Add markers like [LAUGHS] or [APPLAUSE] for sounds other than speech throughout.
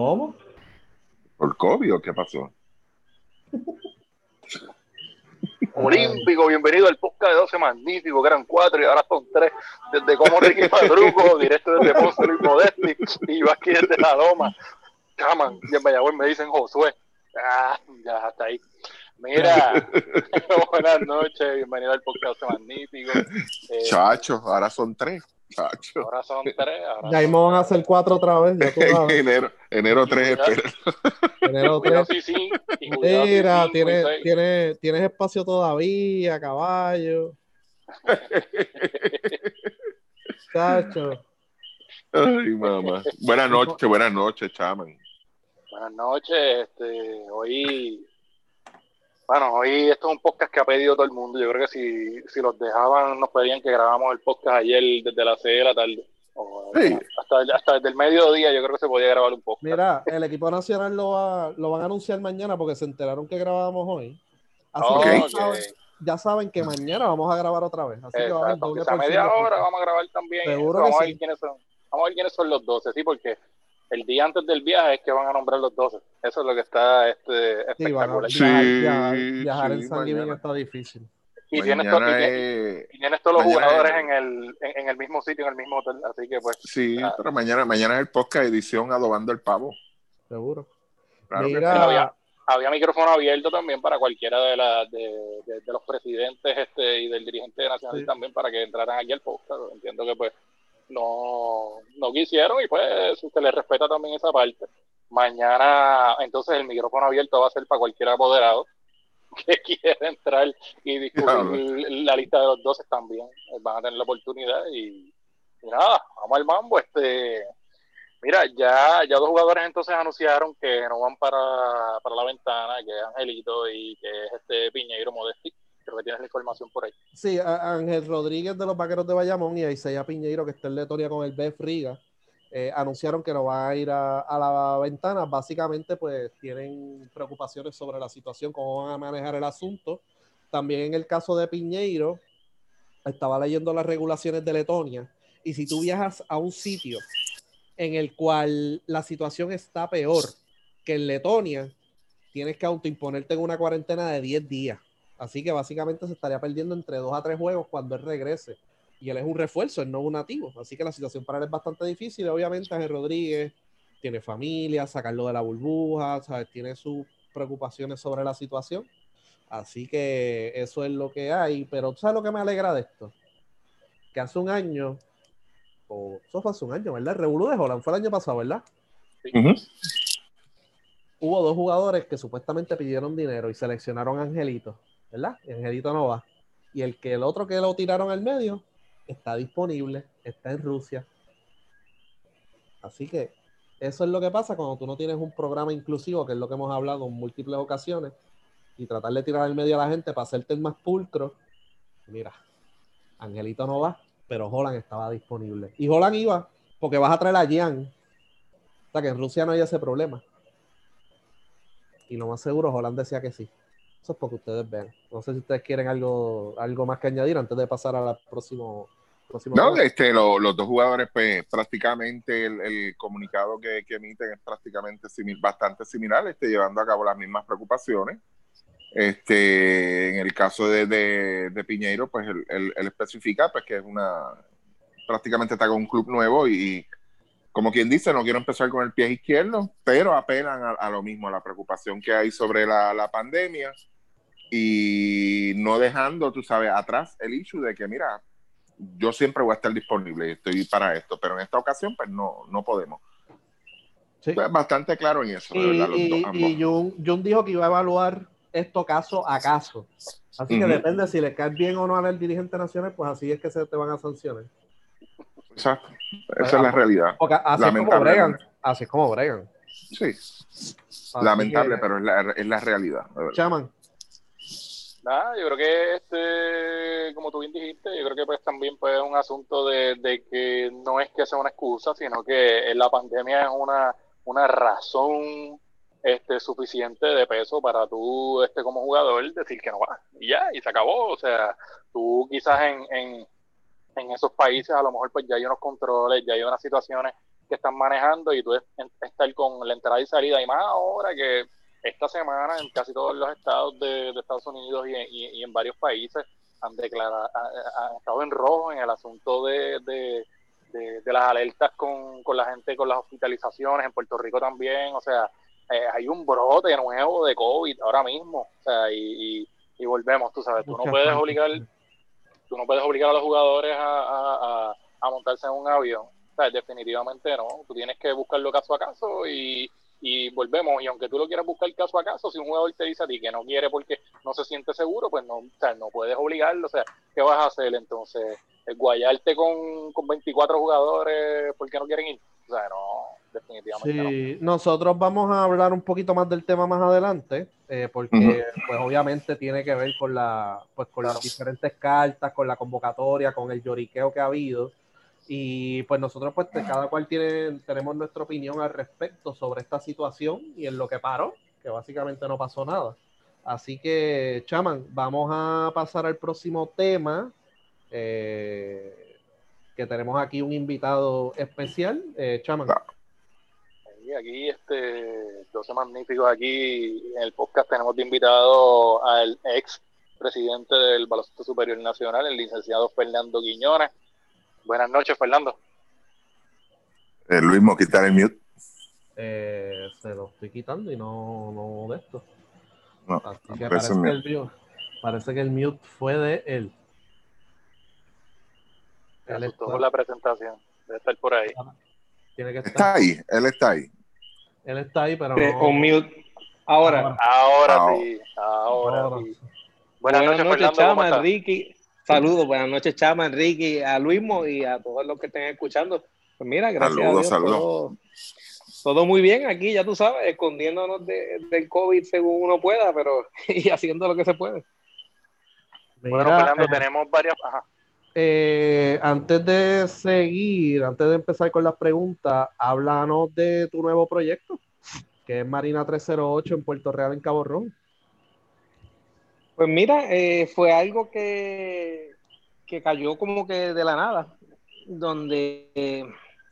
¿Cómo? ¿Por COVID o qué pasó? Olímpico, bienvenido al podcast de 12 magnífico, que eran cuatro y ahora son tres. Desde como Ricky Padruco, [LAUGHS] directo desde Ponce Luis Modesti, y yo aquí desde la Loma. Chaman, y en Mayagüez me dicen Josué. Ah, ya hasta ahí. Mira, [LAUGHS] [LAUGHS] buenas noches, bienvenido al podcast magnífico. Eh, Chacho, ahora son tres. Chacho. Ahora son tres. Ahora ya ahí van a hacer cuatro otra vez. [LAUGHS] enero, enero 3, Enero 3. Sí, sí. Mira, tienes, tiene, tienes espacio todavía, caballo. [LAUGHS] Chacho. Ay, mamá. Buenas noches, buenas noches, chaman. Buenas noches, este, hoy bueno, hoy esto es un podcast que ha pedido todo el mundo. Yo creo que si, si los dejaban, nos pedían que grabamos el podcast ayer desde las 6 de la tarde. sí. hasta, hasta, desde el mediodía yo creo que se podía grabar un podcast. Mira, el equipo nacional lo, va, lo van a anunciar mañana porque se enteraron que grabábamos hoy. Así que ya saben, que mañana vamos a grabar otra vez. Así que vamos a, media hora vamos a grabar también. Seguro vamos, a ver quiénes son, vamos a ver quiénes son los 12, sí, porque el día antes del viaje es que van a nombrar los 12. Eso es lo que está este, espectacular. Sí, viajar, en San Giving está difícil. Y tienes, todos los jugadores en, el, en, el mismo sitio, en el mismo hotel. Así que pues. Sí, pero mañana, mañana es el podcast edición Adobando el Pavo. Seguro. Mira, había, micrófono abierto también para cualquiera de, la, de, de, los presidentes este y del dirigente nacional también para que entraran aquí al podcast. Entiendo que pues no, no quisieron y pues se les respeta también esa parte. Mañana, entonces el micrófono abierto va a ser para cualquier apoderado [LAUGHS] que quiera entrar y discutir la lista de los 12 también. Van a tener la oportunidad y, nada, vamos al mambo. Este, mira, ya, ya dos jugadores entonces anunciaron que no van para, para la ventana, que es Angelito y que es este Piñeiro Modesti tienes la información por ahí. Sí, Ángel Rodríguez de los Vaqueros de Bayamón y Isaiah Piñeiro, que está en Letonia con el BF Riga, eh, anunciaron que no va a ir a, la ventana. Básicamente, pues tienen preocupaciones sobre la situación, cómo van a manejar el asunto. También en el caso de Piñeiro, estaba leyendo las regulaciones de Letonia, y si tú viajas a un sitio en el cual la situación está peor que en Letonia, tienes que autoimponerte en una cuarentena de 10 días. Así que básicamente se estaría perdiendo entre dos a tres juegos cuando él regrese. Y él es un refuerzo, él no un nativo. Así que la situación para él es bastante difícil. Obviamente, Ángel Rodríguez tiene familia, sacarlo de la burbuja, ¿sabes? tiene sus preocupaciones sobre la situación. Así que eso es lo que hay. Pero ¿sabes lo que me alegra de esto? Que hace un año, o eso fue hace un año, ¿verdad? El Revolú de Holland fue el año pasado, ¿verdad? Hubo dos jugadores que supuestamente pidieron dinero y seleccionaron a Angelito ¿verdad? Angelito no va. Y el que el otro que lo tiraron al medio está disponible, está en Rusia. Así que eso es lo que pasa cuando tú no tienes un programa inclusivo, que es lo que hemos hablado en múltiples ocasiones, y tratar de tirar al medio a la gente para hacerte el más pulcro. Mira, Angelito no va, pero Holland estaba disponible. Y Holland iba, porque vas a traer a Jan. O sea que en Rusia no hay ese problema. Y lo más seguro, Holland decía que sí. Eso es porque ustedes ven. No sé si ustedes quieren algo, algo más que añadir antes de pasar al próximo. próximo no, este, los dos jugadores, pues prácticamente el, comunicado que, emiten es prácticamente bastante similar, este, llevando a cabo las mismas preocupaciones. Este, en el caso de, de, Piñeiro, pues él, especifica pues, que es una prácticamente está con un club nuevo y, como quien dice, no quiero empezar con el pie izquierdo, pero apelan a, lo mismo, a la preocupación que hay sobre la, la pandemia y no dejando, tú sabes, atrás el issue de que, mira, yo siempre voy a estar disponible y estoy para esto, pero en esta ocasión, pues no, no podemos. Sí. Pues bastante claro en eso. Y, y, Jun, dijo que iba a evaluar esto caso a caso. Así que depende si le cae bien o no al dirigente nacional, pues así es que se te van a sancionar. Exacto. Esa es la realidad. así es como bregan. Así es como bregan. Sí. Lamentable, pero es la, es la realidad. Chaman. Nada, yo creo que este, como tú bien dijiste, yo creo que pues también pues, es un asunto de, que no es que sea una excusa, sino que la pandemia es una, una razón este suficiente de peso para tú este como jugador decir que no va y ya y se acabó. O sea tú quizás en, en, en esos países a lo mejor pues ya hay unos controles ya hay unas situaciones que están manejando y tú estar con la entrada y salida y más ahora que esta semana en casi todos los estados de, Estados Unidos y, en varios países han declarado, han estado en rojo en el asunto de, de, las alertas con, con, la gente, con las hospitalizaciones, en Puerto Rico también, o sea, eh, hay un brote nuevo de COVID ahora mismo, o sea, y, y, volvemos, tú sabes, tú no puedes obligar, tú no puedes obligar a los jugadores a, a montarse en un avión, o sea, definitivamente no, tú tienes que buscarlo caso a caso y, y volvemos, y aunque tú lo quieras buscar caso a caso, si un jugador te dice a ti que no quiere porque no se siente seguro, pues no, o sea, no puedes obligarlo, o sea, ¿qué vas a hacer entonces? guayarte con, con 24 jugadores porque no quieren ir, o sea, no, definitivamente sí, nosotros vamos a hablar un poquito más del tema más adelante, eh, porque pues obviamente tiene que ver con la, pues con las diferentes cartas, con la convocatoria, con el lloriqueo que ha habido. Y pues nosotros, pues cada cual tiene, tenemos nuestra opinión al respecto sobre esta situación y en lo que paró, que básicamente no pasó nada. Así que, Chaman, vamos a pasar al próximo tema, eh, que tenemos aquí un invitado especial. Eh, Chaman. aquí, este, José Magníficos, aquí en el podcast tenemos de invitado al ex presidente del Baloncesto Superior Nacional, el licenciado Fernando Quiñones Buenas noches, Fernando. Eh, Luis, ¿me quitar el mute? Eh, se lo estoy quitando y no, no de esto. No, Así que parece, que el mute, parece que el mute fue de él. Él está... la presentación. Debe estar por ahí. Tiene que estar. Está ahí, él está ahí. Él está ahí, pero. No... Con mute. Ahora. Ahora, sí. Ahora, sí. Buenas, noches, noches Chama, Ricky. Saludos, buenas noches, Chama, Enrique, a Luismo y a todos los que estén escuchando. Pues mira, gracias a Dios. Todo, todo, muy bien aquí, ya tú sabes, escondiéndonos del COVID según uno pueda, pero [LAUGHS] y haciendo lo que se puede. bueno, Fernando, eh, tenemos varias. Eh, antes de seguir, antes de empezar con las preguntas, háblanos de tu nuevo proyecto, que es Marina 308 en Puerto Real, en Cabo Rojo. Pues mira, eh, fue algo que, que cayó como que de la nada, donde eh,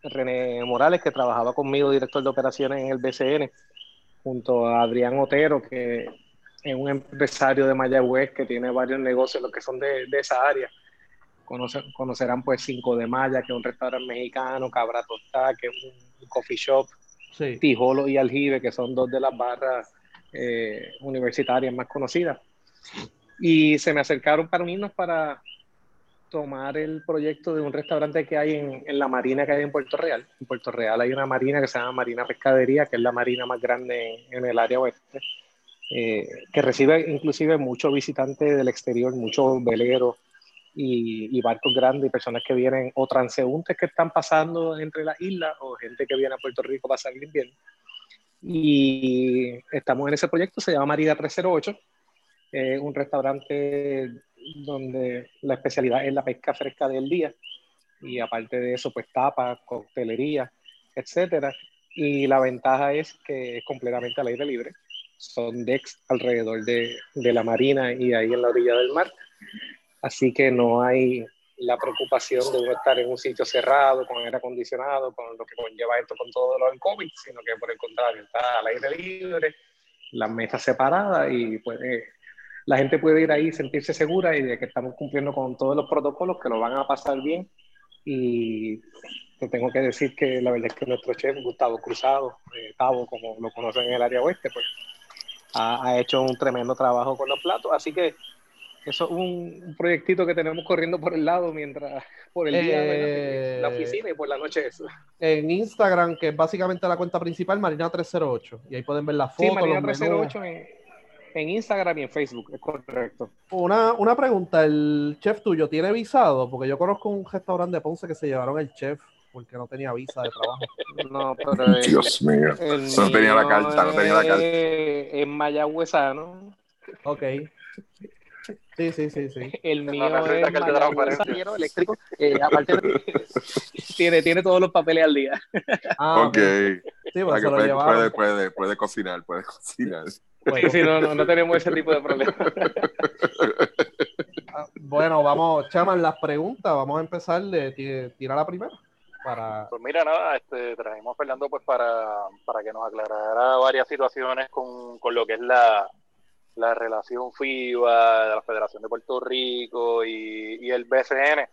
René Morales, que trabajaba conmigo, director de operaciones en el BCN, junto a Adrián Otero, que es un empresario de Mayagüez que tiene varios negocios, los que son de, esa área. conocerán pues Cinco de Maya, que es un restaurante mexicano, Cabra Tostada, que es un coffee shop, Tijolo y Aljibe, que son dos de las barras eh, universitarias más conocidas. Y se me acercaron para unirnos para tomar el proyecto de un restaurante que hay en, la marina que hay en Puerto Real. En Puerto Real hay una marina que se llama Marina Pescadería, que es la marina más grande en, el área oeste, eh, que recibe inclusive muchos visitantes del exterior, muchos veleros y, barcos grandes y personas que vienen o transeúntes que están pasando entre las islas o gente que viene a Puerto Rico para el invierno. Y estamos en ese proyecto, se llama Marina 308 es un restaurante donde la especialidad es la pesca fresca del día y aparte de eso, pues tapa, coctelería, etcétera. Y la ventaja es que es completamente al aire libre. Son decks alrededor de, de la marina y ahí en la orilla del mar. Así que no hay la preocupación de estar en un sitio cerrado, con aire acondicionado, con lo que conlleva esto con todo lo del COVID, sino que por el contrario, está al aire libre, las mesas separadas y puede la gente puede ir ahí y sentirse segura y de que estamos cumpliendo con todos los protocolos, que lo van a pasar bien. Y te tengo que decir que la verdad es que nuestro chef, Gustavo Cruzado, eh, como lo conocen en el área oeste, pues ha, hecho un tremendo trabajo con los platos. Así que eso es un, proyectito que tenemos corriendo por el lado mientras por el día eh, la oficina y por la noche eso. En Instagram, que es básicamente la cuenta principal, Marina 308. Y ahí pueden ver la foto. Sí, Marina 308 en Instagram y en Facebook, es correcto. Una, una pregunta, ¿el chef tuyo tiene visado? Porque yo conozco un restaurante de Ponce que se llevaron el chef porque no tenía visa de trabajo. [LAUGHS] No, pero [LAUGHS] Dios mío. No tenía la carta, no tenía la carta. Es mayagüezano. Ok. Sí, sí, sí, sí. El mío es mayagüezano eléctrico. Eh, aparte tiene, tiene todos los papeles al día. Ah, ok. Sí, pues puede, puede, puede, puede cocinar, puede cocinar. Pues sí, no, no, tenemos ese tipo de problemas. Ah, bueno, vamos, chaman, las preguntas. Vamos a empezar de tirar la primera. para... Pues mira, nada, este, trajimos a Fernando pues para, para que nos aclarara varias situaciones con, con lo que es la, la relación FIBA, de la Federación de Puerto Rico y, y el BCN.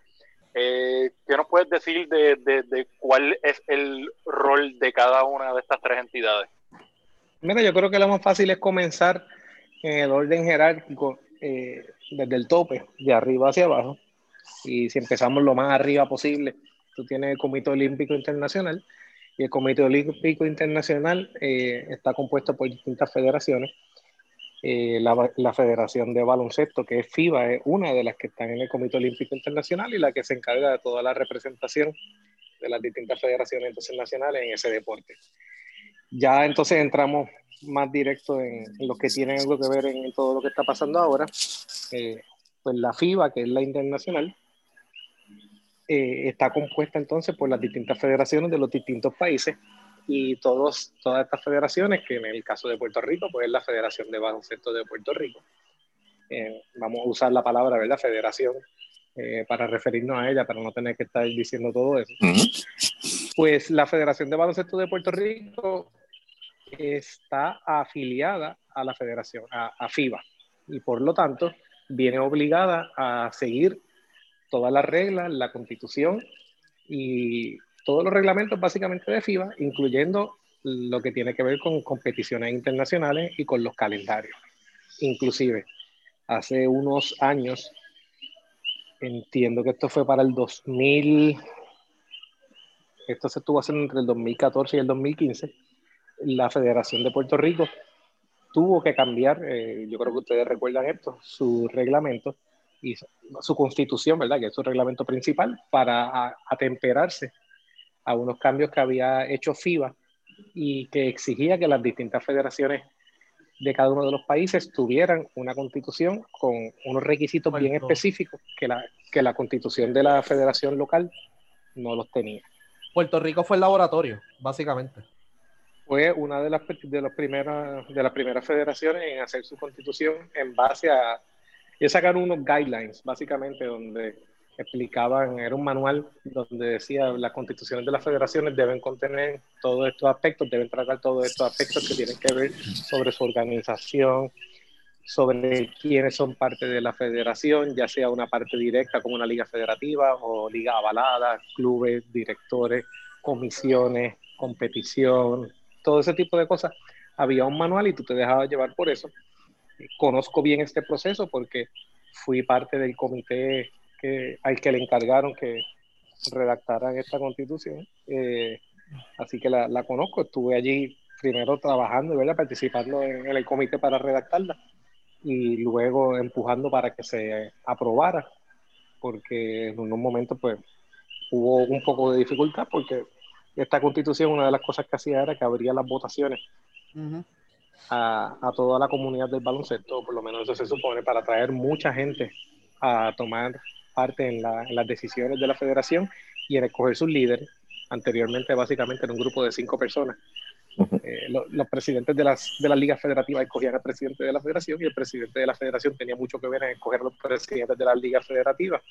Eh, ¿Qué nos puedes decir de, de, de, cuál es el rol de cada una de estas tres entidades? Mira, yo creo que lo más fácil es comenzar en el orden jerárquico eh, desde el tope, de arriba hacia abajo. Y si empezamos lo más arriba posible, tú tienes el Comité Olímpico Internacional y el Comité Olímpico Internacional eh, está compuesto por distintas federaciones. Eh, la, la, Federación de Baloncesto, que es FIBA, es una de las que están en el Comité Olímpico Internacional y la que se encarga de toda la representación de las distintas federaciones internacionales en ese deporte. Ya entonces entramos más directo en, en que tiene algo que ver en, en, todo lo que está pasando ahora. Eh, pues la FIBA, que es la internacional, eh, está compuesta entonces por las distintas federaciones de los distintos países y todos, todas estas federaciones, que en el caso de Puerto Rico, pues es la Federación de Baloncesto de Puerto Rico. Eh, vamos a usar la palabra, ¿verdad? Federación, eh, para referirnos a ella, para no tener que estar diciendo todo eso. Uh -huh. Pues la Federación de Baloncesto de Puerto Rico está afiliada a la Federación, a, a FIBA, y por lo tanto viene obligada a seguir todas las reglas, la constitución y todos los reglamentos básicamente de FIBA, incluyendo lo que tiene que ver con competiciones internacionales y con los calendarios. Inclusive, hace unos años, entiendo que esto fue para el 2000, esto se estuvo haciendo entre el 2014 y el 2015, la Federación de Puerto Rico tuvo que cambiar, eh, yo creo que ustedes recuerdan esto, su reglamento y su constitución, ¿verdad? Que es su reglamento principal, para atemperarse a unos cambios que había hecho FIBA y que exigía que las distintas federaciones de cada uno de los países tuvieran una constitución con unos requisitos bien específicos que la, que la constitución de la federación local no los tenía. Puerto Rico fue el laboratorio, básicamente. Fue una de las, de, las primeras, de las primeras federaciones en hacer su constitución en base a... Y sacaron unos guidelines, básicamente, donde explicaban, era un manual donde decía las constituciones de las federaciones deben contener todos estos aspectos, deben tratar todos estos aspectos que tienen que ver sobre su organización, sobre quiénes son parte de la federación, ya sea una parte directa como una liga federativa o liga avalada, clubes, directores, comisiones, competición, todo ese tipo de cosas. Había un manual y tú te dejabas llevar por eso. Conozco bien este proceso porque fui parte del comité que, al que le encargaron que redactaran esta constitución. Eh, así que la, la, conozco, estuve allí primero trabajando ¿verdad? participando en, en, el comité para redactarla y luego empujando para que se aprobara, porque en unos momentos pues hubo un poco de dificultad porque esta constitución una de las cosas que hacía era que abría las votaciones uh -huh. a, a, toda la comunidad del baloncesto, por lo menos eso se supone, para atraer mucha gente a tomar parte en, la, en, las decisiones de la federación y en escoger sus líderes. Anteriormente, básicamente, era un grupo de cinco personas. Uh -huh. eh, lo, los presidentes de las, de las ligas federativas escogían al presidente de la federación y el presidente de la federación tenía mucho que ver en escoger los presidentes de las ligas federativas.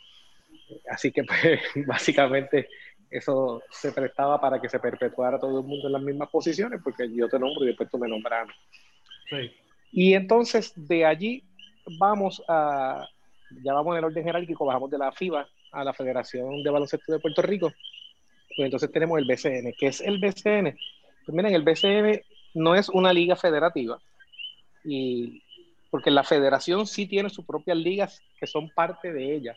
Así que, pues, [LAUGHS] básicamente, eso se prestaba para que se perpetuara todo el mundo en las mismas posiciones, porque yo te nombro y después tú me nombras. Sí. Y entonces, de allí vamos a, ya vamos en el orden jerárquico, bajamos de la FIBA a la Federación de Baloncesto de Puerto Rico, pues entonces tenemos el BCN. ¿Qué es el BCN? Pues miren, el BCN no es una liga federativa, y porque la federación sí tiene sus propias ligas que son parte de ella.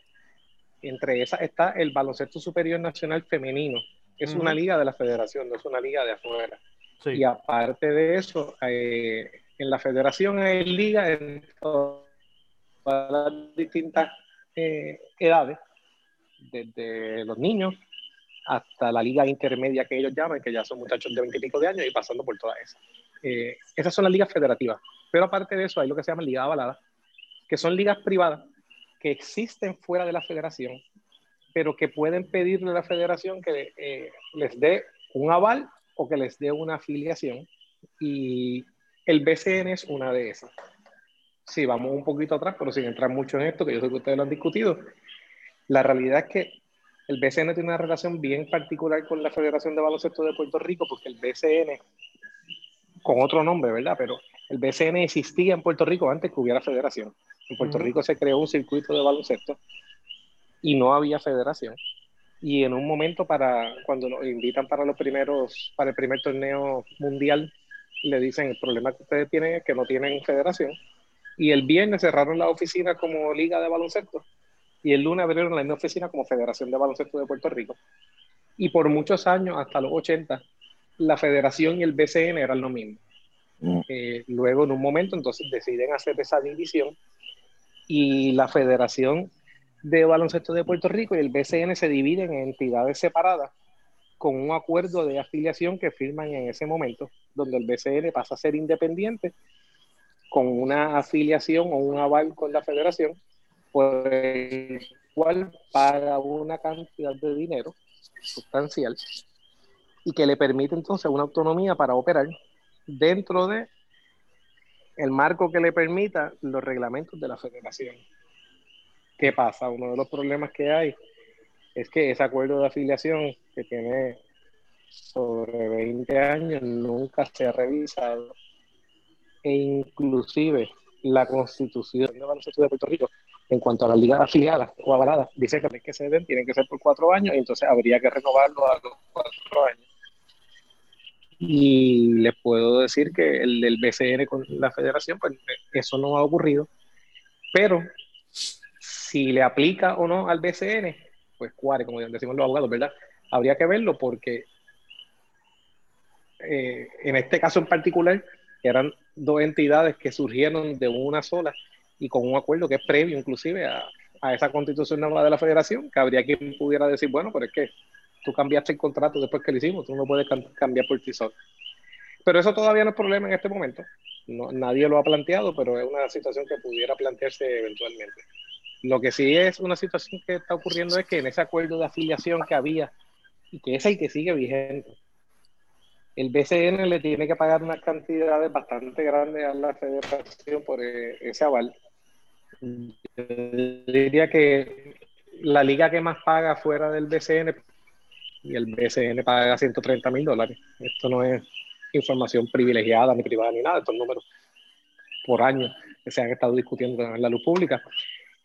Entre esas está el Baloncesto Superior Nacional Femenino, que es uh -huh. una liga de la federación, no es una liga de afuera. Sí. Y aparte de eso, eh, en la federación hay ligas en todas las distintas eh, edades, desde los niños hasta la liga intermedia que ellos llaman, que ya son muchachos de veintipico de años y pasando por todas esas. Eh, esas son las ligas federativas. Pero aparte de eso, hay lo que se llama liga avalada, que son ligas privadas que existen fuera de la federación, pero que pueden pedirle a la federación que eh, les dé un aval o que les dé una afiliación. Y el BCN es una de esas. Sí, vamos un poquito atrás, pero sin entrar mucho en esto, que yo sé que ustedes lo han discutido. La realidad es que el BCN tiene una relación bien particular con la Federación de Baloncesto de Puerto Rico, porque el BCN, con otro nombre, ¿verdad? Pero el BCN existía en Puerto Rico antes que hubiera federación. En Puerto Rico se creó un circuito de baloncesto y no había federación. Y en un momento para cuando nos invitan para los primeros, para el primer torneo mundial, le dicen el problema que ustedes tienen es que no tienen federación. Y el viernes cerraron la oficina como liga de baloncesto y el lunes abrieron la misma oficina como Federación de Baloncesto de Puerto Rico. Y por muchos años, hasta los 80, la federación y el BCN eran lo mismo. Mm. Eh, luego, en un momento, entonces deciden hacer esa división y la Federación de Baloncesto de Puerto Rico y el BCN se dividen en entidades separadas con un acuerdo de afiliación que firman en ese momento, donde el BCN pasa a ser independiente con una afiliación o un aval con la federación, por el cual paga una cantidad de dinero sustancial y que le permite entonces una autonomía para operar dentro de el marco que le permita los reglamentos de la federación. ¿Qué pasa? Uno de los problemas que hay es que ese acuerdo de afiliación que tiene sobre 20 años nunca se ha revisado inclusive la constitución de Puerto Rico en cuanto a las ligas afiliadas o avaladas dice que, que se den tienen que ser por cuatro años y entonces habría que renovarlo a los cuatro años y les puedo decir que el del BCN con la federación pues eso no ha ocurrido pero si le aplica o no al BCN, pues cuare, como decimos los abogados, ¿verdad? Habría que verlo porque eh, en este caso en particular eran dos entidades que surgieron de una sola y con un acuerdo que es previo inclusive a, esa constitución nueva de la federación, que habría quien pudiera decir, bueno, pero es que tú cambiaste el contrato después que lo hicimos, tú no puedes cambiar por ti solo. Pero eso todavía no es problema en este momento. No, nadie lo ha planteado, pero es una situación que pudiera plantearse eventualmente. Lo que sí es una situación que está ocurriendo es que en ese acuerdo de afiliación que había, y que es el que sigue vigente, el BCN le tiene que pagar unas cantidades bastante grandes a la federación por e, ese aval. Yo diría que la liga que más paga fuera del BCN, y el BCN paga 130 mil dólares. Esto no es información privilegiada, ni privada, ni nada, estos números por año que se han estado discutiendo en la luz pública.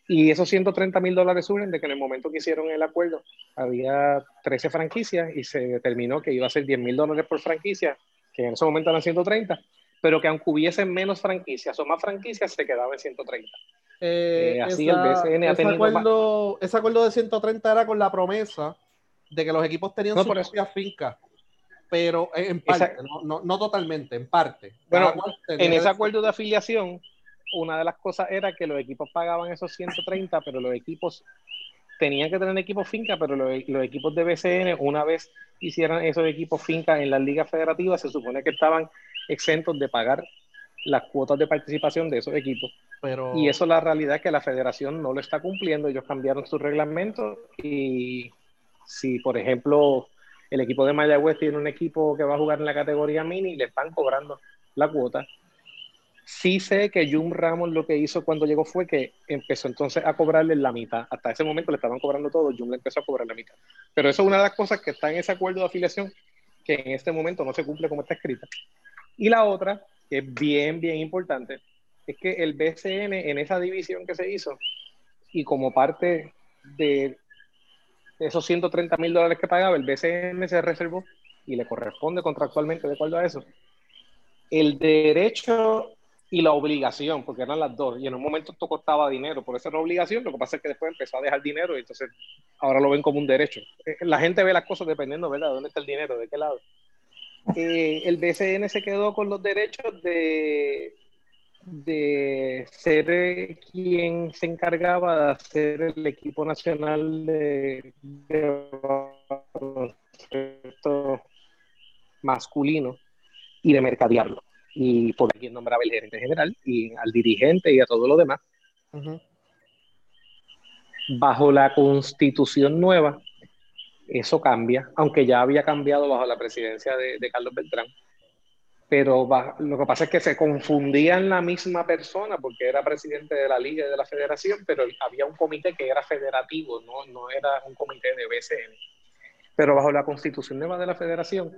Y esos 130 mil dólares suben de que en el momento que hicieron el acuerdo había 13 franquicias y se determinó que iba a ser 10 mil dólares por franquicia, que en ese momento eran 130, pero que aunque hubiesen menos franquicias o más franquicias, se quedaba en 130. Eh, eh, así el BCN ha tenido acuerdo, ese acuerdo de 130 era con la promesa de que los equipos tenían su propia finca, pero en parte, no, no, totalmente, en parte. Bueno, en ese acuerdo de afiliación una de las cosas era que los equipos pagaban esos 130, pero los equipos tenían que tener equipos finca, pero los, equipos de BCN, una vez hicieran esos equipos finca en las ligas federativas, se supone que estaban exentos de pagar las cuotas de participación de esos equipos. Pero... Y eso la realidad es que la federación no lo está cumpliendo, ellos cambiaron su reglamento y si, por ejemplo, el equipo de Mayagüez tiene un equipo que va a jugar en la categoría mini, le están cobrando la cuota Sí sé que Jum Ramos lo que hizo cuando llegó fue que empezó entonces a cobrarle la mitad. Hasta ese momento le estaban cobrando todo, Jum le empezó a cobrar la mitad. Pero eso es una de las cosas que está en ese acuerdo de afiliación que en este momento no se cumple como está escrita. Y la otra, que es bien, bien importante, es que el BCN en esa división que se hizo y como parte de esos 130 mil dólares que pagaba, el BCN se reservó y le corresponde contractualmente de acuerdo a eso, el derecho y la obligación, porque eran las dos, y en un momento esto costaba dinero, por eso era obligación, lo que pasa es que después empezó a dejar dinero y entonces ahora lo ven como un derecho. Eh, la gente ve las cosas dependiendo, ¿verdad?, de dónde está el dinero, de qué lado. Eh, el BCN se quedó con los derechos de, de ser quien se encargaba de hacer el equipo nacional de, de masculino y de mercadearlo y por quien nombraba el gerente general y al dirigente y a todo lo demás. Bajo la constitución nueva, eso cambia, aunque ya había cambiado bajo la presidencia de, Carlos Beltrán. pero lo que pasa es que se confundían la misma persona porque era presidente de la liga y de la federación, pero había un comité que era federativo, no, no era un comité de BCN. Pero bajo la constitución nueva de la federación,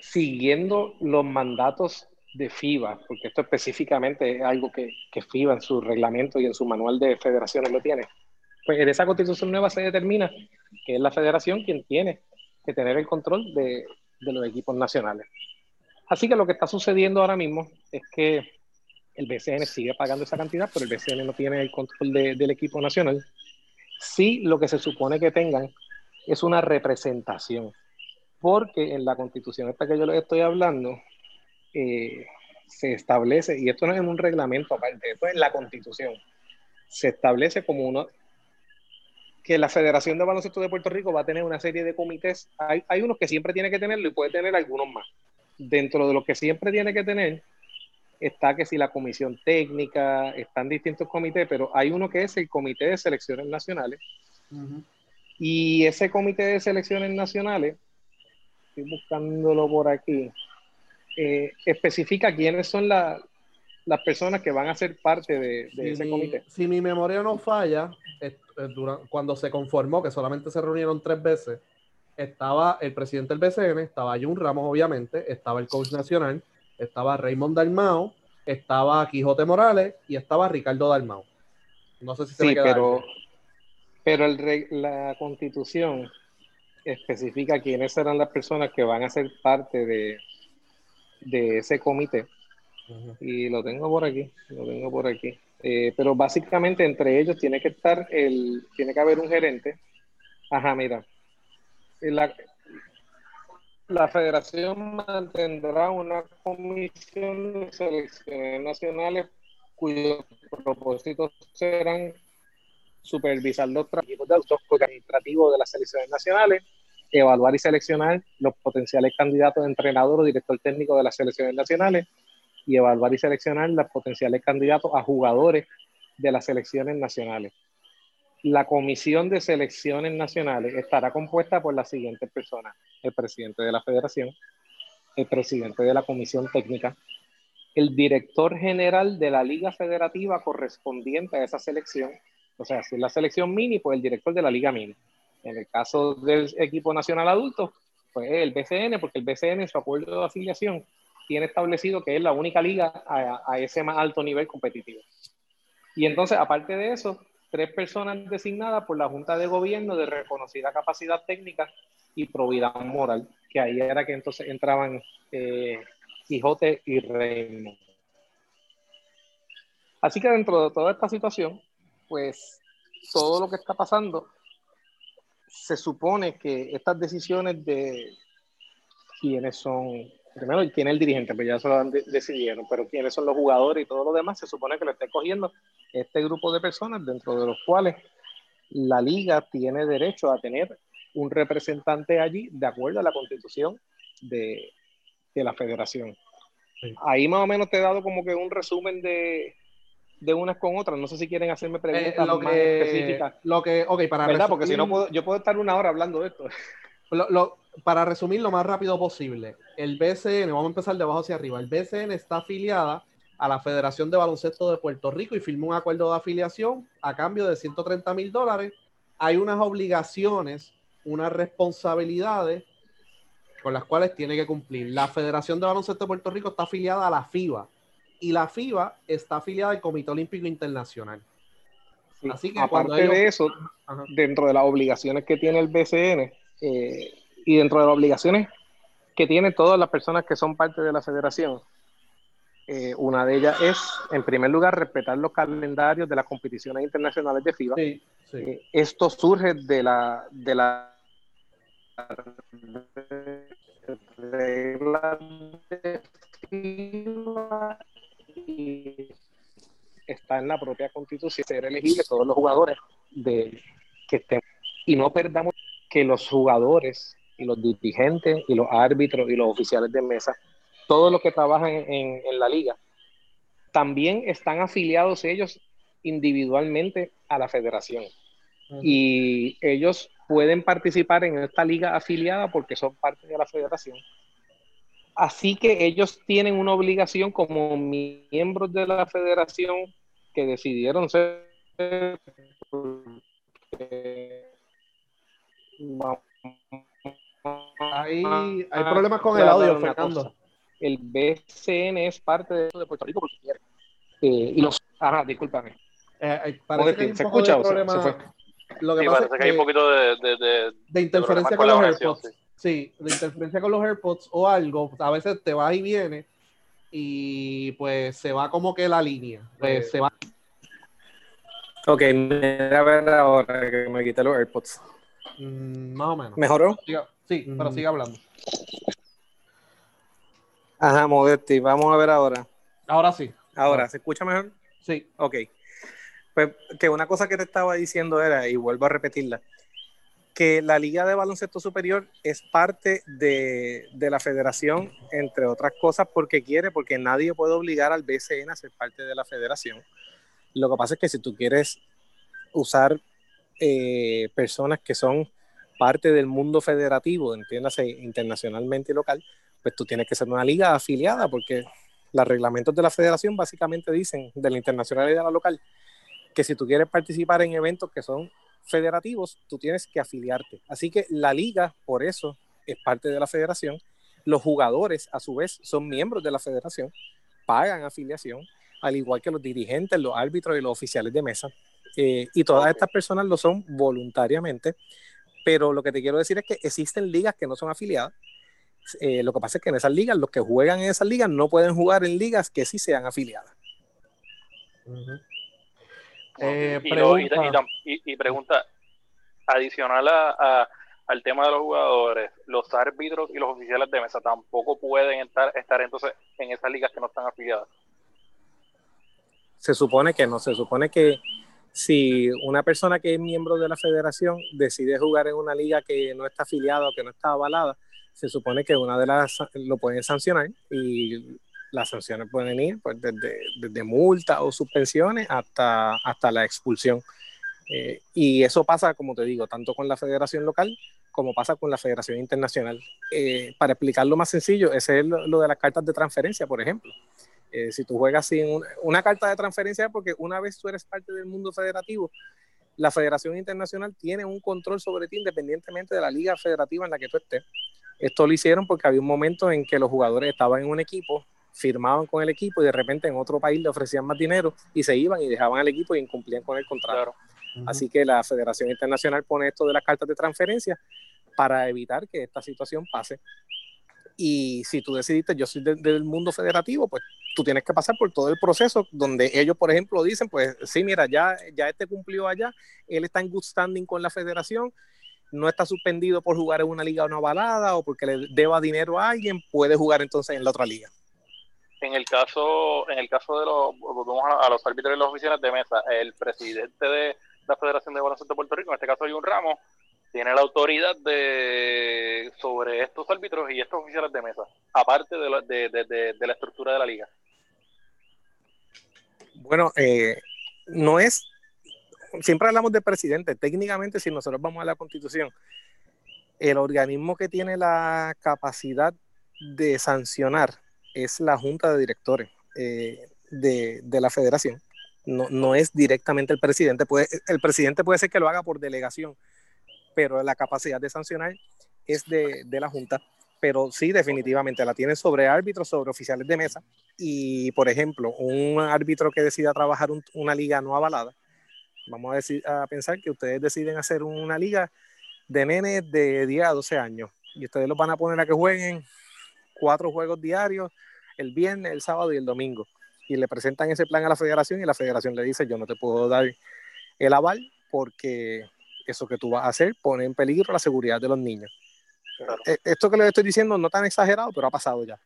siguiendo los mandatos de FIBA, porque esto específicamente es algo que, que FIBA en su reglamento y en su manual de federaciones lo tiene, pues en esa constitución nueva se determina que es la federación quien tiene que tener el control de, de los equipos nacionales. Así que lo que está sucediendo ahora mismo es que el BCN sigue pagando esa cantidad, pero el BCN no tiene el control del equipo nacional. Sí, lo que se supone que tengan es una representación, porque en la constitución esta que yo les estoy hablando, eh, se establece, y esto no es en un reglamento aparte, esto es en la constitución, se establece como uno, que la Federación de Baloncesto de Puerto Rico va a tener una serie de comités, hay, hay unos que siempre tiene que tenerlo y puede tener algunos más. Dentro de lo que siempre tiene que tener, está que si la comisión técnica, están distintos comités, pero hay uno que es el Comité de Selecciones Nacionales. Y ese Comité de Selecciones Nacionales, estoy buscándolo por aquí, eh, especifica quiénes son las personas que van a ser parte de, ese comité. Si mi memoria no falla, cuando se conformó, que solamente se reunieron tres veces, estaba el presidente del BCN, estaba Jun Ramos, obviamente, estaba el coach nacional, estaba Raymond Dalmao, estaba Quijote Morales y estaba Ricardo Dalmao. No sé si se sí, pero, pero el, la constitución especifica quiénes serán las personas que van a ser parte de, de ese comité. Y lo tengo por aquí, lo tengo por aquí. Eh, pero básicamente entre ellos tiene que estar el, tiene que haber un gerente. Ajá, mira. La, la federación mantendrá una comisión de selecciones nacionales cuyos propósitos serán supervisar los trabajos de administrativos de las selecciones nacionales, evaluar y seleccionar los potenciales candidatos a entrenador o director técnico de las selecciones nacionales y evaluar y seleccionar los potenciales candidatos a jugadores de las selecciones nacionales. La comisión de selecciones nacionales estará compuesta por las siguientes personas. El presidente de la federación, el presidente de la comisión técnica, el director general de la liga federativa correspondiente a esa selección, o sea, si es la selección mini, pues el director de la liga mini. En el caso del equipo nacional adulto, pues el BCN, porque el BCN en su acuerdo de afiliación tiene establecido que es la única liga a, ese más alto nivel competitivo. Y entonces, aparte de eso, tres personas designadas por la Junta de Gobierno de reconocida capacidad técnica y probidad moral, que ahí era que entonces entraban eh, Quijote y Reino. Así que dentro de toda esta situación, pues todo lo que está pasando se supone que estas decisiones de quiénes son, primero quién es el dirigente, pues ya se lo han decidieron, pero quiénes son los jugadores y todo lo demás, se supone que lo esté cogiendo este grupo de personas dentro de los cuales la liga tiene derecho a tener un representante allí de acuerdo a la constitución de, de la federación. Ahí más o menos te he dado como que un resumen de, de unas con otras. No sé si quieren hacerme eh, preguntas lo más que, específicas. Lo que, ok, para ¿verdad? Porque si no, puedo, yo puedo estar una hora hablando de esto. [LAUGHS] Lo, para resumir lo más rápido posible, el BCN, vamos a empezar de abajo hacia arriba, el BCN está afiliada a la Federación de Baloncesto de Puerto Rico y firmó un acuerdo de afiliación a cambio de 130 mil dólares. Hay unas obligaciones, unas responsabilidades con las cuales tiene que cumplir. La Federación de Baloncesto de Puerto Rico está afiliada a la FIBA y la FIBA está afiliada al Comité Olímpico Internacional. Así que aparte de eso, dentro de las obligaciones que tiene el BCN eh, y dentro de las obligaciones que tienen todas las personas que son parte de la federación, eh, una de ellas es, en primer lugar, respetar los calendarios de las competiciones internacionales de FIBA. Eh, esto surge de la, de la regla de FIBA está en la propia constitución ser elegibles todos los jugadores de que estén y no perdamos que los jugadores y los dirigentes y los árbitros y los oficiales de mesa, todos los que trabajan en, la liga, también están afiliados ellos individualmente a la federación. Y ellos pueden participar en esta liga afiliada porque son parte de la federación. Así que ellos tienen una obligación como miembros de la federación que decidieron ser hay, hay problemas con el audio, Fernando. El BCN es parte de, de Puerto Rico porque quiere. Eh, y los. Ajá, discúlpame. Eh, parece que hay un ¿Se escucha de problema, se, fue? Lo que sí, pasa es que, que, hay un poquito de, de, de, de interferencia con, con los AirPods. Sí. Sí, de interferencia con los AirPods o algo. A veces te va y viene y pues se va como que la línea. Pues se va. Ok, mira a ver ahora que me quité los AirPods. Mm, más o menos. ¿Mejoró? Sí, mm. pero sigue hablando. Ajá, Modetti, vamos a ver ahora. Ahora sí. Ahora, ¿se escucha mejor? Sí. Ok. Pues que una cosa que te estaba diciendo era, y vuelvo a repetirla, que la Liga de Baloncesto Superior es parte de, de, la federación, entre otras cosas, porque quiere, porque nadie puede obligar al BCN a ser parte de la federación. Lo que pasa es que si tú quieres usar eh, personas que son parte del mundo federativo, entiéndase, internacionalmente y local, pues tú tienes que ser una liga afiliada, porque los reglamentos de la federación básicamente dicen, de la internacional y de la local, que si tú quieres participar en eventos que son federativos, tú tienes que afiliarte. Así que la liga, por eso, es parte de la federación. Los jugadores, a su vez, son miembros de la federación, pagan afiliación, al igual que los dirigentes, los árbitros y los oficiales de mesa. Eh, y todas estas personas lo son voluntariamente, pero lo que te quiero decir es que existen ligas que no son afiliadas. Eh, lo que pasa es que en esas ligas, los que juegan en esas ligas no pueden jugar en ligas que sí sean afiliadas. Uh -huh. Eh, y, pregunta. Y, y, y, pregunta, adicional a, a, al tema de los jugadores, los árbitros y los oficiales de mesa tampoco pueden estar, estar entonces en esas ligas que no están afiliadas. Se supone que no, se supone que si una persona que es miembro de la federación decide jugar en una liga que no está afiliada o que no está avalada, se supone que una de las lo pueden sancionar y las sanciones pueden ir pues, desde, desde multas o suspensiones hasta, hasta la expulsión. Eh, y eso pasa, como te digo, tanto con la federación local como pasa con la federación internacional. Eh, para explicarlo más sencillo, ese es lo, lo, de las cartas de transferencia, por ejemplo. Eh, si tú juegas sin un, una carta de transferencia, porque una vez tú eres parte del mundo federativo, la Federación Internacional tiene un control sobre ti independientemente de la liga federativa en la que tú estés. Esto lo hicieron porque había un momento en que los jugadores estaban en un equipo, firmaban con el equipo y de repente en otro país le ofrecían más dinero y se iban y dejaban el equipo y incumplían con el contrato. Claro. Uh -huh. Así que la Federación Internacional pone esto de las cartas de transferencia para evitar que esta situación pase. Y si tú decidiste, yo soy de, del mundo federativo, pues tú tienes que pasar por todo el proceso donde ellos, por ejemplo, dicen, pues sí, mira, ya, ya este cumplió allá, él está en good standing con la federación, no está suspendido por jugar en una liga o una balada o porque le deba dinero a alguien, puede jugar entonces en la otra liga. En el caso, en el caso de los, volvemos a, los árbitros y las oficinas de mesa, el presidente de la Federación de Baloncesto de Puerto Rico, en este caso hay un Ramos, tiene la autoridad de sobre estos árbitros y estos oficiales de mesa, aparte de la, de, de, de, de la estructura de la liga. Bueno, eh, no es, siempre hablamos de presidente, técnicamente si nosotros vamos a la constitución, el organismo que tiene la capacidad de sancionar es la junta de directores eh, de, de, la federación. No, no, es directamente el presidente. Puede, el presidente puede ser que lo haga por delegación, pero la capacidad de sancionar es de, de la junta pero sí, definitivamente la tienen sobre árbitros, sobre oficiales de mesa. Y, por ejemplo, un árbitro que decida trabajar un, una liga no avalada, vamos a, decir, a, pensar que ustedes deciden hacer una liga de nenes de 10 a 12 años y ustedes los van a poner a que jueguen cuatro juegos diarios el viernes, el sábado y el domingo. Y le presentan ese plan a la federación y la federación le dice, yo no te puedo dar el aval porque eso que tú vas a hacer pone en peligro la seguridad de los niños Claro. Eh, esto que les estoy diciendo no tan exagerado, pero ha pasado ya.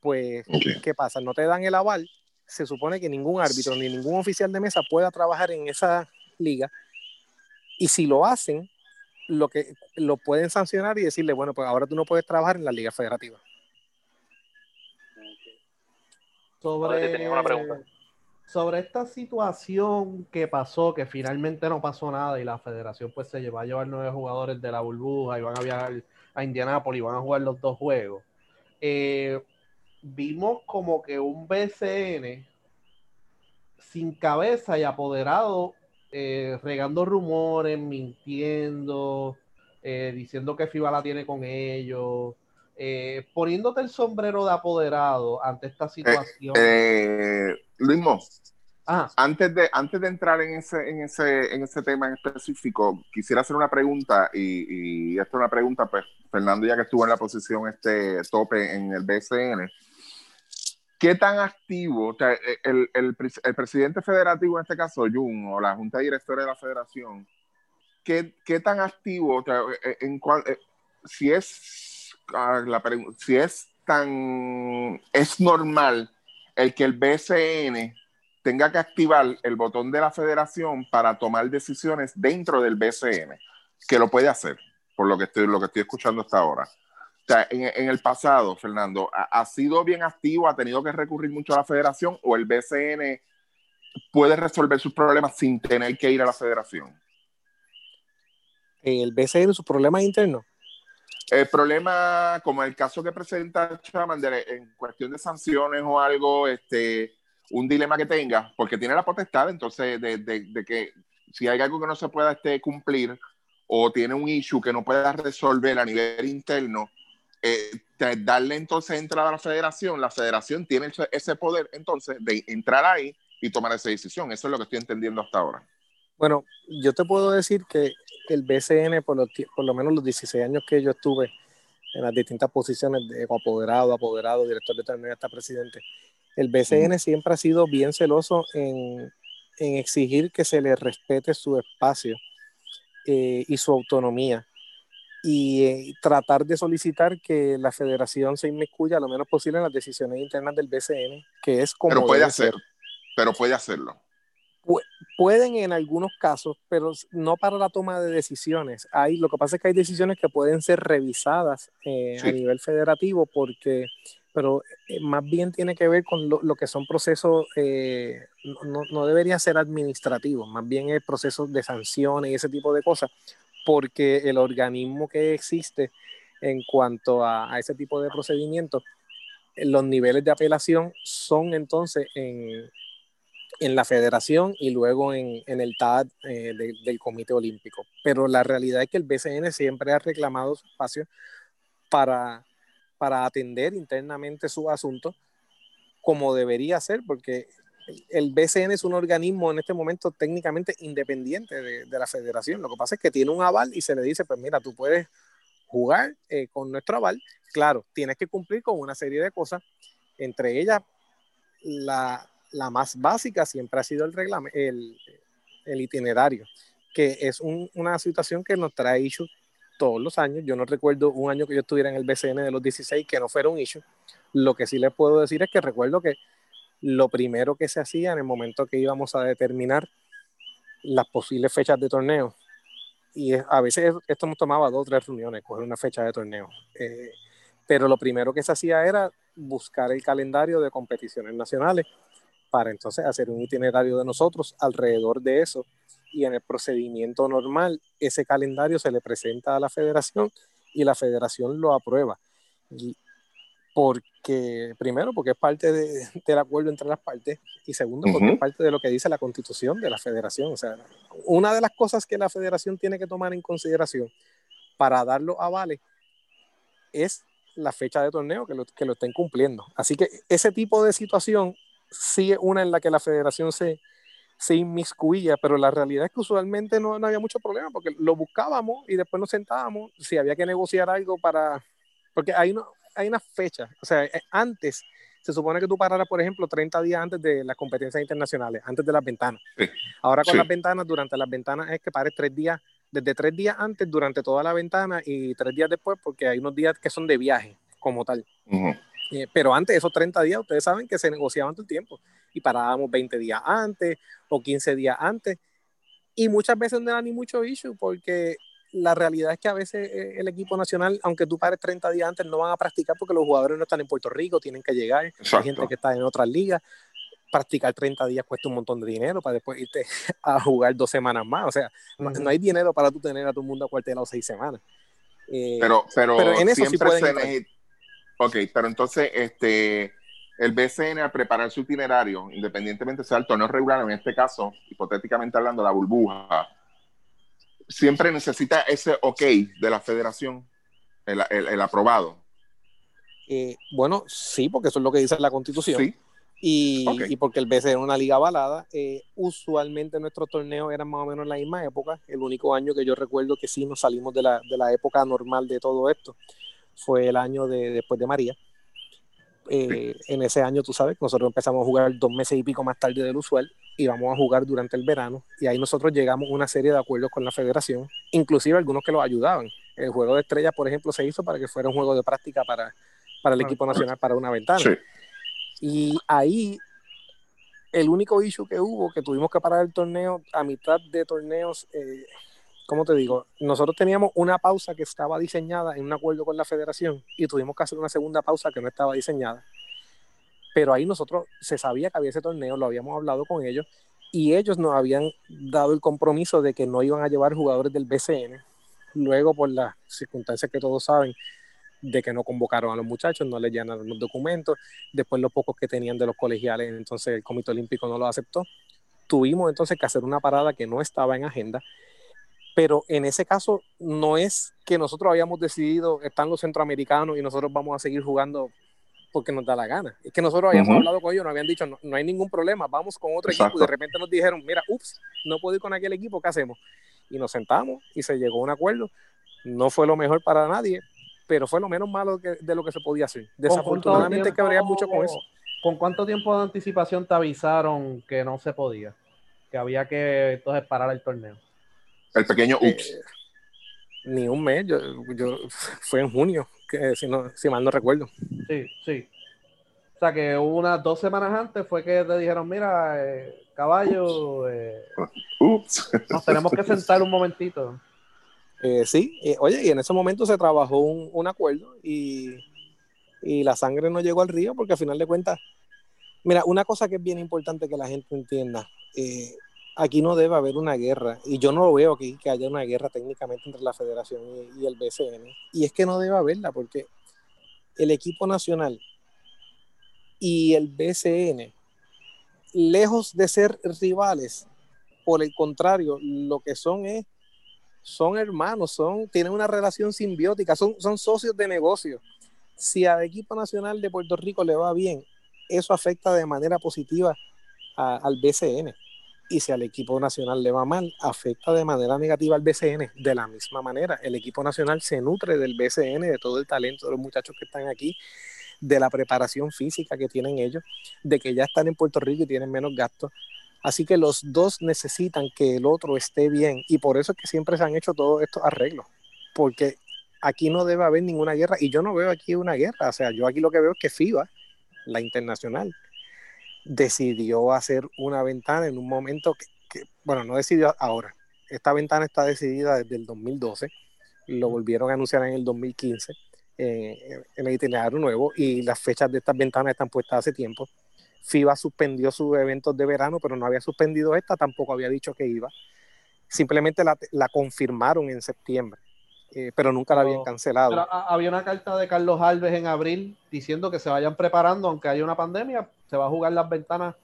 Pues, okay. ¿qué pasa? No te dan el aval. Se supone que ningún árbitro ni ningún oficial de mesa pueda trabajar en esa liga. Y si lo hacen, lo que lo pueden sancionar y decirle, bueno, pues ahora tú no puedes trabajar en la liga federativa. Sobre, sobre esta situación que pasó, que finalmente no pasó nada y la federación pues se llevó a llevar nueve jugadores de la burbuja y van a viajar a Indianápolis, van a jugar los dos juegos. eh, vimos como que un BCN sin cabeza y apoderado, eh, regando rumores, mintiendo, eh, diciendo que FIBA la tiene con ellos, eh, poniéndote el sombrero de apoderado ante esta situación. Luis ah. antes, de, antes de entrar en ese, en, ese, en ese tema en específico, quisiera hacer una pregunta, y, y esta es una pregunta, pues, Fernando, ya que estuvo en la posición este tope en el BCN, ¿Qué tan activo, el, el, el, presidente federativo, en este caso Jun, o la junta directora de la federación, qué, qué tan activo, eh, en cual, eh, si es, la, si es tan, es normal el que el BCN tenga que activar el botón de la federación para tomar decisiones dentro del BCN, que lo puede hacer, por lo que estoy, lo que estoy escuchando hasta ahora en, el pasado, Fernando, ¿ha, sido bien activo? ¿Ha tenido que recurrir mucho a la federación? ¿O el BCN puede resolver sus problemas sin tener que ir a la federación? ¿El BCN sus problemas internos? El problema, como el caso que presenta Chaman, en cuestión de sanciones o algo, este, un dilema que tenga, porque tiene la potestad, entonces, de, de, que si hay algo que no se pueda este, cumplir o tiene un issue que no pueda resolver a nivel interno, eh, darle entonces entrada a la federación, la federación tiene ese poder entonces de entrar ahí y tomar esa decisión. Eso es lo que estoy entendiendo hasta ahora. Bueno, yo te puedo decir que el BCN, por lo, por lo menos los 16 años que yo estuve en las distintas posiciones de apoderado, apoderado, director de torneo hasta presidente, el BCN siempre ha sido bien celoso en, en, exigir que se le respete su espacio eh, y su autonomía y eh, tratar de solicitar que la federación se inmiscuya lo menos posible en las decisiones internas del BCN, que es como... Pero puede hacer, pero puede hacerlo. Pueden en algunos casos, pero no para la toma de decisiones. Hay, lo que pasa es que hay decisiones que pueden ser revisadas eh, a nivel federativo, porque, pero eh, más bien tiene que ver con lo, que son procesos, no, no, debería ser administrativos, más bien es procesos de sanciones y ese tipo de cosas, porque el organismo que existe en cuanto a, ese tipo de procedimientos, los niveles de apelación son entonces en, la federación y luego en, el TAD eh, del Comité Olímpico. Pero la realidad es que el BCN siempre ha reclamado espacio para, para atender internamente su asunto como debería ser, porque el BCN es un organismo en este momento técnicamente independiente de, la federación. Lo que pasa es que tiene un aval y se le dice, pues mira, tú puedes jugar eh, con nuestro aval. Claro, tienes que cumplir con una serie de cosas, entre ellas la, más básica siempre ha sido el, el, el itinerario, que es una situación que nos trae issue todos los años. Yo no recuerdo un año que yo estuviera en el BCN de los 16 que no fuera un issue. Lo que sí les puedo decir es que recuerdo que lo primero que se hacía en el momento que íbamos a determinar las posibles fechas de torneo, y a veces esto nos tomaba dos o tres reuniones, coger una fecha de torneo, eh, pero lo primero que se hacía era buscar el calendario de competiciones nacionales para entonces hacer un itinerario de nosotros alrededor de eso y en el procedimiento normal ese calendario se le presenta a la federación y la federación lo aprueba. Y porque primero porque es parte de, del acuerdo entre las partes y segundo porque es parte de lo que dice la constitución de la federación. O sea, una de las cosas que la federación tiene que tomar en consideración para dar los avales es la fecha de torneo que lo, que lo estén cumpliendo. Así que ese tipo de situación sí es una en la que la federación se, se inmiscuía, pero la realidad es que usualmente no, no había mucho problema porque lo buscábamos y después nos sentábamos si había que negociar algo para... Porque hay, no, hay una fecha, o sea, eh, antes se supone que tú pararas, por ejemplo, 30 días antes de las competencias internacionales, antes de las ventanas. Ahora con las ventanas, durante las ventanas es que pares tres días, desde tres días antes, durante toda la ventana y tres días después, porque hay unos días que son de viaje como tal. Eh, pero antes, esos 30 días, ustedes saben que se negociaban todo el tiempo y parábamos 20 días antes o 15 días antes. Y muchas veces no era ni mucho issue porque la realidad es que a veces eh, el equipo nacional, aunque tú pares 30 días antes, no van a practicar porque los jugadores no están en Puerto Rico, tienen que llegar, hay gente que está en otras ligas. Practicar 30 días cuesta un montón de dinero para después irte [LAUGHS] a jugar dos semanas más. O sea, no, hay dinero para tú tener a tu mundo acuartelado seis semanas. Eh, pero, pero, en eso siempre, se Ok, pero entonces, este, el BCN al preparar su itinerario, independientemente sea el torneo regular, en este caso, hipotéticamente hablando, la burbuja, siempre necesita ese ok de la federación, el, aprobado. Eh, bueno, sí, porque eso es lo que dice la constitución. Sí. Y, porque el BCN es una liga avalada. Eh, usualmente nuestros torneos eran más o menos en la misma época. El único año que yo recuerdo que sí nos salimos de la, de la época normal de todo esto fue el año de, después de María. Eh, en ese año, tú sabes, nosotros empezamos a jugar dos meses y pico más tarde del usual y vamos a jugar durante el verano y ahí nosotros llegamos a una serie de acuerdos con la federación, inclusive algunos que lo ayudaban. El juego de estrellas, por ejemplo, se hizo para que fuera un juego de práctica para, para el equipo nacional para una ventana. Y ahí el único issue que hubo, que tuvimos que parar el torneo a mitad de torneos, eh, ¿cómo te digo? Nosotros teníamos una pausa que estaba diseñada en un acuerdo con la federación y tuvimos que hacer una segunda pausa que no estaba diseñada. Pero ahí nosotros se sabía que había ese torneo, lo habíamos hablado con ellos y ellos nos habían dado el compromiso de que no iban a llevar jugadores del BCN. Luego, por las circunstancias que todos saben, de que no convocaron a los muchachos, no les llenaron los documentos, después los pocos que tenían de los colegiales, entonces el Comité Olímpico no lo aceptó. Tuvimos entonces que hacer una parada que no estaba en agenda pero en ese caso no es que nosotros habíamos decidido, están los centroamericanos y nosotros vamos a seguir jugando porque nos da la gana. Es que nosotros habíamos hablado con ellos, nos habían dicho, no, hay ningún problema, vamos con otro equipo y de repente nos dijeron, mira, ups, no puedo ir con aquel equipo, ¿qué hacemos? Y nos sentamos y se llegó a un acuerdo. No fue lo mejor para nadie, pero fue lo menos malo de lo que se podía hacer. Desafortunadamente hay que habría mucho con eso. ¿Con cuánto tiempo de anticipación te avisaron que no se podía? Que había que entonces parar el torneo. El pequeño eh, ups. ni un mes, yo, fue en junio, que si, no, si mal no recuerdo. Sí, sí. O sea que unas dos semanas antes fue que te dijeron, mira, eh, caballo, eh, ups. nos tenemos que sentar un momentito. sí, oye, y en ese momento se trabajó un, un acuerdo y, y, la sangre no llegó al río porque al final de cuentas, mira, una cosa que es bien importante que la gente entienda, aquí no debe haber una guerra, y yo no lo veo aquí que haya una guerra técnicamente entre la federación y, el BCN, y es que no debe haberla, porque el equipo nacional y el BCN, lejos de ser rivales, por el contrario, lo que son es, son hermanos, son, tienen una relación simbiótica, son, son socios de negocio. Si al equipo nacional de Puerto Rico le va bien, eso afecta de manera positiva al BCN y si al equipo nacional le va mal, afecta de manera negativa al BCN. De la misma manera, el equipo nacional se nutre del BCN, de todo el talento de los muchachos que están aquí, de la preparación física que tienen ellos, de que ya están en Puerto Rico y tienen menos gastos. Así que los dos necesitan que el otro esté bien y por eso es que siempre se han hecho todos estos arreglos, porque aquí no debe haber ninguna guerra y yo no veo aquí una guerra, o sea, yo aquí lo que veo es que FIBA, la internacional, decidió hacer una ventana en un momento que, bueno, no decidió ahora. Esta ventana está decidida desde el 2012, lo volvieron a anunciar en el 2015 eh, en el itinerario nuevo y las fechas de estas ventanas están puestas hace tiempo. FIBA suspendió sus eventos de verano, pero no había suspendido esta, tampoco había dicho que iba. Simplemente la, la confirmaron en septiembre. Eh, pero nunca la habían cancelado. había una carta de Carlos Alves en abril diciendo que se vayan preparando, aunque haya una pandemia, se va a jugar las ventanas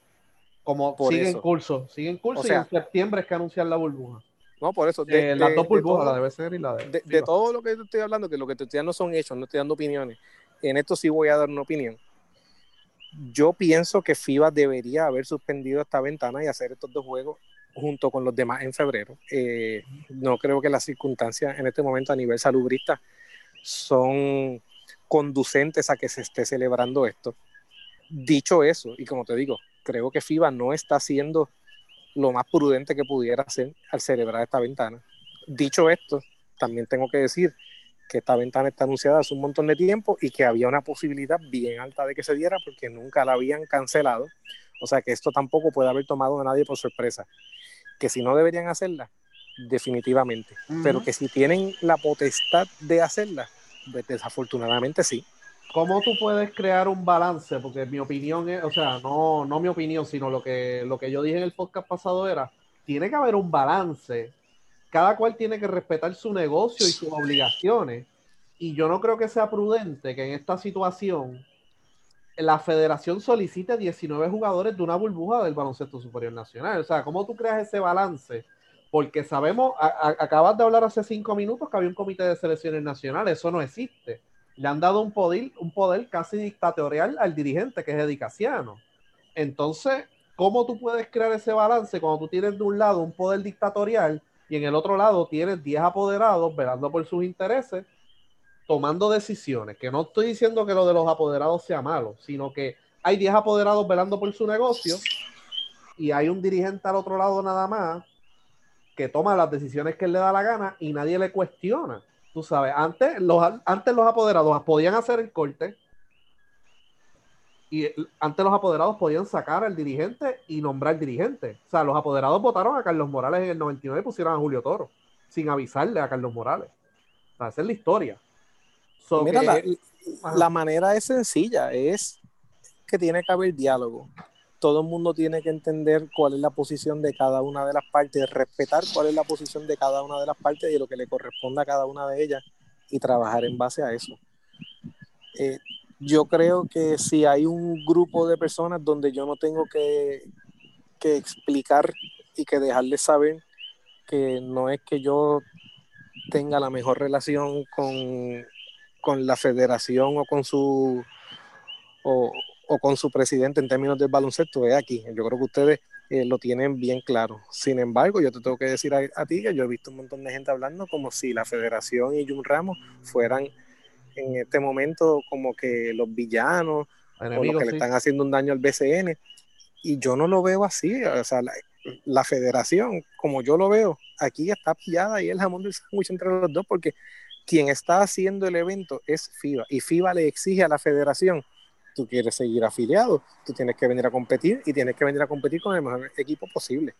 como sigue en curso, sigue en curso y en septiembre es que anuncian la burbuja. No, por eso. De, las dos burbujas, la debe ser y la de. De, todo lo que estoy hablando, que lo que te estoy dando son hechos, no estoy dando opiniones. En esto sí voy a dar una opinión. Yo pienso que FIBA debería haber suspendido esta ventana y hacer estos dos juegos junto con los demás en febrero. Eh, no creo que las circunstancias en este momento a nivel salubrista son conducentes a que se esté celebrando esto. Dicho eso, y como te digo, creo que FIBA no está haciendo lo más prudente que pudiera hacer al celebrar esta ventana. Dicho esto, también tengo que decir que esta ventana está anunciada hace un montón de tiempo y que había una posibilidad bien alta de que se diera porque nunca la habían cancelado. O sea que esto tampoco puede haber tomado a nadie por sorpresa que si no deberían hacerla, definitivamente, pero que si tienen la potestad de hacerla, pues desafortunadamente sí. ¿Cómo tú puedes crear un balance? Porque mi opinión es, o sea, no, no mi opinión, sino lo que, lo que yo dije en el podcast pasado era, tiene que haber un balance. Cada cual tiene que respetar su negocio y sus obligaciones, Y yo no creo que sea prudente que en esta situación la federación solicite 19 jugadores de una burbuja del baloncesto superior nacional. O sea, ¿cómo tú creas ese balance? Porque sabemos, acabas de hablar hace cinco minutos que había un comité de selecciones nacionales, eso no existe. Le han dado un poder, un poder casi dictatorial al dirigente, que es Edicaciano. Entonces, ¿cómo tú puedes crear ese balance cuando tú tienes de un lado un poder dictatorial y en el otro lado tienes 10 apoderados velando por sus intereses tomando decisiones, que no estoy diciendo que lo de los apoderados sea malo, sino que hay 10 apoderados velando por su negocio y hay un dirigente al otro lado nada más que toma las decisiones que él le da la gana y nadie le cuestiona. Tú sabes, antes los, antes los apoderados podían hacer el corte y antes los apoderados podían sacar al dirigente y nombrar dirigente. O sea, los apoderados votaron a Carlos Morales en el 99 y pusieron a Julio Toro sin avisarle a Carlos Morales. O sea, esa es la historia. Mira, la, manera es sencilla, es que tiene que haber diálogo. Todo el mundo tiene que entender cuál es la posición de cada una de las partes, respetar cuál es la posición de cada una de las partes y lo que le corresponde a cada una de ellas y trabajar en base a eso. Eh, yo creo que si hay un grupo de personas donde yo no tengo que, que explicar y que dejarles saber que no es que yo tenga la mejor relación con con la federación o con su o, con su presidente en términos del baloncesto es aquí. Yo creo que ustedes eh, lo tienen bien claro. Sin embargo, yo te tengo que decir a, ti que yo he visto un montón de gente hablando como si la federación y Jun Ramos fueran en este momento como que los villanos o los que le están haciendo un daño al BCN. Y yo no lo veo así. O sea, la, la federación, como yo lo veo, aquí está pillada y el jamón del sándwich entre los dos porque quien está haciendo el evento es FIBA y FIBA le exige a la federación, tú quieres seguir afiliado, tú tienes que venir a competir y tienes que venir a competir con el mejor equipo posible.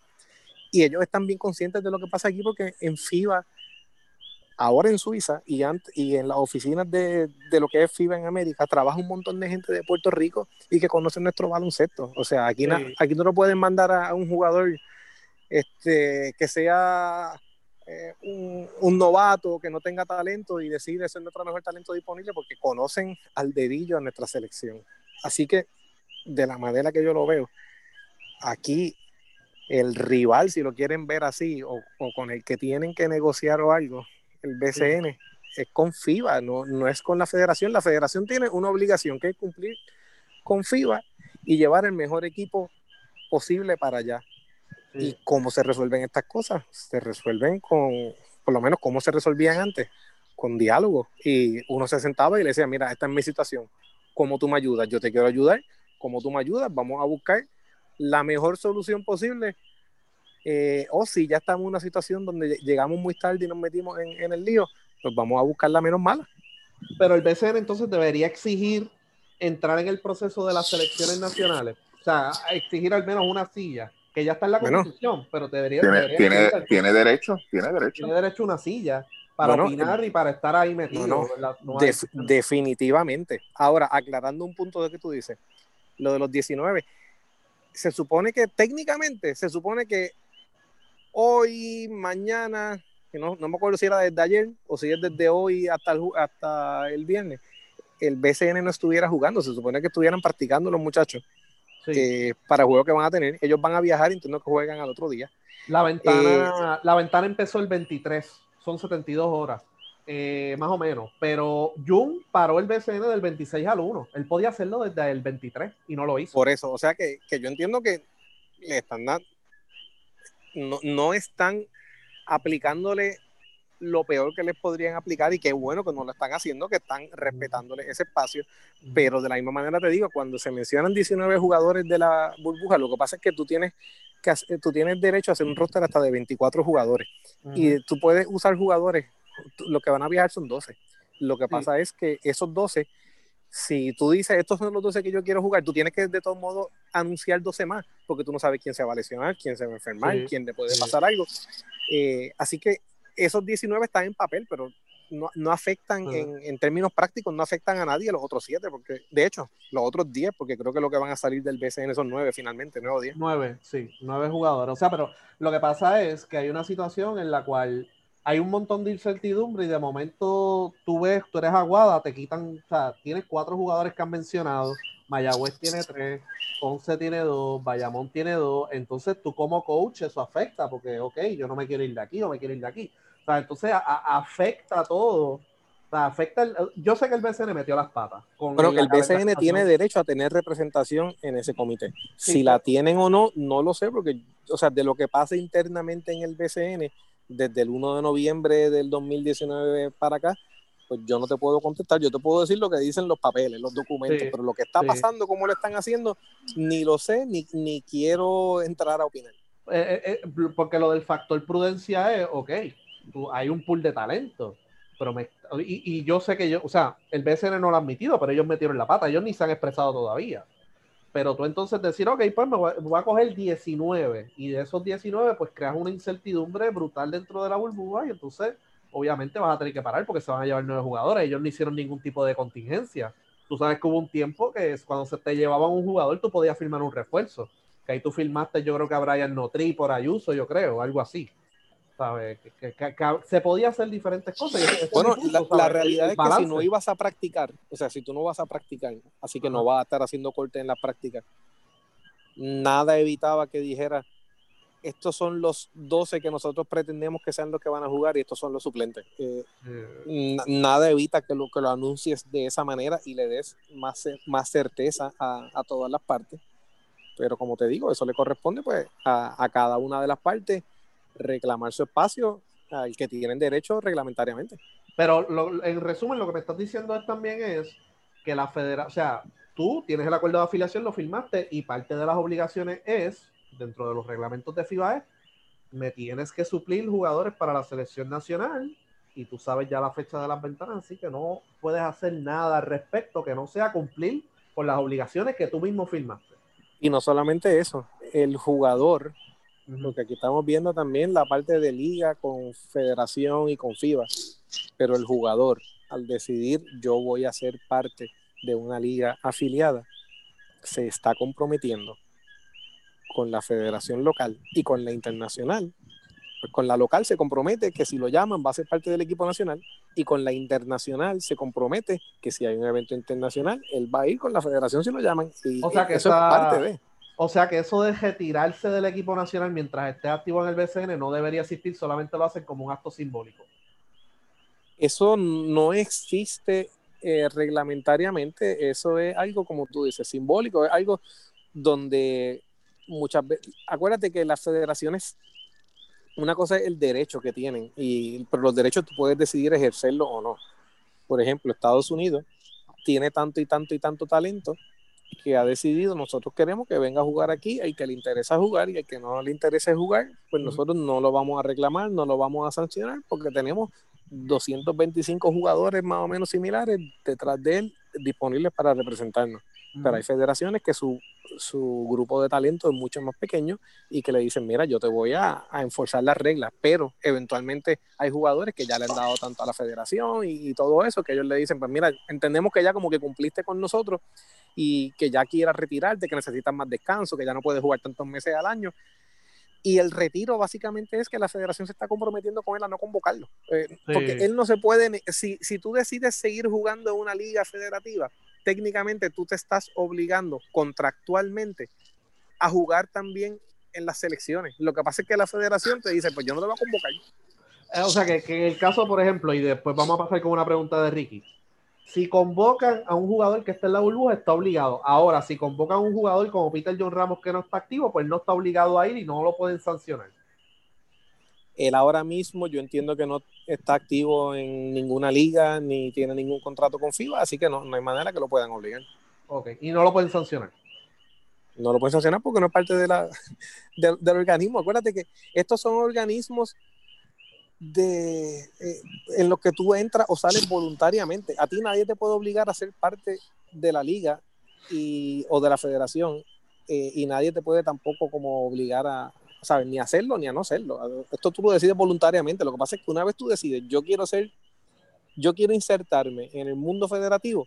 Y ellos están bien conscientes de lo que pasa aquí porque en FIBA, ahora en Suiza y, y en las oficinas de, de, lo que es FIBA en América, trabaja un montón de gente de Puerto Rico y que conocen nuestro baloncesto. O sea, aquí, aquí no lo pueden mandar a, a un jugador este, que sea eh, un, novato que no tenga talento y decide ser nuestro mejor talento disponible porque conocen al dedillo a nuestra selección. Así que, de la manera que yo lo veo, aquí el rival, si lo quieren ver así, o, con el que tienen que negociar o algo, el BCN, es con FIBA, no, no es con la federación. La federación tiene una obligación que es cumplir con FIBA y llevar el mejor equipo posible para allá. ¿Y cómo se resuelven estas cosas? Se resuelven con, por lo menos, cómo se resolvían antes, con diálogo. Y uno se sentaba y le decía, mira, esta es mi situación, ¿cómo tú me ayudas? Yo te quiero ayudar, ¿cómo tú me ayudas? Vamos a buscar la mejor solución posible. Eh, o si ya estamos en una situación donde llegamos muy tarde y nos metimos en, en el lío, pues vamos a buscar la menos mala. Pero el BCN entonces debería exigir entrar en el proceso de las selecciones nacionales. O sea, exigir al menos una silla que ya está en la Constitución, pero debería, tiene, tiene, tiene, derecho, tiene derecho. Tiene derecho a una silla para opinar y para estar ahí metido. definitivamente. Ahora, aclarando un punto de que tú dices, lo de los 19, se supone que técnicamente, se supone que hoy, mañana, no, no me acuerdo si era desde ayer o si es desde hoy hasta el, hasta el viernes, el BCN no estuviera jugando, se supone que estuvieran practicando los muchachos para el juego que van a tener. Ellos van a viajar y entiendo que juegan al otro día. La ventana, eh, la ventana empezó el 23, son 72 horas, eh, más o menos. Pero Jun paró el BCN del 26 al 1. Él podía hacerlo desde el 23 y no lo hizo. Por eso, o sea que, que yo entiendo que están no, no están aplicándole lo peor que les podrían aplicar y qué bueno que no lo están haciendo, que están respetándole ese espacio. Pero de la misma manera te digo, cuando se mencionan 19 jugadores de la burbuja, lo que pasa es que tú tienes que tú tienes derecho a hacer un roster hasta de 24 jugadores y tú puedes usar jugadores, lo que van a viajar son 12. Lo que pasa es que esos 12 si tú dices, estos son los 12 que yo quiero jugar, tú tienes que de todos modos anunciar 12 más, porque tú no sabes quién se va a lesionar, quién se va a enfermar, quién le puede pasar algo. Eh, así que esos 19 están en papel, pero no, no afectan en, en, términos prácticos, no afectan a nadie los otros 7, porque de hecho, los otros 10, porque creo que lo que van a salir del BCN son 9 finalmente, 9 o 10. 9, sí, 9 jugadores. O sea, pero lo que pasa es que hay una situación en la cual hay un montón de incertidumbre y de momento tú ves, tú eres aguada, te quitan, o sea, tienes cuatro jugadores que han mencionado, Mayagüez tiene tres, Ponce tiene dos, Bayamón tiene dos, entonces tú como coach eso afecta porque, ok, yo no me quiero ir de aquí o me quiero ir de aquí. O sea, entonces afecta todo. O sea, afecta yo sé que el BCN metió las patas. Pero el BCN tiene derecho a tener representación en ese comité. si la tienen o no, no lo sé, porque, o sea, de lo que pasa internamente en el BCN, desde el 1 de noviembre del 2019 para acá, pues yo no te puedo contestar, yo te puedo decir lo que dicen los papeles, los documentos, pero lo que está pasando, cómo lo están haciendo, ni lo sé, ni, ni quiero entrar a opinar. Eh, eh, eh, porque lo del factor prudencia es, ok, hay un pool de talento, pero me, y, yo sé que yo, o sea, el BCN no lo ha admitido, pero ellos metieron la pata, ellos ni se han expresado todavía. Pero tú entonces decir, ok, pues me voy, a coger 19 y de esos 19 pues creas una incertidumbre brutal dentro de la burbuja y entonces obviamente vas a tener que parar porque se van a llevar nueve jugadores. Ellos no hicieron ningún tipo de contingencia. Tú sabes que hubo un tiempo que cuando se te llevaban un jugador tú podías firmar un refuerzo. Que ahí tú firmaste yo creo que a Brian Notri por Ayuso, yo creo, algo así. ¿Sabes? Que, se podía hacer diferentes cosas. bueno, la, realidad es que si no ibas a practicar, o sea, si tú no vas a practicar, así que no vas a estar haciendo corte en la práctica, nada evitaba que dijera, estos son los 12 que nosotros pretendemos que sean los que van a jugar y estos son los suplentes. Eh, nada evita que lo, que lo anuncies de esa manera y le des más, más certeza a, a todas las partes. Pero como te digo, eso le corresponde pues a, a cada una de las partes reclamar su espacio al que tienen derecho reglamentariamente. Pero en resumen, lo que me estás diciendo es, también es que la federación, o sea, tú tienes el acuerdo de afiliación, lo firmaste y parte de las obligaciones es, dentro de los reglamentos de FIBA, es, me tienes que suplir jugadores para la selección nacional y tú sabes ya la fecha de las ventanas, así que no puedes hacer nada al respecto que no sea cumplir con las obligaciones que tú mismo firmaste. Y no solamente eso, el jugador porque aquí estamos viendo también la parte de liga con federación y con FIBA, pero el jugador al decidir yo voy a ser parte de una liga afiliada, se está comprometiendo con la federación local y con la internacional. Pues con la local se compromete que si lo llaman va a ser parte del equipo nacional y con la internacional se compromete que si hay un evento internacional, él va a ir con la federación si lo llaman. Y o sea que eso es parte de o sea que eso de retirarse del equipo nacional mientras esté activo en el BCN no debería existir, solamente lo hacen como un acto simbólico. Eso no existe eh, reglamentariamente, eso es algo como tú dices, simbólico, es algo donde muchas veces, acuérdate que las federaciones, una cosa es el derecho que tienen, y, pero los derechos tú puedes decidir ejercerlo o no. Por ejemplo, Estados Unidos tiene tanto y tanto y tanto talento que ha decidido, nosotros queremos que venga a jugar aquí, el que le interesa jugar y el que no le interesa jugar, pues nosotros no lo vamos a reclamar, no lo vamos a sancionar porque tenemos 225 jugadores más o menos similares detrás de él disponibles para representarnos. Pero hay federaciones que su, su, grupo de talento es mucho más pequeño y que le dicen, mira, yo te voy a, a, enforzar las reglas, pero eventualmente hay jugadores que ya le han dado tanto a la federación y, y, todo eso, que ellos le dicen, pues mira, entendemos que ya como que cumpliste con nosotros y que ya quieras retirarte, que necesitas más descanso, que ya no puedes jugar tantos meses al año. Y el retiro básicamente es que la federación se está comprometiendo con él a no convocarlo. Eh, porque él no se puede, si, si tú decides seguir jugando en una liga federativa, técnicamente tú te estás obligando contractualmente a jugar también en las selecciones. Lo que pasa es que la federación te dice, pues yo no te voy a convocar. Eh, o sea, que, que, en el caso, por ejemplo, y después vamos a pasar con una pregunta de Ricky. Si convocan a un jugador que está en la burbuja, está obligado. Ahora, si convocan a un jugador como Peter John Ramos que no está activo, pues no está obligado a ir y no lo pueden sancionar. Él ahora mismo yo entiendo que no está activo en ninguna liga ni tiene ningún contrato con FIBA, así que no, no hay manera que lo puedan obligar. Ok, y no lo pueden sancionar. No lo pueden sancionar porque no es parte de la, [LAUGHS] del organismo. Acuérdate que estos son organismos de, eh, en los que tú entras o sales voluntariamente. A ti nadie te puede obligar a ser parte de la liga y, o de la federación eh, y nadie te puede tampoco como obligar a, ¿sabes? Ni hacerlo ni a no hacerlo. Esto tú lo decides voluntariamente. Lo que pasa es que una vez tú decides, yo quiero ser, yo quiero insertarme en el mundo federativo,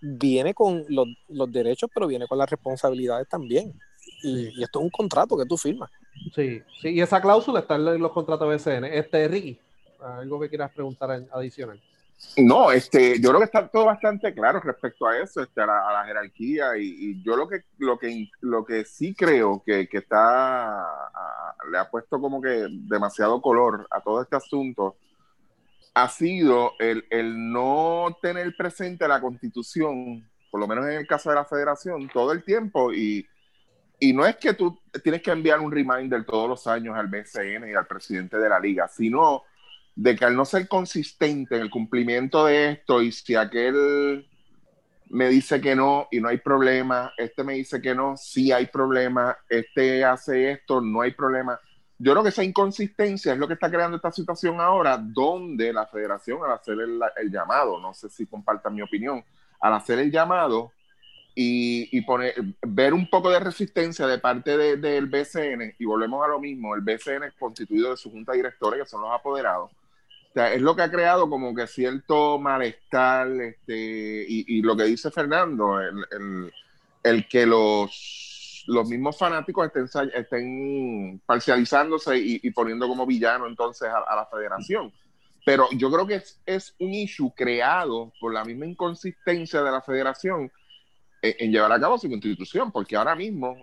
viene con los, los derechos, pero viene con las responsabilidades también. Y, esto es un contrato que tú firmas. Sí, sí, y esa cláusula está en los contratos de BCN. Este, Ricky. algo que quieras preguntar adicional. No, este, yo creo que está todo bastante claro respecto a eso, este, a, la, jerarquía y, yo lo que, lo que, lo que sí creo que, que está, le ha puesto como que demasiado color a todo este asunto ha sido el, el no tener presente la constitución, por lo menos en el caso de la federación, todo el tiempo y, y no es que tú tienes que enviar un reminder todos los años al BCN y al presidente de la liga, sino de que al no ser consistente en el cumplimiento de esto y si aquel me dice que no y no hay problema, este me dice que no, sí hay problema, este hace esto, no hay problema. Yo creo que esa inconsistencia es lo que está creando esta situación ahora, donde la federación al hacer el, llamado, no sé si compartan mi opinión, al hacer el llamado y, poner, ver un poco de resistencia de parte del BCN, y volvemos a lo mismo, el BCN es constituido de su junta directora, que son los apoderados, es lo que ha creado como que cierto malestar, este, y, lo que dice Fernando, el, que los, los mismos fanáticos estén, estén parcializándose y, poniendo como villano entonces a, la federación. Pero yo creo que es, un issue creado por la misma inconsistencia de la federación en, llevar a cabo su constitución, porque ahora mismo,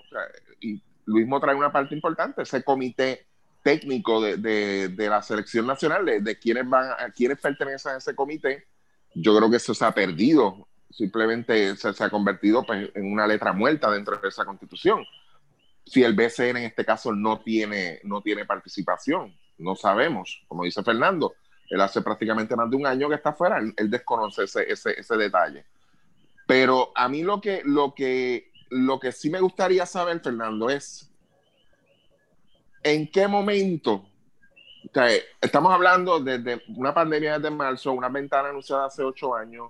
y Luis mismo trae una parte importante, ese comité técnico de, la selección nacional, de, de, quiénes van, a quiénes pertenecen a ese comité, yo creo que eso se ha perdido, simplemente se, ha convertido pues, en una letra muerta dentro de esa constitución. Si el BCN en este caso no tiene, no tiene participación, no sabemos, como dice Fernando, él hace prácticamente más de un año que está fuera, él, desconoce ese, ese, ese, detalle. Pero a mí lo que, lo, que, lo que sí me gustaría saber, Fernando, es ¿en qué momento? estamos hablando desde una pandemia desde marzo, una ventana anunciada hace ocho años,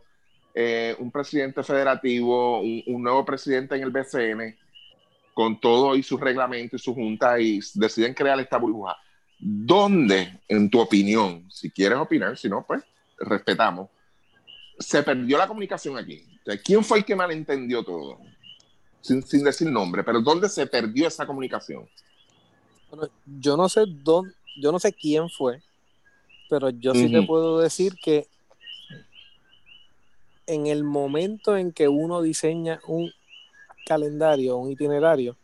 eh, un presidente federativo, un, nuevo presidente en el BCN, con todo y su reglamento y su junta, y deciden crear esta burbuja. ¿Dónde, en tu opinión, si quieres opinar, si no, pues respetamos, se perdió la comunicación aquí? ¿Quién fue el que malentendió todo? Sin decir nombre, pero ¿dónde se perdió esa comunicación? Yo no sé dónde, yo no sé quién fue, pero yo sí te puedo decir que en el momento en que uno diseña un calendario, un itinerario,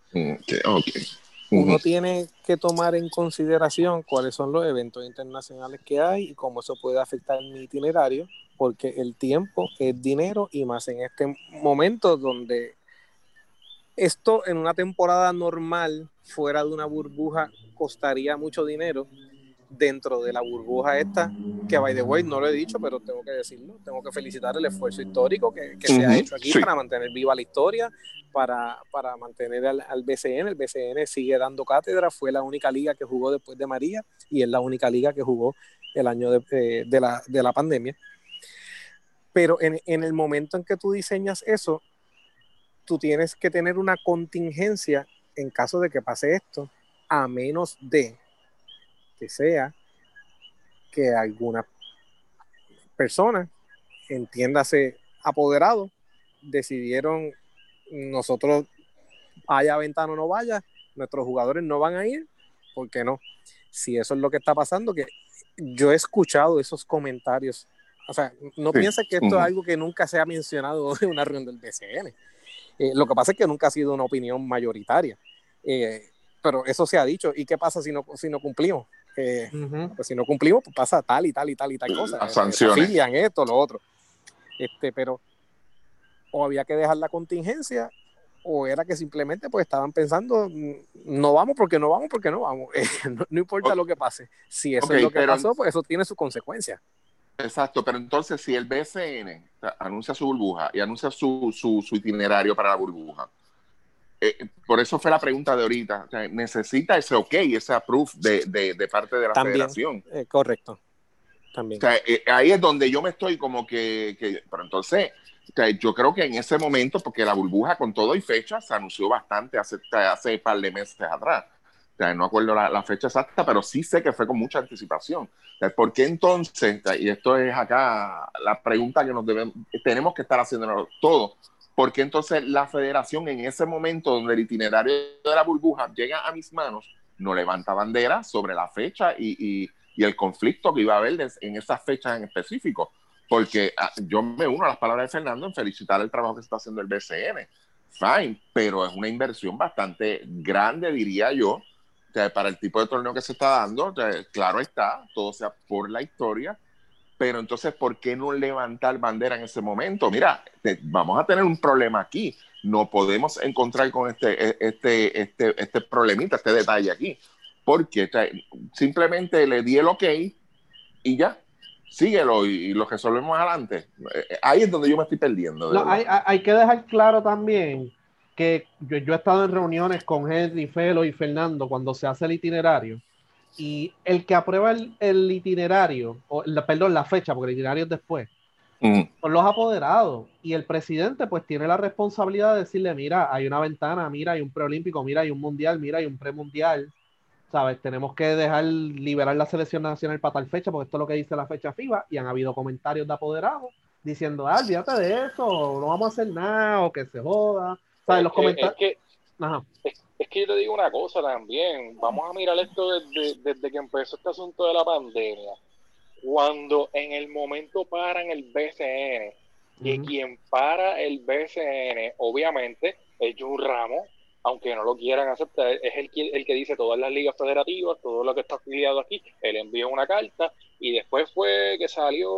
uno tiene que tomar en consideración cuáles son los eventos internacionales que hay y cómo eso puede afectar mi itinerario, porque el tiempo es dinero y más en este momento donde esto en una temporada normal, fuera de una burbuja, costaría mucho dinero. Dentro de la burbuja esta, que by the way no lo he dicho, pero tengo que decirlo, tengo que felicitar el esfuerzo histórico que, se ha hecho aquí para mantener viva la historia, para, para mantener al, BCN. El BCN sigue dando cátedra, fue la única liga que jugó después de María y es la única liga que jugó el año de, eh, de, la, de la pandemia. Pero en, en, el momento en que tú diseñas eso, tú tienes que tener una contingencia en caso de que pase esto, a menos de que sea que alguna persona, entiéndase apoderado, decidieron nosotros haya ventana o no vaya, nuestros jugadores no van a ir, ¿por qué no? Si eso es lo que está pasando, que yo he escuchado esos comentarios, o sea, no piensa que esto es algo que nunca se ha mencionado [LAUGHS] en una reunión del BCN. Eh, lo que pasa es que nunca ha sido una opinión mayoritaria. Eh, pero eso se ha dicho. ¿Y qué pasa si no, si no cumplimos? Eh, pues si no cumplimos, pues pasa tal y tal y tal y tal cosa. sanciones. esto, lo otro. Este, pero o había que dejar la contingencia o era que simplemente pues estaban pensando mm, no vamos porque no vamos porque no vamos [LAUGHS] no, importa lo que pase si eso es lo que pasó pues eso tiene sus consecuencias Exacto, pero entonces si el BCN anuncia su burbuja y anuncia su, su, itinerario para la burbuja, eh, por eso fue la pregunta de ahorita, necesita ese ok, ese approve de, de, parte de la federación. Eh, correcto, también. Eh, ahí es donde yo me estoy como que, que pero entonces, yo creo que en ese momento, porque la burbuja con todo y fecha se anunció bastante hace, hace un par de meses atrás no acuerdo la, fecha exacta, pero sí sé que fue con mucha anticipación. ¿Por qué entonces, y esto es acá la pregunta que nos tenemos que estar haciendo todos, ¿por qué entonces la federación en ese momento donde el itinerario de la burbuja llega a mis manos, no levanta bandera sobre la fecha y, y el conflicto que iba a haber en esas fechas en específico. Porque ah, yo me uno a las palabras de Fernando en felicitar el trabajo que está haciendo el BCN. Fine, pero es una inversión bastante grande, diría yo, para el tipo de torneo que se está dando. claro está, todo sea por la historia, pero entonces, ¿por qué no levantar bandera en ese momento? Mira, vamos a tener un problema aquí. No podemos encontrar con este, e, este, este, este problemita, este detalle aquí. Porque simplemente le di el ok y ya, síguelo y, lo resolvemos adelante. Eh, ahí es donde yo me estoy perdiendo. hay, que dejar claro también que yo, yo, he estado en reuniones con Henry, Felo y Fernando cuando se hace el itinerario y el que aprueba el, itinerario, o, la, perdón, la fecha, porque el itinerario es después, son los apoderados. Y el presidente pues tiene la responsabilidad de decirle, mira, hay una ventana, mira, hay un preolímpico, mira, hay un mundial, mira, hay un premundial. ¿Sabes? Tenemos que dejar liberar la selección nacional para tal fecha, porque esto es lo que dice la fecha FIBA, y han habido comentarios de apoderados diciendo, ah, olvídate de eso, no vamos a hacer nada, o que se joda. ¿Sabes? Los comentarios. Ajá es que yo te digo una cosa también, vamos a mirar esto desde, que empezó este asunto de la pandemia. Cuando en el momento paran el BCN, y quien para el BCN, obviamente, es Jun Ramos, aunque no lo quieran aceptar, es el que, el que dice todas las ligas federativas, todo lo que está afiliado aquí, él envió una carta y después fue que salió,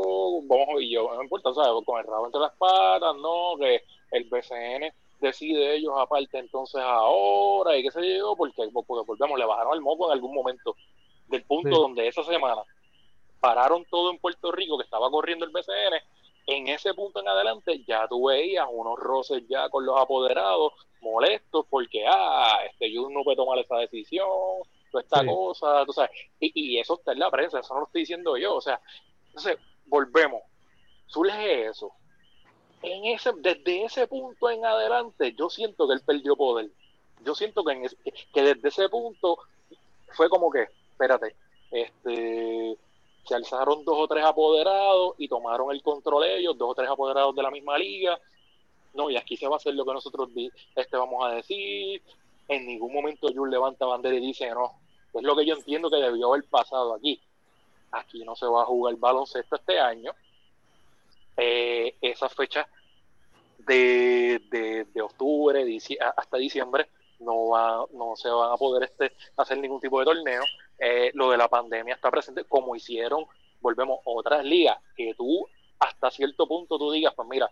vamos, y yo, no importa, ¿sabes? Con el rabo entre las patas, no, que el BCN decide ellos aparte entonces ahora y qué sé yo, porque, porque volvemos, le bajaron el moco en algún momento del punto donde esa semana pararon todo en Puerto Rico que estaba corriendo el BCN, en ese punto en adelante ya tú veías unos roces ya con los apoderados molestos porque, ah, este yo no puede tomar esa decisión, toda esta cosa, tú sabes, y, y eso está en la prensa, eso no lo estoy diciendo yo, o sea, entonces volvemos, surge eso, en ese, desde ese punto en adelante, yo siento que él perdió poder. Yo siento que, en que desde ese punto fue como que, espérate, este, se alzaron dos o tres apoderados y tomaron el control ellos, dos o tres apoderados de la misma liga. No, y aquí se va a hacer lo que nosotros este vamos a decir. En ningún momento Jules levanta bandera y dice, no, es lo que yo entiendo que debió haber pasado aquí. Aquí no se va a jugar baloncesto este año eh, esas fechas de, de, octubre hasta diciembre no, va, no se van a poder este, hacer ningún tipo de torneo. Eh, lo de la pandemia está presente, como hicieron, volvemos, otras ligas, que tú hasta cierto punto tú digas, pues mira,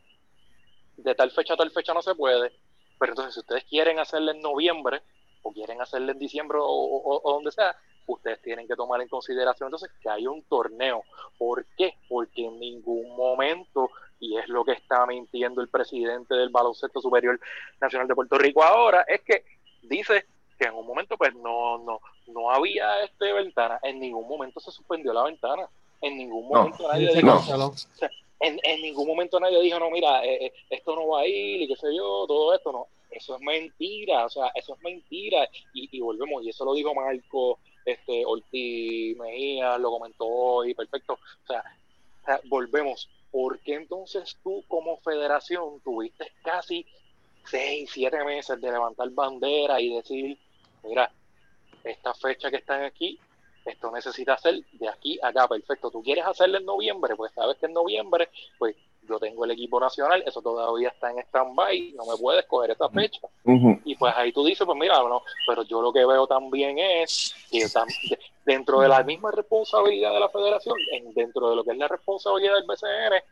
de tal fecha a tal fecha no se puede, pero entonces si ustedes quieren hacerle en noviembre o quieren hacerle en diciembre o donde sea, ustedes tienen que tomar en consideración entonces que hay un torneo. ¿Por qué? Porque en ningún momento, y es lo que está mintiendo el presidente del Baloncesto Superior Nacional de Puerto Rico ahora, es que dice que en un momento pues no, no, no había este ventana, en ningún momento se suspendió la ventana, en ningún momento nadie dijo, en, en, ningún momento nadie dijo, no, mira, eh, eh, esto no va a ir y qué sé yo, todo esto, no, eso es mentira, o sea, eso es mentira, y, y volvemos, y eso lo dijo Marco este Ortiz Mejía lo comentó hoy, perfecto. O sea, volvemos. ¿Por qué entonces tú como federación tuviste casi seis, siete meses de levantar bandera y decir, mira, esta fecha que están aquí, esto necesita ser de aquí a acá, perfecto. Tú quieres hacerlo en noviembre, pues sabes que en noviembre, pues yo tengo el equipo nacional, eso todavía está en stand-by, no me puedes coger esa fecha. Y pues ahí tú dices, pues mira, no, pero yo lo que veo también es que dentro de la misma responsabilidad de la federación, dentro de lo que es la responsabilidad del BCN,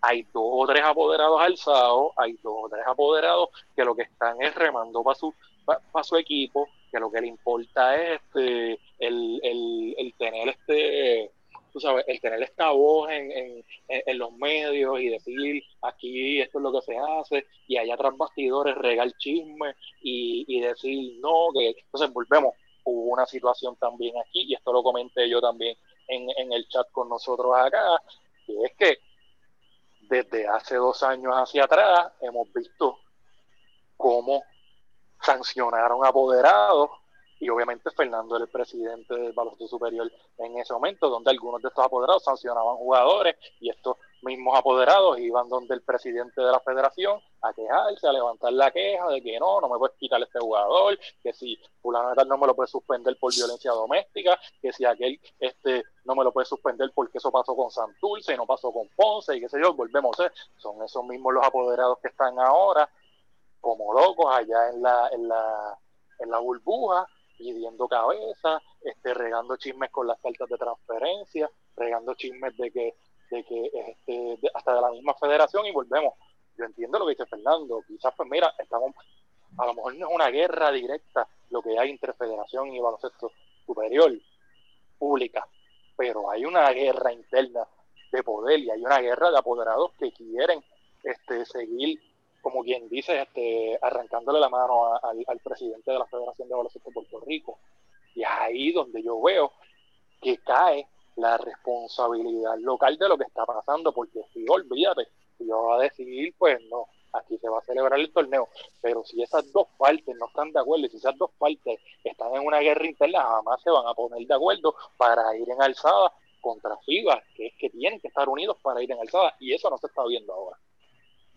hay dos o tres apoderados alzados, hay dos o tres apoderados que lo que están es remando para su, para su equipo, que lo que le importa es este, el, el, el tener este tú sabes, el tener esta voz en, en, los medios y decir aquí esto es lo que se hace y allá tras bastidores regal chisme y, y decir no, que entonces volvemos, hubo una situación también aquí y esto lo comenté yo también en, en el chat con nosotros acá, y es que desde hace dos años hacia atrás hemos visto cómo sancionaron apoderados y obviamente Fernando era el presidente del baloncesto superior en ese momento, donde algunos de estos apoderados sancionaban jugadores y esto mismos apoderados iban donde el presidente de la federación a quejarse, a levantar la queja de que no, no me puedes quitar este jugador, que si fulano no me lo puede suspender por violencia doméstica, que si aquel este no me lo puede suspender porque eso pasó con Santurce y no pasó con Ponce y qué sé yo, volvemos a ser, son esos mismos los apoderados que están ahora como locos allá en la, en la, en la burbuja, pidiendo cabeza, este, regando chismes con las cartas de transferencia, regando chismes de que de que este, hasta de la misma federación y volvemos. Yo entiendo lo que dice Fernando, quizás pues mira, estamos, a lo mejor no es una guerra directa lo que hay entre federación y baloncesto superior, pública, pero hay una guerra interna de poder y hay una guerra de apoderados que quieren este, seguir, como quien dice, este, arrancándole la mano al, presidente de la Federación de Baloncesto de Puerto Rico. Y es ahí donde yo veo que cae la responsabilidad local de lo que está pasando, porque si olvídate, yo voy a decidir, pues no, aquí se va a celebrar el torneo, pero si esas dos partes no están de acuerdo, y si esas dos partes están en una guerra interna, jamás se van a poner de acuerdo para ir en alzada contra FIBA, que es que tienen que estar unidos para ir en alzada, y eso no se está viendo ahora.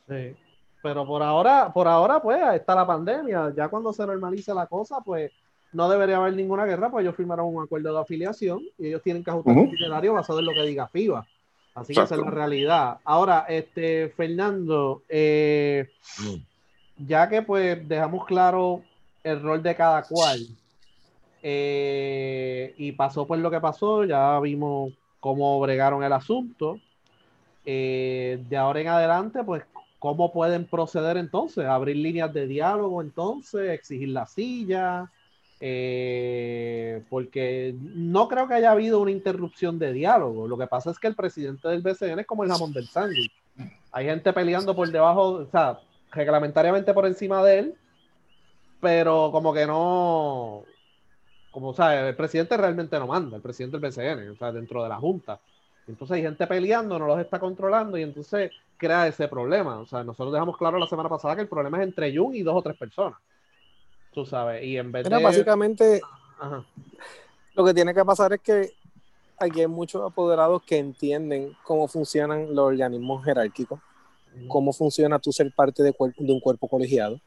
Sí, pero por ahora, por ahora, pues, está la pandemia, ya cuando se normalice la cosa, pues no debería haber ninguna guerra, pues ellos firmaron un acuerdo de afiliación y ellos tienen que ajustar el itinerario basado en lo que diga FIBA. Así que esa es la realidad. Ahora, este, Fernando, eh, mm. ya que pues dejamos claro el rol de cada cual eh, y pasó pues lo que pasó, ya vimos cómo bregaron el asunto. Eh, de ahora en adelante, pues, ¿cómo pueden proceder entonces? ¿Abrir líneas de diálogo entonces? ¿Exigir la silla? Eh, porque no creo que haya habido una interrupción de diálogo. Lo que pasa es que el presidente del BCN es como el jamón del sándwich. Hay gente peleando por debajo, o sea, reglamentariamente por encima de él, pero como que no, como, o sea, el presidente realmente no manda, el presidente del BCN, o sea, dentro de la Junta. Entonces hay gente peleando, no los está controlando y entonces crea ese problema. O sea, nosotros dejamos claro la semana pasada que el problema es entre Jun y dos o tres personas. Tú sabes, y en vez de... Básicamente, lo que tiene que pasar es que aquí hay muchos apoderados que entienden cómo funcionan los organismos jerárquicos, cómo funciona tú ser parte de, de, un cuerpo colegiado,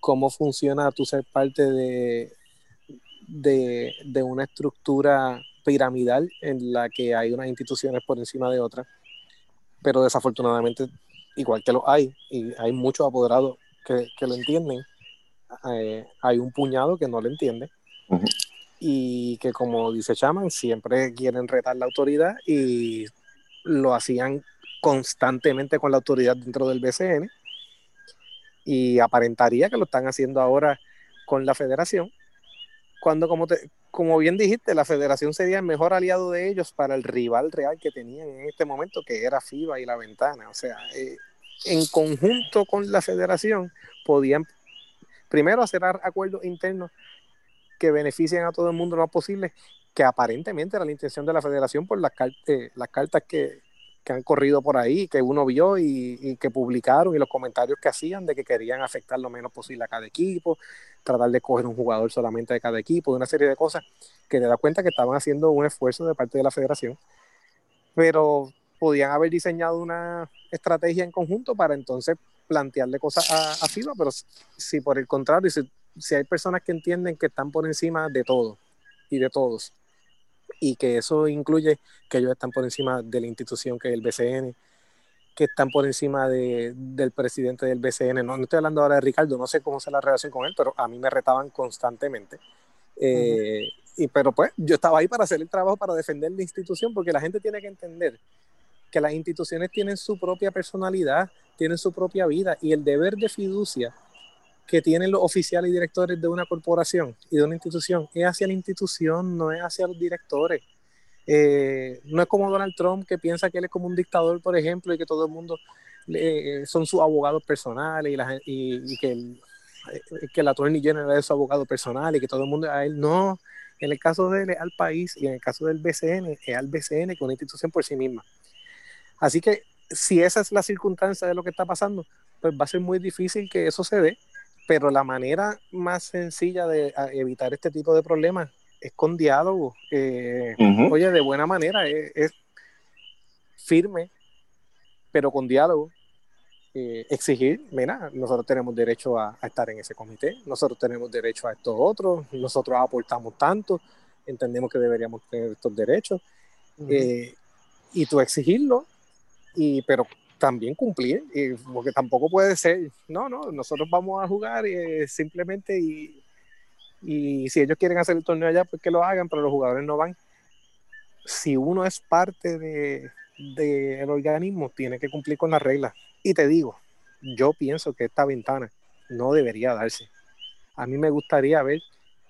cómo funciona tú ser parte de, de, de, una estructura piramidal en la que hay unas instituciones por encima de otras, pero desafortunadamente, igual que lo hay, y hay muchos apoderados que, que lo entienden, eh, hay un puñado que no le entiende y que como dice Chaman, siempre quieren retar la autoridad y lo hacían constantemente con la autoridad dentro del BCN y aparentaría que lo están haciendo ahora con la federación, cuando como, te, como bien dijiste, la federación sería el mejor aliado de ellos para el rival real que tenían en este momento, que era FIBA y la ventana. O sea, eh, en conjunto con la federación podían primero hacer acuerdos internos que beneficien a todo el mundo lo más posible, que aparentemente era la intención de la federación por las, eh, las cartas que, han corrido por ahí, que uno vio y, que publicaron y los comentarios que hacían de que querían afectar lo menos posible a cada equipo, tratar de coger un jugador solamente de cada equipo, de una serie de cosas que te das cuenta que estaban haciendo un esfuerzo de parte de la federación, pero podían haber diseñado una estrategia en conjunto para entonces plantearle cosas a, a pero si por el contrario, si, si hay personas que entienden que están por encima de todo y de todos, y que eso incluye que ellos están por encima de la institución que es el BCN, que están por encima de, del presidente del BCN. No, no, estoy hablando ahora de Ricardo, no sé cómo es la relación con él, pero a mí me retaban constantemente. Eh, y, pero pues yo estaba ahí para hacer el trabajo, para defender la institución, porque la gente tiene que entender que las instituciones tienen su propia personalidad, tienen su propia vida y el deber de fiducia que tienen los oficiales y directores de una corporación y de una institución es hacia la institución, no es hacia los directores. Eh, no es como Donald Trump que piensa que él es como un dictador, por ejemplo, y que todo el mundo eh, son sus abogados personales y, que, el, eh, que la Attorney General es su abogado personal y que todo el mundo a él no. En el caso de él es al país y en el caso del BCN es al BCN, que es una institución por sí misma. Así que si esa es la circunstancia de lo que está pasando, pues va a ser muy difícil que eso se dé, pero la manera más sencilla de evitar este tipo de problemas es con diálogo. Eh, oye, de buena manera, es, firme, pero con diálogo, eh, exigir, mira, nosotros tenemos derecho a, estar en ese comité, nosotros tenemos derecho a estos otros, nosotros aportamos tanto, entendemos que deberíamos tener estos derechos, eh, y tú exigirlo, y, pero también cumplir, porque tampoco puede ser, no, no, nosotros vamos a jugar eh, simplemente y, y si ellos quieren hacer el torneo allá, pues que lo hagan, pero los jugadores no van. Si uno es parte del de, organismo, tiene que cumplir con las reglas. Y te digo, yo pienso que esta ventana no debería darse. A mí me gustaría ver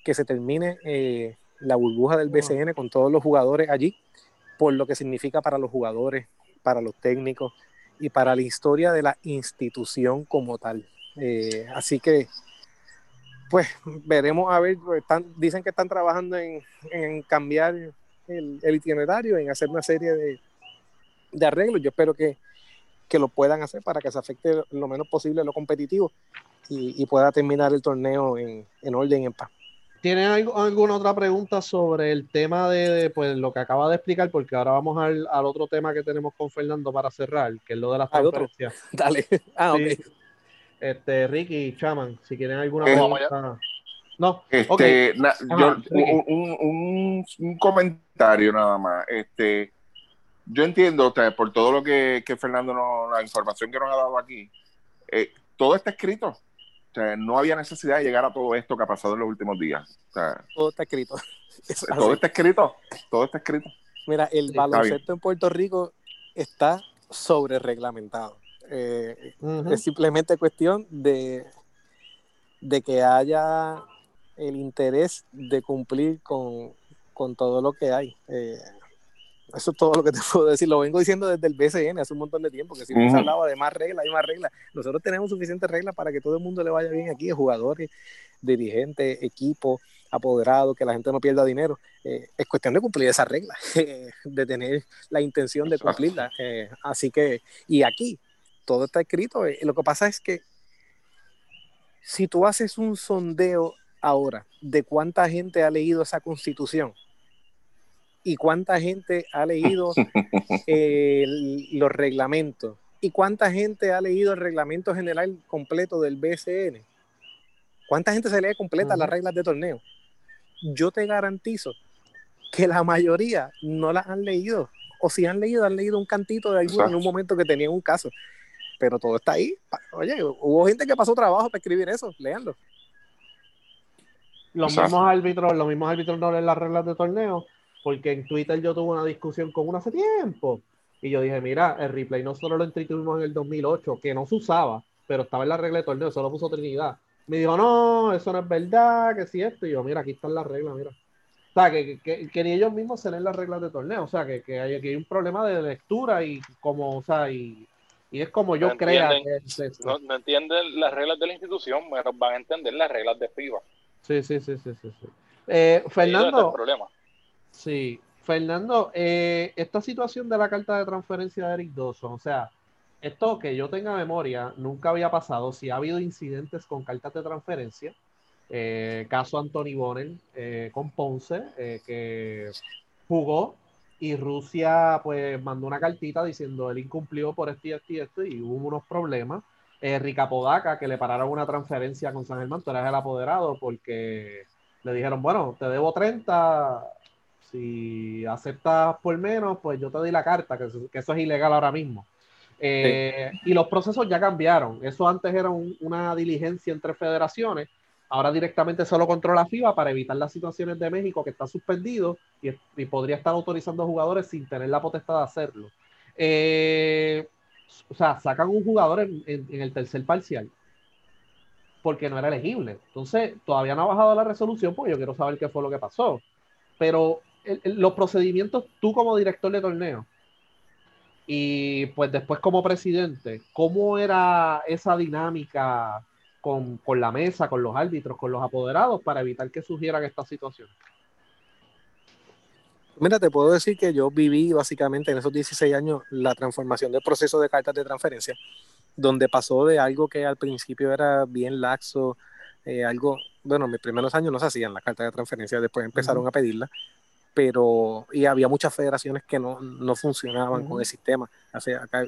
que se termine eh, la burbuja del BCN con todos los jugadores allí, por lo que significa para los jugadores, para los técnicos y para la historia de la institución como tal. Eh, así que, pues veremos a ver, pues, están, dicen que están trabajando en, cambiar el, itinerario, en hacer una serie de, arreglos. Yo espero que, lo puedan hacer para que se afecte lo menos posible lo competitivo y, pueda terminar el torneo en, en orden y en paz. ¿Tienen alguna otra pregunta sobre el tema de, pues, lo que acaba de explicar? Porque ahora vamos al, otro tema que tenemos con Fernando para cerrar, que es lo de las transferencias. Dale. [LAUGHS] Ah, Este, Ricky, Chaman, si quieren alguna eh, pregunta. No, este, yo, un, comentario nada más. Este, yo entiendo, por todo lo que, Fernando, nos, la información que nos ha dado aquí, eh, todo está escrito no había necesidad de llegar a todo esto que ha pasado en los últimos días. todo está escrito. [LAUGHS] todo está escrito. Todo está escrito. Mira, el baloncesto en Puerto Rico está sobre reglamentado. Eh, es simplemente cuestión de, de que haya el interés de cumplir con, todo lo que hay. Eh, eso es todo lo que te [LAUGHS] puedo decir. Lo vengo diciendo desde el BCN hace un montón de tiempo, que si se hablaba de más reglas y más reglas. Nosotros tenemos suficientes reglas para que todo el mundo le vaya bien aquí, jugadores, dirigentes, equipos, apoderados, que la gente no pierda dinero. Eh, es cuestión de cumplir esas reglas, [LAUGHS] de tener la intención de cumplirlas. Eh, así que, y aquí, todo está escrito. Eh, lo que pasa es que si tú haces un sondeo ahora de cuánta gente ha leído esa constitución, y cuánta gente ha leído [LAUGHS] los reglamentos y cuánta gente ha leído el reglamento general completo del BCN. ¿Cuánta gente se lee completa las reglas de torneo? Yo te garantizo que la mayoría no las han leído. O si han leído, han leído un cantito de alguno en un momento que tenían un caso. Pero todo está ahí. Oye, hubo gente que pasó trabajo para escribir eso. Leanlo. Los mismos árbitros, los mismos árbitros no leen las reglas de torneo porque en Twitter yo tuve una discusión con uno hace tiempo. Y yo dije, mira, el replay nosotros lo instituimos en el 2008, que no se usaba, pero estaba en la regla de torneo, solo puso Trinidad. Me dijo, no, eso no es verdad, que si esto. Y yo, mira, aquí están las reglas, mira. O sea, que, que, ni ellos mismos se leen las reglas de torneo. O sea, que, que hay, hay un problema de lectura y como, o sea, y, y es como yo creo que no, entienden las reglas de la institución, pero van a entender las reglas de FIBA. Sí, sí, sí, sí, sí. Eh, Fernando, problema. Sí, Fernando, eh, esta situación de la carta de transferencia de Eric Dawson, o sea, esto que yo tenga memoria, nunca había pasado. Si ha habido incidentes con cartas de transferencia, eh, caso Anthony Bonner con Ponce, que jugó y Rusia pues mandó una cartita diciendo él incumplió por esto y esto y esto y hubo unos problemas. Rica Podaca, que le pararon una transferencia con San Germán, tú eras el apoderado porque le dijeron, bueno, te debo 30, si aceptas por menos, pues yo te doy la carta, que, eso es ilegal ahora mismo. Eh, y los procesos ya cambiaron. Eso antes era una diligencia entre federaciones. Ahora directamente solo controla FIBA para evitar las situaciones de México que está suspendido y, podría estar autorizando jugadores sin tener la potestad de hacerlo. Eh, o sea, sacan un jugador en, el tercer parcial porque no era elegible. Entonces, todavía no ha bajado la resolución porque yo quiero saber qué fue lo que pasó. Pero los procedimientos, tú como director de torneo y pues después como presidente, ¿cómo era esa dinámica con, la mesa, con los árbitros, con los apoderados para evitar que surgieran estas situaciones? Mira, te puedo decir que yo viví básicamente en esos 16 años la transformación del proceso de cartas de transferencia, donde pasó de algo que al principio era bien laxo, eh, algo, bueno, mis primeros años no se hacían las cartas de transferencia, después empezaron a pedirla, pero y había muchas federaciones que no, funcionaban con el sistema. O sea, acá,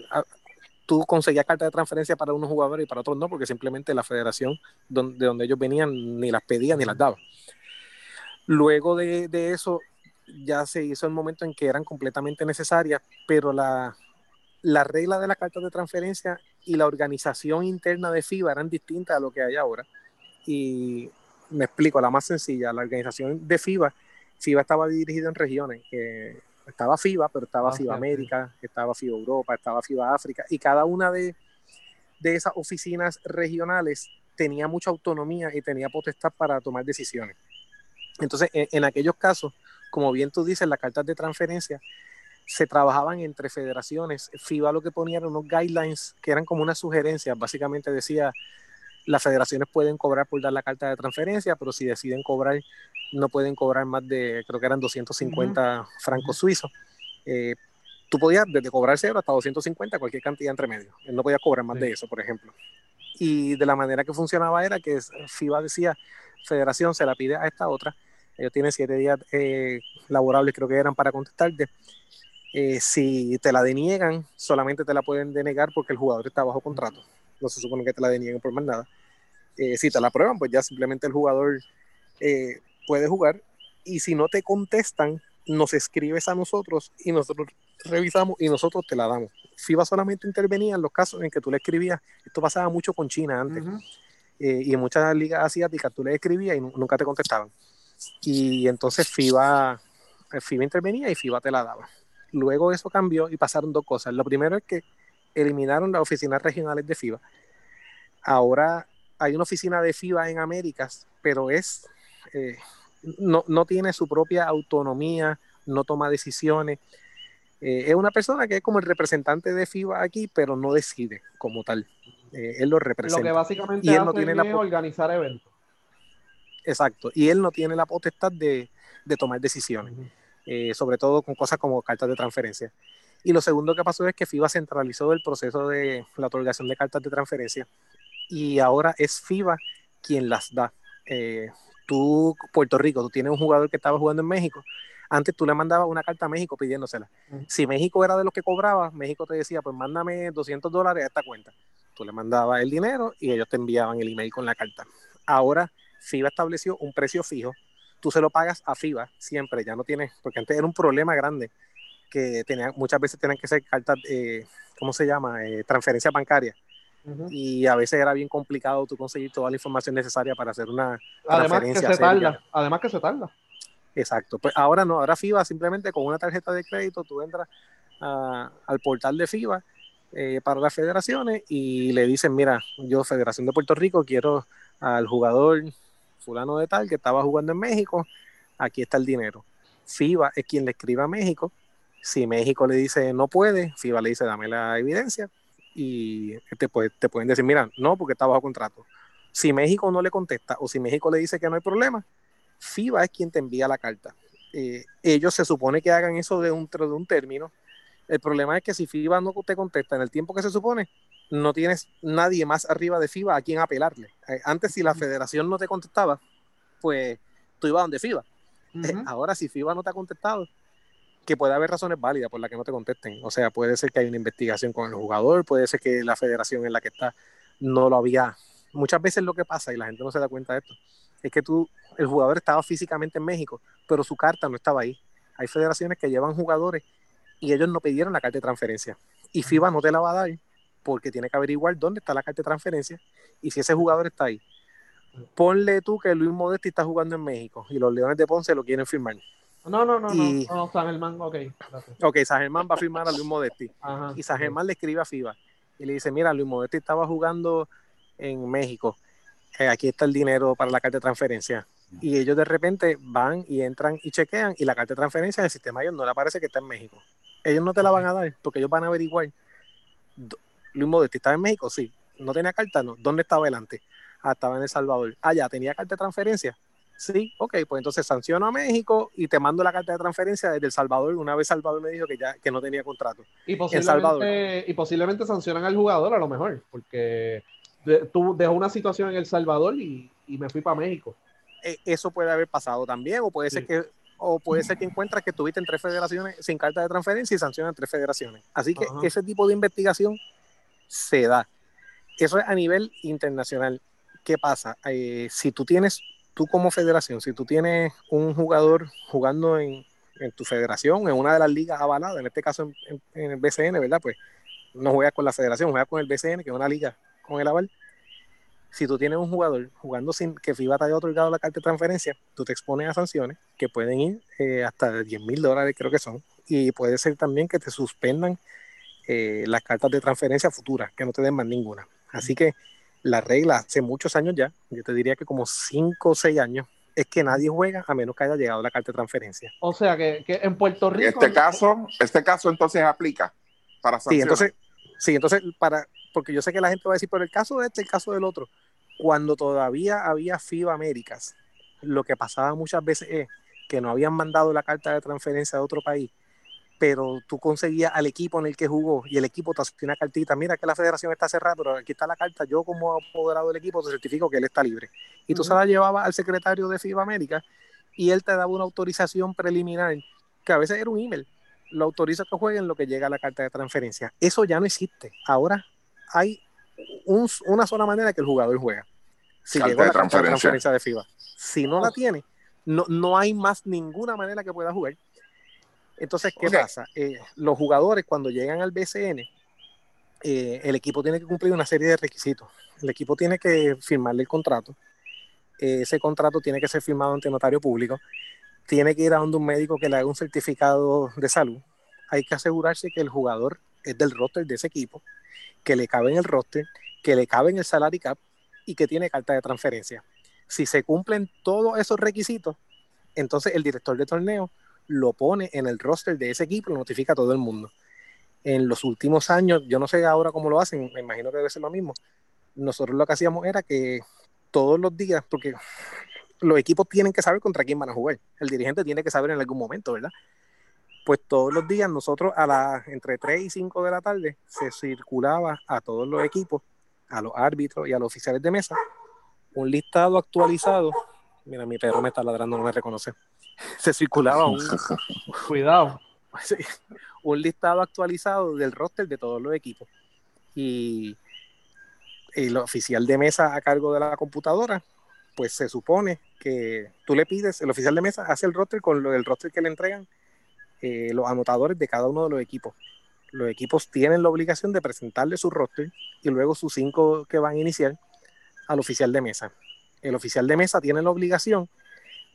tú conseguías cartas de transferencia para unos jugadores y para otros no, porque simplemente la federación de donde ellos venían ni las pedía ni las daba. Luego de, eso, ya se hizo el momento en que eran completamente necesarias, pero la, la regla de las cartas de transferencia y la organización interna de FIBA eran distintas a lo que hay ahora. Y me explico, la más sencilla, la organización de FIBA, FIBA estaba dirigida en regiones, estaba FIBA, pero estaba FIBA América, estaba FIBA Europa, estaba FIBA África, y cada una de, de esas oficinas regionales tenía mucha autonomía y tenía potestad para tomar decisiones. Entonces, en, aquellos casos, como bien tú dices, las cartas de transferencia se trabajaban entre federaciones. FIBA lo que ponía eran unos guidelines que eran como unas sugerencias. Básicamente decía, las federaciones pueden cobrar por dar la carta de transferencia, pero si deciden cobrar, no pueden cobrar más de, creo que eran 250 francos suizos. Eh, tú podías desde cobrar cero hasta 250, cualquier cantidad entre medio. No podías cobrar más de eso, por ejemplo. Y de la manera que funcionaba era que FIBA decía, federación se la pide a esta otra, ellos tienen siete días eh, laborables, creo que eran, para contestarte. Eh, si te la deniegan, solamente te la pueden denegar porque el jugador está bajo contrato. No se supone que te la denieguen por más nada. Eh, si te la prueban, pues ya simplemente el jugador puede jugar. Y si no te contestan, nos escribes a nosotros y nosotros revisamos y nosotros te la damos. FIBA solamente intervenía en los casos en que tú le escribías. Esto pasaba mucho con China antes. y en muchas ligas asiáticas tú le escribías y nunca te contestaban. Y entonces FIBA, eh, FIBA intervenía y FIBA te la daba. Luego eso cambió y pasaron dos cosas. Lo primero es que eliminaron las oficinas regionales de FIBA. Ahora hay una oficina de FIBA en Américas, pero es eh, no, no, tiene su propia autonomía, no toma decisiones. Eh, es una persona que es como el representante de FIBA aquí, pero no decide como tal. él lo representa. Lo que básicamente y él no tiene la organizar eventos. Exacto. Y él no tiene la potestad de, tomar decisiones, eh, sobre todo con cosas como cartas de transferencia. Y lo segundo que pasó es que FIBA centralizó el proceso de la otorgación de cartas de transferencia y ahora es FIBA quien las da. Eh, tú, Puerto Rico, tú tienes un jugador que estaba jugando en México. Antes tú le mandabas una carta a México pidiéndosela. Si México era de los que cobraba, México te decía, pues mándame 200 dólares a esta cuenta. Tú le mandabas el dinero y ellos te enviaban el email con la carta. Ahora FIBA estableció un precio fijo, tú se lo pagas a FIBA siempre, ya no tienes, porque antes era un problema grande que tenía, muchas veces tenían que ser cartas, eh, ¿cómo se llama? Eh, transferencia bancaria. Y a veces era bien complicado tú conseguir toda la información necesaria para hacer una además que se tarda, además que se tarda. Exacto, pues ahora no, ahora FIBA simplemente con una tarjeta de crédito tú entras al portal de FIBA eh, para las federaciones y le dicen, mira, yo Federación de Puerto Rico quiero al jugador fulano de tal que estaba jugando en México, aquí está el dinero. FIBA es quien le escribe a México. Si México le dice no puede, FIBA le dice dame la evidencia y te, te pueden decir, mira, no, porque está bajo contrato. Si México no le contesta o si México le dice que no hay problema, FIBA es quien te envía la carta. Eh, ellos se supone que hagan eso de un, de un término. El problema es que si FIBA no te contesta en el tiempo que se supone, no tienes nadie más arriba de FIBA a quien apelarle. Eh, antes, si la federación no te contestaba, pues tú ibas donde FIBA. Eh, ahora, si FIBA no te ha contestado, que puede haber razones válidas por las que no te contesten. O sea, puede ser que hay una investigación con el jugador, puede ser que la federación en la que está no lo había. Muchas veces lo que pasa, y la gente no se da cuenta de esto, es que tú, el jugador estaba físicamente en México, pero su carta no estaba ahí. Hay federaciones que llevan jugadores y ellos no pidieron la carta de transferencia. Y FIBA no te la va a dar porque tiene que averiguar dónde está la carta de transferencia y si ese jugador está ahí. Ponle tú que Luis Modesti está jugando en México y los Leones de Ponce lo quieren firmar. No, no, no, no, no, San Germán, ok. Ok, San Germán va a firmar a Luis Modesti. y San Germán le escribe a FIBA y le dice, mira, Luis Modesti estaba jugando en México. Eh, aquí está el dinero para la carta de transferencia. Y ellos de repente van y entran y chequean y la carta de transferencia del sistema ellos no le aparece que está en México. Ellos no te la van a dar porque ellos van a averiguar Luis Modesti estaba en México, sí. No tenía carta, no. ¿Dónde estaba delante? Ah, estaba en El Salvador. Ah, ya, tenía carta de transferencia. Sí, ok, pues entonces sanciono a México y te mando la carta de transferencia desde El Salvador. Una vez Salvador me dijo que ya que no tenía contrato. Y posiblemente, y posiblemente sancionan al jugador a lo mejor, porque tú dejó una situación en El Salvador y, me fui para México. E, eso puede haber pasado también, o puede ser que o puede ser que encuentras que estuviste en tres federaciones sin carta de transferencia y sancionan tres federaciones. Así que ese tipo de investigación se da. Eso es a nivel internacional. ¿Qué pasa? Eh, si tú tienes, tú como federación, si tú tienes un jugador jugando en, tu federación, en una de las ligas avaladas, en este caso en, en el BCN, ¿verdad? Pues no juegas con la federación, juegas con el BCN, que es una liga con el aval si tú tienes un jugador jugando sin que FIBA te haya otorgado la carta de transferencia, tú te expones a sanciones que pueden ir eh, hasta 10 mil dólares, creo que son. Y puede ser también que te suspendan eh, las cartas de transferencia futuras, que no te den más ninguna. Así que la regla hace muchos años ya, yo te diría que como 5 o 6 años, es que nadie juega a menos que haya llegado la carta de transferencia. O sea que, en Puerto Rico. Este caso, este caso entonces aplica para sanciones. Sí, entonces, sí, entonces para, porque yo sé que la gente va a decir, pero el caso de este, el caso del otro cuando todavía había FIBA Américas, lo que pasaba muchas veces es que no habían mandado la carta de transferencia de otro país, pero tú conseguías al equipo en el que jugó y el equipo te hacía una cartita, mira que la federación está cerrada, pero aquí está la carta, yo como apoderado del equipo te certifico que él está libre. Y tú se la llevabas al secretario de FIBA América y él te daba una autorización preliminar, que a veces era un email, lo autoriza que jueguen lo que llega a la carta de transferencia. Eso ya no existe. Ahora hay una sola manera que el jugador juega. Si llegó la transferencia. de FIBA. Si no la tiene, no, no hay más ninguna manera que pueda jugar. Entonces, ¿qué pasa? Eh, los jugadores cuando llegan al BCN, eh, el equipo tiene que cumplir una serie de requisitos. El equipo tiene que firmarle el contrato. ese contrato tiene que ser firmado ante notario público. Tiene que ir a donde un médico que le haga un certificado de salud. Hay que asegurarse que el jugador es del roster de ese equipo que le cabe en el roster, que le cabe en el salary cap y que tiene carta de transferencia. Si se cumplen todos esos requisitos, entonces el director de torneo lo pone en el roster de ese equipo y lo notifica a todo el mundo. En los últimos años, yo no sé ahora cómo lo hacen, me imagino que debe ser lo mismo. Nosotros lo que hacíamos era que todos los días, porque los equipos tienen que saber contra quién van a jugar. El dirigente tiene que saber en algún momento, ¿verdad? pues todos los días nosotros a las entre 3 y 5 de la tarde se circulaba a todos los equipos, a los árbitros y a los oficiales de mesa, un listado actualizado. Mira, mi perro me está ladrando, no me reconoce. [LAUGHS] Se circulaba un. [LAUGHS] Cuidado. [LAUGHS] un listado actualizado del roster de todos los equipos. Y el oficial de mesa a cargo de la computadora, pues se supone que tú le pides, el oficial de mesa hace el roster con lo, el roster que le entregan eh, los anotadores de cada uno de los equipos. Los equipos tienen la obligación de presentarle su roster y luego sus cinco que van a iniciar al oficial de mesa. El oficial de mesa tiene la obligación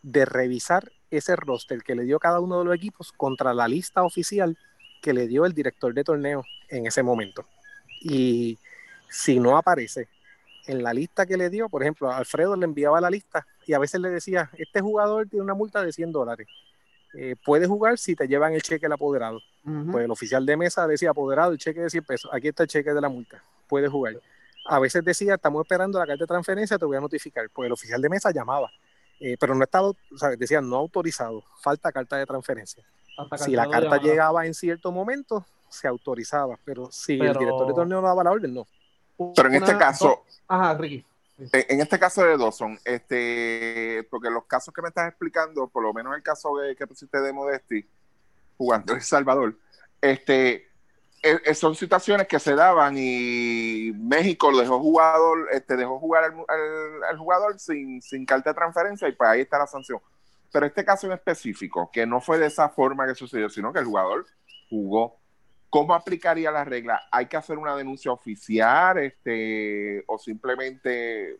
de revisar ese roster que le dio cada uno de los equipos contra la lista oficial que le dio el director de torneo en ese momento. Y si no aparece en la lista que le dio, por ejemplo, Alfredo le enviaba la lista y a veces le decía, este jugador tiene una multa de 100 dólares. Eh, puedes jugar si te llevan el cheque del apoderado. Pues el oficial de mesa decía, apoderado, el cheque de 100 pesos, aquí está el cheque de la multa, puedes jugar. A veces decía, estamos esperando la carta de transferencia, te voy a notificar. Pues el oficial de mesa llamaba, eh, pero no estaba, o sea, decía, no autorizado, falta carta de transferencia. si la carta llegaba en cierto momento, se autorizaba, pero si el director de torneo no daba la orden, no. Pero en este caso, Ajá, Ricky. En este caso de Dawson, este, porque los casos que me estás explicando, por lo menos el caso de, que pusiste de Modesti, jugando en El Salvador, este, e, e, son situaciones que se daban y México dejó jugador, este, dejó jugar al, jugador sin, sin carta de transferencia y pues ahí está la sanción. Pero este caso en específico, que no fue de esa forma que sucedió, sino que el jugador jugó ¿Cómo aplicaría la regla? ¿Hay que hacer una denuncia oficial este, o simplemente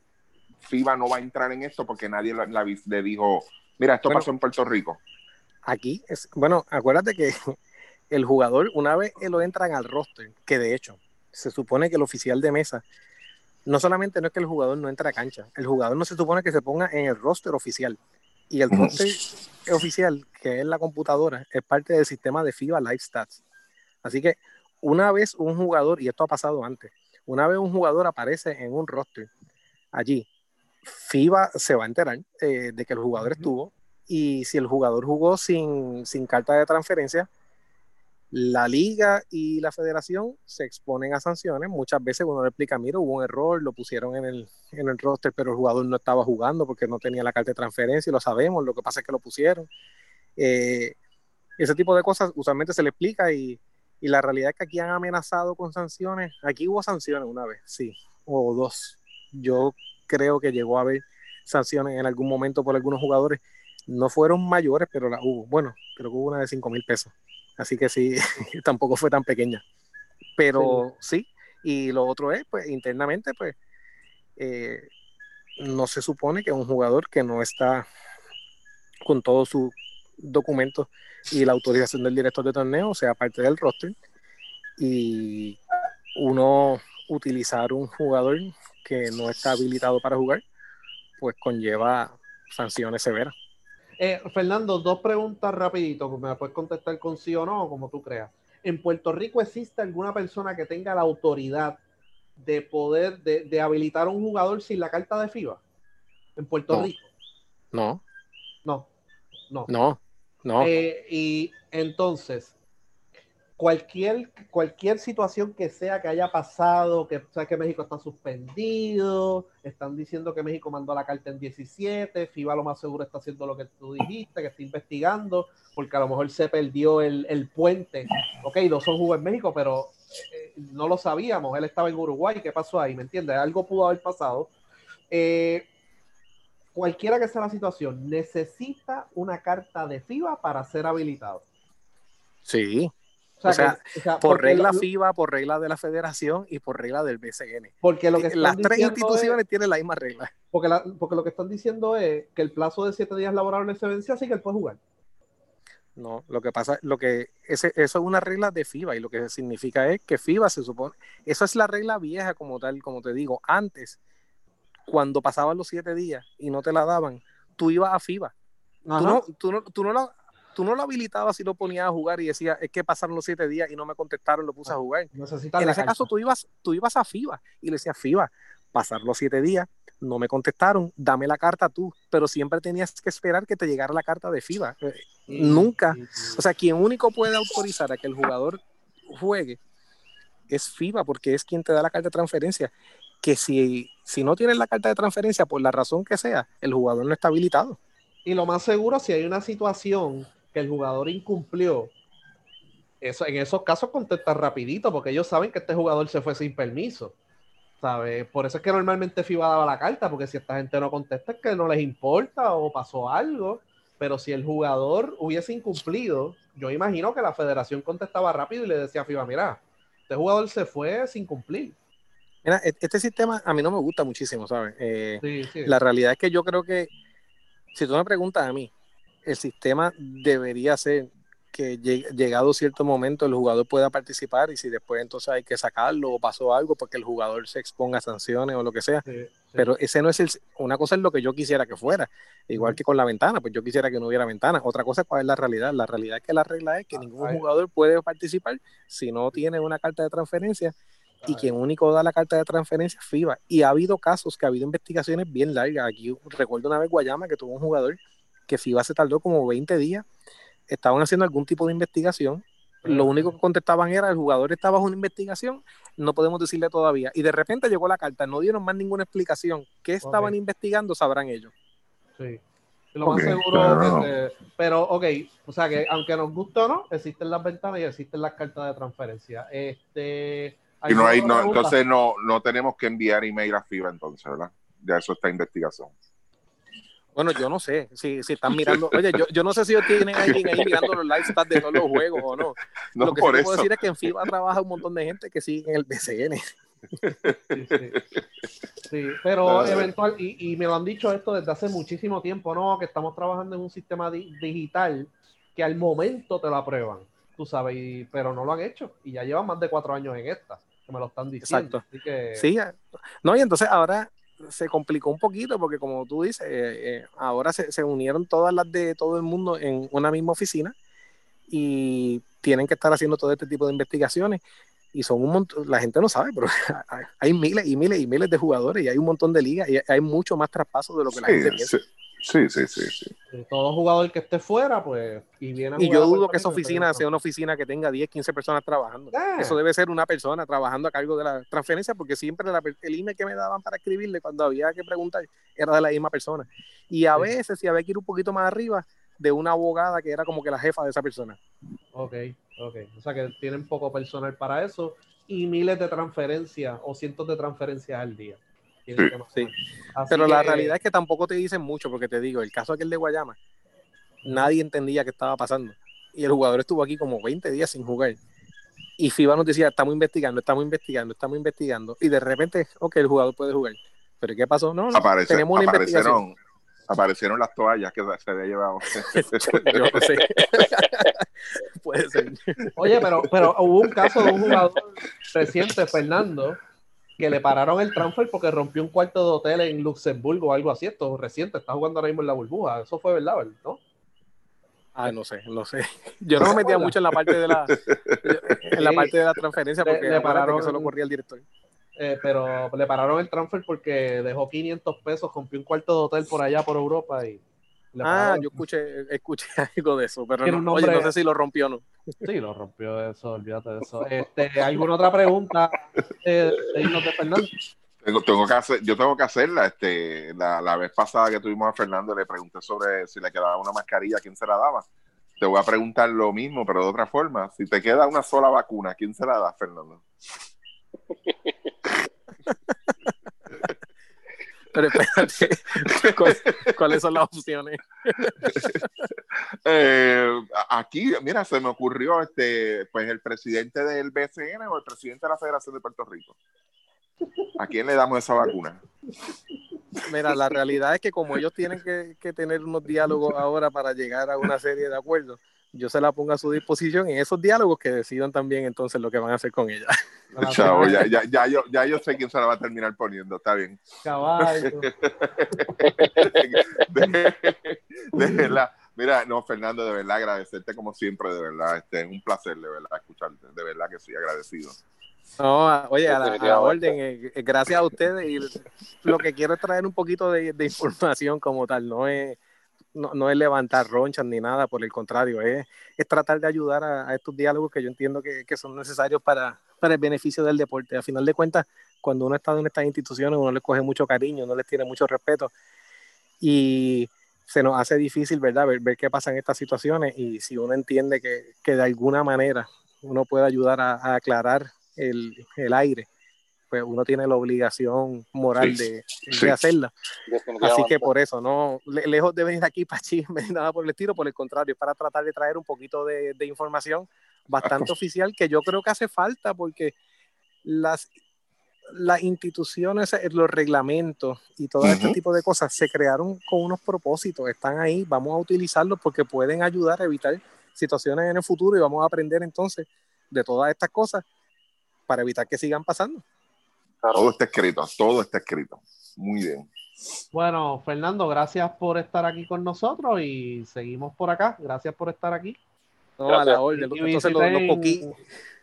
FIBA no va a entrar en esto porque nadie le dijo, mira, esto pasó en Puerto Rico? Aquí, es, bueno, acuérdate que el jugador, una vez lo entran al roster, que de hecho se supone que el oficial de mesa, no solamente no es que el jugador no entra a cancha, el jugador no se supone que se ponga en el roster oficial. Y el roster oficial, que es la computadora, es parte del sistema de FIBA Live Stats. Así que una vez un jugador, y esto ha pasado antes, una vez un jugador aparece en un roster allí, FIBA se va a enterar eh, de que el jugador estuvo y si el jugador jugó sin, carta de transferencia, la liga y la federación se exponen a sanciones. Muchas veces uno le explica, mira, hubo un error, lo pusieron en el, en el roster, pero el jugador no estaba jugando porque no tenía la carta de transferencia lo sabemos, lo que pasa es que lo pusieron. Eh, ese tipo de cosas usualmente se le explica y Y la realidad es que aquí han amenazado con sanciones. Aquí hubo sanciones una vez, sí, o dos. Yo creo que llegó a haber sanciones en algún momento por algunos jugadores. No fueron mayores, pero la hubo. Bueno, creo que hubo una de 5 mil pesos. Así que sí, [LAUGHS] tampoco fue tan pequeña. Pero sí. Y lo otro es, pues, internamente, pues, eh, no se supone que un jugador que no está con todos sus documentos y la autorización del director de torneo sea parte del roster y uno utilizar un jugador que no está habilitado para jugar, pues conlleva sanciones severas. Eh, Fernando, dos preguntas rapidito, me puedes contestar con sí o no, como tú creas. ¿En Puerto Rico existe alguna persona que tenga la autoridad de poder, de, habilitar a un jugador sin la carta de FIBA? En Puerto Rico. No. No. No. No. no. Eh, y entonces, cualquier, cualquier situación que sea que haya pasado, que sabes que México está suspendido, están diciendo que México mandó la carta en 17, FIBA lo más seguro está haciendo lo que tú dijiste, que está investigando, porque a lo mejor se perdió el, el puente. Ok, no son jugó en México, pero eh, no lo sabíamos, él estaba en Uruguay, ¿qué pasó ahí? ¿Me entiendes? Algo pudo haber pasado. Eh, cualquiera que sea la situación, necesita una carta de FIBA para ser habilitado. Sí, o sea, por regla FIBA, por regla de la federación y por regla del BCN. Porque lo que Las tres instituciones tienen la misma regla. Porque, porque lo que están diciendo es que el plazo de siete días laborables se vence, así que él puede jugar. No, lo que pasa, lo que ese, eso es una regla de FIBA y lo que significa es que FIBA se supone, eso es la regla vieja como tal, como te digo, antes, cuando pasaban los siete días y no te la daban, tú ibas a FIBA. Tú no, tú, no, tú no, la, tú no lo habilitabas y lo ponías a jugar y decía, es que pasaron los siete días y no me contestaron, lo puse a jugar. en ese caso tú ibas, tú ibas a FIBA y le decías, FIBA, pasar los siete días, no me contestaron, dame la carta tú, pero siempre tenías que esperar que te llegara la carta de FIBA. Eh, nunca, o sea, quien único puede autorizar a que el jugador juegue es FIBA, porque es quien te da la carta de transferencia. Que si, si no tienes la carta de transferencia, por la razón que sea, el jugador no está habilitado. Y lo más seguro, si hay una situación que el jugador incumplió, eso, en esos casos contesta rapidito, porque ellos saben que este jugador se fue sin permiso. ¿Sabe? Por eso es que normalmente FIBA daba la carta, porque si esta gente no contesta es que no les importa o pasó algo. Pero si el jugador hubiese incumplido, yo imagino que la federación contestaba rápido y le decía a FIBA, mira, este jugador se fue sin cumplir. Mira, e-, este sistema a mí no me gusta muchísimo, ¿sabes? Eh, la realidad es que yo creo que, si tú me preguntas a mí, el sistema debería ser que llegado cierto momento el jugador pueda participar y si después entonces hay que sacarlo o pasó algo porque el jugador se exponga a sanciones o lo que sea. Pero ese no es el... Una cosa es lo que yo quisiera que fuera, igual que con la ventana, pues yo quisiera que no hubiera ventana. Otra cosa es cuál es la realidad. La realidad es que la regla es que ah, ningún jugador puede participar si no tiene una carta de transferencia y quien único da la carta de transferencia es FIBA. Y ha habido casos que ha habido investigaciones bien largas. Aquí recuerdo una vez Guayama que tuvo un jugador que FIBA se tardó como 20 días, estaban haciendo algún tipo de investigación, lo único que contestaban era el jugador está bajo una investigación, no podemos decirle todavía. Y de repente llegó la carta, no dieron más ninguna explicación. ¿Qué estaban investigando? Sabrán ellos. Sí. Lo más seguro, pero ok, o sea que aunque nos guste o no, existen las ventanas y existen las cartas de transferencia. Este, y no hay, no, entonces no, no tenemos que enviar email a FIBA entonces, ¿verdad? Ya eso está investigación. Bueno, yo no sé si, si están [LAUGHS] mirando. Oye, yo, yo no sé si tienen alguien ahí mirando los live stats de todos los juegos o no. [LAUGHS] Lo que sí puedo decir es que en FIBA trabaja un montón de gente que sigue en el BCN. Sí, sí. sí pero eventual, y, y, me lo han dicho esto desde hace muchísimo tiempo, ¿no? Que estamos trabajando en un sistema digital que al momento te lo aprueban, tú sabes, pero no lo han hecho. Y ya llevan más de cuatro años en esta, que me lo están diciendo. Exacto. Así que... Sí, no, y entonces ahora se complicó un poquito porque como tú dices, eh, eh, ahora se, unieron todas las de todo el mundo en una misma oficina y tienen que estar haciendo todo este tipo de investigaciones y son un montón, la gente no sabe, pero [LAUGHS] hay miles y miles y miles de jugadores y hay un montón de ligas y hay mucho más traspasos de lo que la gente piensa. Sí, sí, sí, sí. Todo jugador que esté fuera, pues, y viene Y yo dudo que esa oficina sea una oficina que tenga 10, 15 personas trabajando. Ah. Eso debe ser una persona trabajando a cargo de la transferencia, porque siempre el email que me daban para escribirle cuando había que preguntar era de la misma persona. Y a veces, si había que ir un poquito más arriba, de una abogada que era como que la jefa de esa persona. Ok, ok. O sea que tienen poco personal para eso y miles de transferencias o cientos de transferencias al día. Sí. Pero la realidad es que tampoco te dicen mucho, porque te digo, el caso aquel de Guayama, nadie entendía qué estaba pasando. Y el jugador estuvo aquí como 20 días sin jugar. Y FIBA nos decía, estamos investigando, estamos investigando, estamos investigando. Y de repente, ok, el jugador puede jugar. ¿Pero qué pasó? No, tenemos una investigación. Aparecieron las toallas que se había llevado. [LAUGHS] Yo no sé. [LAUGHS] Puede ser. Oye, pero, pero hubo un caso de un jugador reciente, Fernando, que le pararon el transfer porque rompió un cuarto de hotel en Luxemburgo o algo así. Esto reciente, está jugando ahora mismo en la burbuja. Eso fue verdad, ¿no? Ah, no sé, no sé. Yo no me metía mucho en la parte de la, en la parte de la transferencia porque le, pararon, que solo corría el director. Eh, pero le pararon el transfer porque dejó 500 pesos, rompió un cuarto de hotel por allá por Europa y Ah, yo escuché, escuché [LAUGHS] algo de eso, pero no, oye, no sé si lo rompió o no. Sí, lo rompió eso, olvídate de eso. Este, ¿Alguna otra pregunta eh, de Fernando? Tengo, tengo que hacer, yo tengo que hacerla. Este, la, la, vez pasada que tuvimos a Fernando le pregunté sobre si le quedaba una mascarilla, ¿quién se la daba? Te voy a preguntar lo mismo, pero de otra forma. Si te queda una sola vacuna, ¿quién se la da, Fernando? [LAUGHS] Pero espérate, [LAUGHS] ¿cuáles son las opciones? [LAUGHS] Eh, aquí, mira, se me ocurrió este, pues el presidente del BCN o el presidente de la Federación de Puerto Rico. ¿A quién le damos esa vacuna? Mira, la realidad es que como ellos tienen que, que tener unos diálogos ahora para llegar a una serie de acuerdos, yo se la pongo a su disposición en esos diálogos que decidan también entonces lo que van a hacer con ella. [LAUGHS] Chao, ya, ya, ya, yo, ya yo sé quién se la va a terminar poniendo, está bien. Caballo. [LAUGHS] Mira, no, Fernando, de verdad agradecerte como siempre, de verdad, este, es un placer, de verdad, escucharte, de verdad que sí, agradecido. No, oye, a la, orden, eh, eh, gracias a ustedes y lo que quiero es traer un poquito de, de información como tal, no es no, no, es levantar ronchas ni nada, por el contrario, es, es tratar de ayudar a, estos diálogos que yo entiendo que, que son necesarios para, para, el beneficio del deporte. A final de cuentas, cuando uno está en estas instituciones, uno les coge mucho cariño, uno les tiene mucho respeto y se nos hace difícil, ¿verdad?, ver, ver qué pasa en estas situaciones y si uno entiende que, que de alguna manera uno puede ayudar a, a aclarar el, el aire pues uno tiene la obligación moral de, hacerla. Así que por eso, no, lejos de venir aquí para chisme, nada por el estilo, por el contrario, es para tratar de traer un poquito de, información bastante oficial que yo creo que hace falta porque las, las instituciones, los reglamentos y todo este tipo de cosas se crearon con unos propósitos, están ahí, vamos a utilizarlos porque pueden ayudar a evitar situaciones en el futuro y vamos a aprender entonces de todas estas cosas para evitar que sigan pasando. Todo está escrito, todo está escrito. Muy bien. Bueno, Fernando, gracias por estar aquí con nosotros y seguimos por acá. Gracias por estar aquí. No, a la orden. Y, visiten,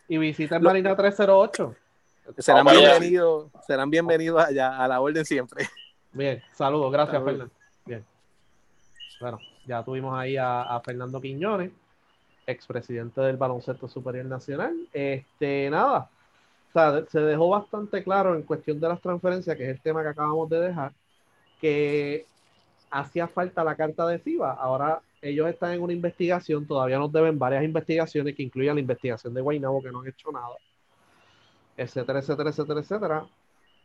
y visiten Marina 308. Serán bienvenidos, serán bienvenidos allá, a la orden siempre. Bien, saludos, gracias, Fernando. Bien. Bueno, ya tuvimos ahí a, a Fernando Quiñones, expresidente del Baloncesto Superior Nacional. Este, nada, o sea, se dejó bastante claro en cuestión de las transferencias, que es el tema que acabamos de dejar, que hacía falta la carta de FIBA. Ahora ellos están en una investigación, todavía nos deben varias investigaciones que incluyan la investigación de Guaynabo, que no han hecho nada, etcétera, etcétera, etcétera, etcétera.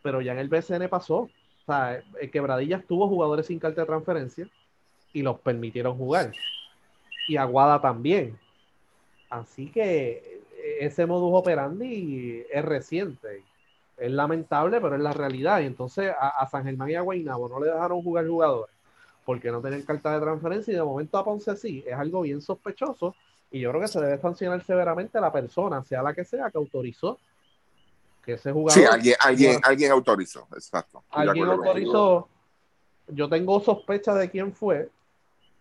Pero ya en el BCN pasó. O sea, el Quebradillas tuvo jugadores sin carta de transferencia y los permitieron jugar. Y Aguada también. Así que ese modus operandi es reciente. Es lamentable, pero es la realidad. Y entonces a, San Germán y a Guaynabo no le dejaron jugar jugadores porque no tenían carta de transferencia y de momento a Ponce sí. Es algo bien sospechoso y yo creo que se debe sancionar severamente a la persona, sea la que sea, que autorizó que ese jugador. Sí, alguien, alguien, alguien autorizó, exacto. Alguien autorizó. Yo tengo sospecha de quién fue,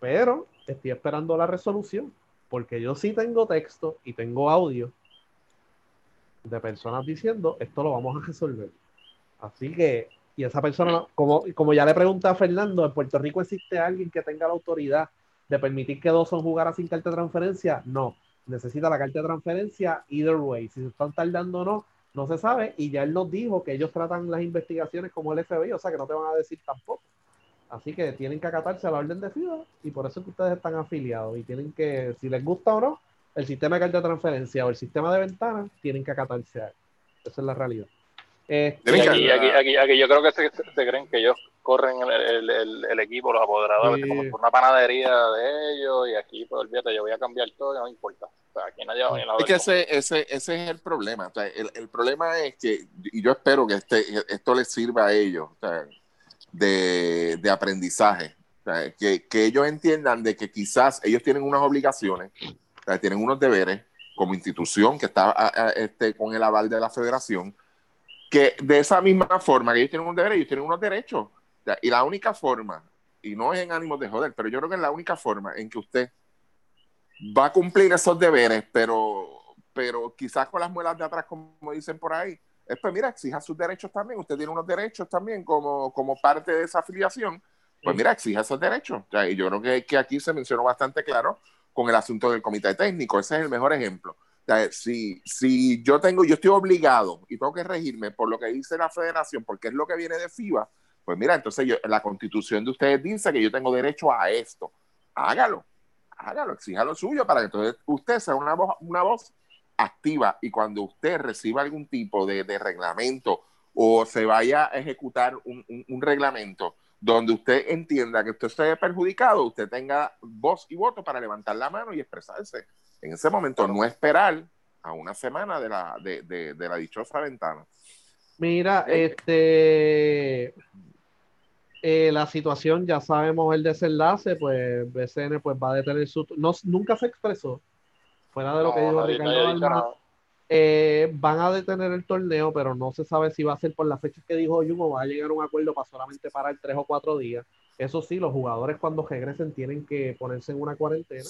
pero estoy esperando la resolución porque yo sí tengo texto y tengo audio de personas diciendo esto lo vamos a resolver. Así que, y esa persona, como, como ya le pregunté a Fernando, ¿en Puerto Rico existe alguien que tenga la autoridad de permitir que dos son jugaran sin carta de transferencia? No, necesita la carta de transferencia either way. Si se están tardando o no, no se sabe. Y ya él nos dijo que ellos tratan las investigaciones como el FBI, o sea que no te van a decir tampoco. Así que tienen que acatarse a la orden de FIBA y por eso que ustedes están afiliados y tienen que, si les gusta o no, el sistema de carta de transferencia o el sistema de ventanas tienen que acatarse a él. Esa es la realidad. Este, aquí, aquí, aquí, yo creo que se, creen que ellos corren el, el, el, equipo, los apoderadores, como por una panadería de ellos, y aquí, pues olvídate, yo voy a cambiar todo, no importa. O sea, aquí nadie va a es que ese, ese, ese es el problema. O sea, el, el, problema es que, y yo espero que este, esto les sirva a ellos o sea, de, de, aprendizaje. O sea, que, que, ellos entiendan de que quizás ellos tienen unas obligaciones, o sea, tienen unos deberes como institución que está este, con el aval de la federación, que de esa misma forma que ellos tienen un deber, ellos tienen unos derechos. Y la única forma, y no es en ánimo de joder, pero yo creo que es la única forma en que usted va a cumplir esos deberes, pero, pero quizás con las muelas de atrás, como dicen por ahí, es pues mira, exija sus derechos también. Usted tiene unos derechos también como, como parte de esa afiliación. Pues mira, exija esos derechos. y yo creo que, que aquí se mencionó bastante claro con el asunto del comité técnico. Ese es el mejor ejemplo si, si yo tengo, yo estoy obligado y tengo que regirme por lo que dice la federación, porque es lo que viene de FIBA, pues mira, entonces yo, la constitución de ustedes dice que yo tengo derecho a esto. Hágalo, hágalo, exija lo suyo para que entonces usted sea una voz, una voz activa y cuando usted reciba algún tipo de, reglamento o se vaya a ejecutar un, reglamento donde usted entienda que usted se ve perjudicado, usted tenga voz y voto para levantar la mano y expresarse. En ese momento, no esperar a una semana de la, de, de, la dichosa ventana. Mira, este eh, la situación, ya sabemos el desenlace, pues BCN pues va a detener su no, nunca se expresó, fuera de lo que dijo Ricardo eh, van a detener el torneo, pero no se sabe si va a ser por las fechas que dijo Jun o va a llegar a un acuerdo para solamente parar tres o cuatro días. Eso sí, los jugadores cuando regresen tienen que ponerse en una cuarentena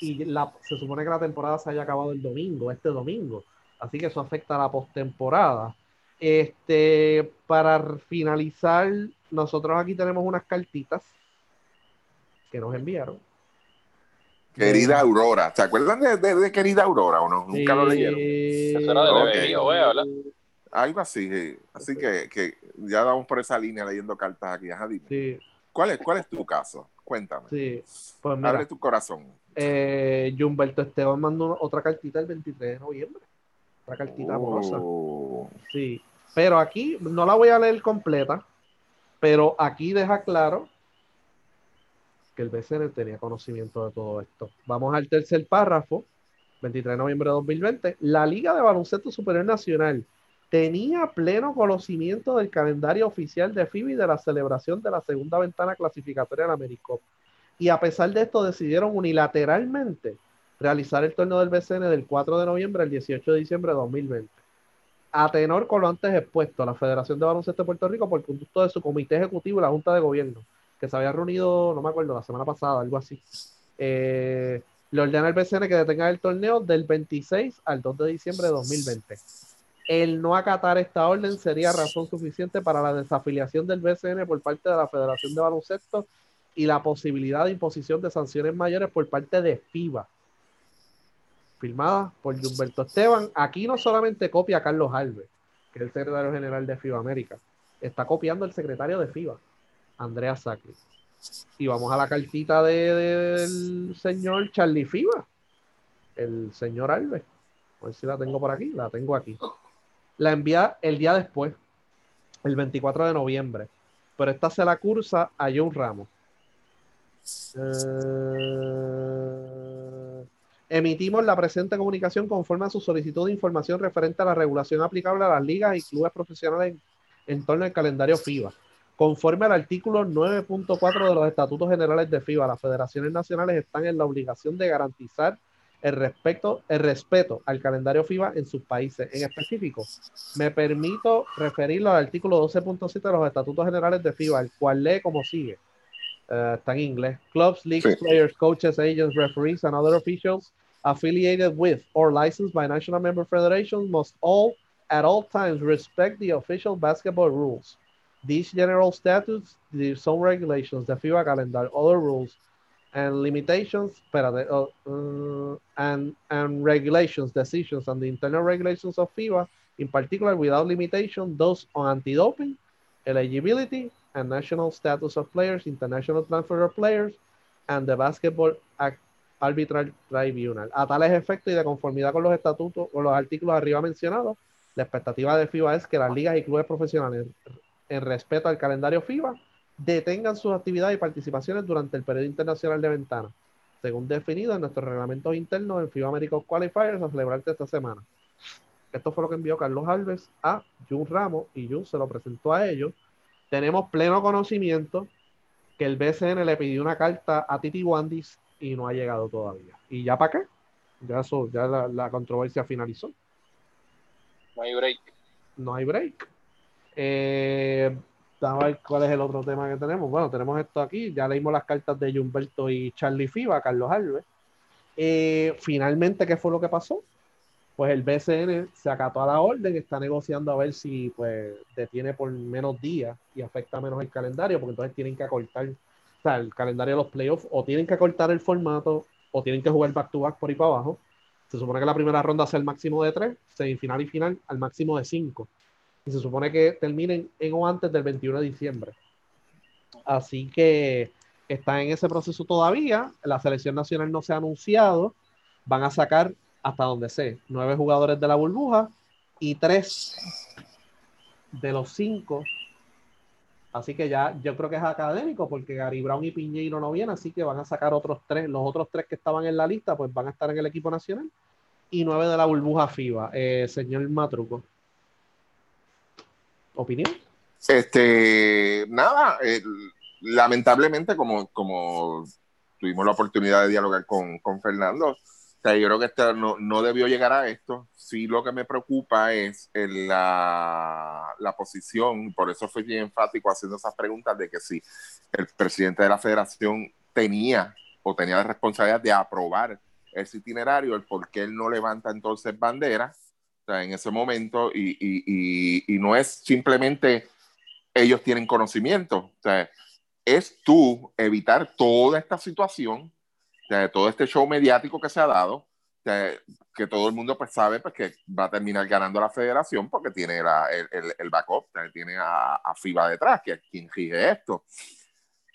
y se supone que la temporada se haya acabado el domingo, este domingo. Así que eso afecta a la postemporada. Este, para finalizar, nosotros aquí tenemos unas cartitas que nos enviaron. Querida Aurora, ¿se acuerdan de, Querida Aurora o no? Nunca lo leyeron. Algo así, así que, que, ya vamos por esa línea leyendo cartas aquí. Ajá, dime. ¿Cuál, es, ¿Cuál es tu caso? Cuéntame. Sí, pues Abre tu corazón. Eh, Humberto Esteban mandó otra cartita el 23 de noviembre. Otra cartita amorosa. Oh. Sí. Pero aquí no la voy a leer completa, pero aquí deja claro que el BCN tenía conocimiento de todo esto. Vamos al tercer párrafo, 23 de noviembre de 2020. La Liga de Baloncesto Superior Nacional tenía pleno conocimiento del calendario oficial de FIBA y de la celebración de la segunda ventana clasificatoria en Americop. Y a pesar de esto, decidieron unilateralmente realizar el torneo del BCN del 4 de noviembre al 18 de diciembre de 2020. A tenor con lo antes expuesto, la Federación de Baloncesto de Puerto Rico, por conducto de su comité ejecutivo y la Junta de Gobierno, que se había reunido, no me acuerdo, la semana pasada, algo así, eh, le ordena al BCN que detenga el torneo del 26 al 2 de diciembre de 2020. El no acatar esta orden sería razón suficiente para la desafiliación del BCN por parte de la Federación de Baloncesto y la posibilidad de imposición de sanciones mayores por parte de FIBA. Firmada por Humberto Esteban. Aquí no solamente copia a Carlos Alves, que es el secretario general de FIBA América, está copiando el secretario de FIBA, Andrea Sacri. Y vamos a la cartita del señor Charlie FIBA, el señor Alves. A ver si la tengo por aquí, la tengo aquí. La envía el día después, el 24 de noviembre. Pero esta se la cursa a John Ramos. Eh, emitimos la presente comunicación conforme a su solicitud de información referente a la regulación aplicable a las ligas y clubes profesionales en, torno al calendario FIBA. Conforme al artículo 9.4 de los estatutos generales de FIBA, las federaciones nacionales están en la obligación de garantizar el, respeto, el respeto al calendario FIBA en sus países. En específico, me permito referirlo al artículo 12.7 de los estatutos generales de FIBA, el cual lee como sigue. Uh, está en inglés. Clubs, leagues, sí. players, coaches, agents, referees, and other officials affiliated with or licensed by national member federations must all, at all times, respect the official basketball rules. These general statutes, the some regulations, the FIBA calendar, other rules, and limitations, uh, and, and regulations, decisions, and the internal regulations of FIBA, in particular, without limitation, those on anti-doping, eligibility, and national status of players, international transfer of players, and the basketball Arbitral Tribunal. A tales efectos y de conformidad con los estatutos o los artículos arriba mencionados, la expectativa de FIBA es que las ligas y clubes profesionales, en respeto al calendario FIBA, detengan sus actividades y participaciones durante el periodo internacional de ventana, según definido en nuestros reglamentos internos en FIBA American Qualifiers a celebrarse esta semana. Esto fue lo que envió Carlos Alves a Jun Ramos y Jun se lo presentó a ellos. Tenemos pleno conocimiento que el BCN le pidió una carta a Titi Wandis y no ha llegado todavía. ¿Y ya para qué? Ya, eso, ya la, controversia finalizó. No hay break. No hay break. Eh, a ver cuál es el otro tema que tenemos. Bueno, tenemos esto aquí. Ya leímos las cartas de Humberto y Charlie Fiba, Carlos Alves. Eh, finalmente, ¿qué fue lo que pasó? Pues el BCN se acató a la orden, está negociando a ver si pues detiene por menos días y afecta menos el calendario, porque entonces tienen que acortar o sea, el calendario de los playoffs, o tienen que acortar el formato, o tienen que jugar back to back por ahí para abajo. Se supone que la primera ronda sea el máximo de tres, semifinal y final al máximo de cinco y se supone que terminen en o antes del 21 de diciembre. Así que está en ese proceso todavía. La selección nacional no se ha anunciado. Van a sacar hasta donde sé, nueve jugadores de la burbuja y tres de los cinco. Así que ya yo creo que es académico porque Gary Brown y Piñeiro no vienen, así que van a sacar otros tres. Los otros tres que estaban en la lista, pues van a estar en el equipo nacional y nueve de la burbuja FIBA. Eh, señor Matruco. ¿Opinión? Este, nada, eh, lamentablemente, como, como tuvimos la oportunidad de dialogar con, Fernando, o sea, yo creo que este no, debió llegar a esto. Sí, lo que me preocupa es la, la posición, por eso fui bien enfático haciendo esas preguntas de que si el presidente de la federación tenía o tenía la responsabilidad de aprobar ese itinerario, el por qué él no levanta entonces bandera en ese momento y, y, y, no es simplemente ellos tienen conocimiento, o sea, es tú evitar toda esta situación, o todo este show mediático que se ha dado, que todo el mundo pues sabe pues, que va a terminar ganando la federación porque tiene la, el, el, backup, tiene a, a, FIBA detrás, que es quien rige esto.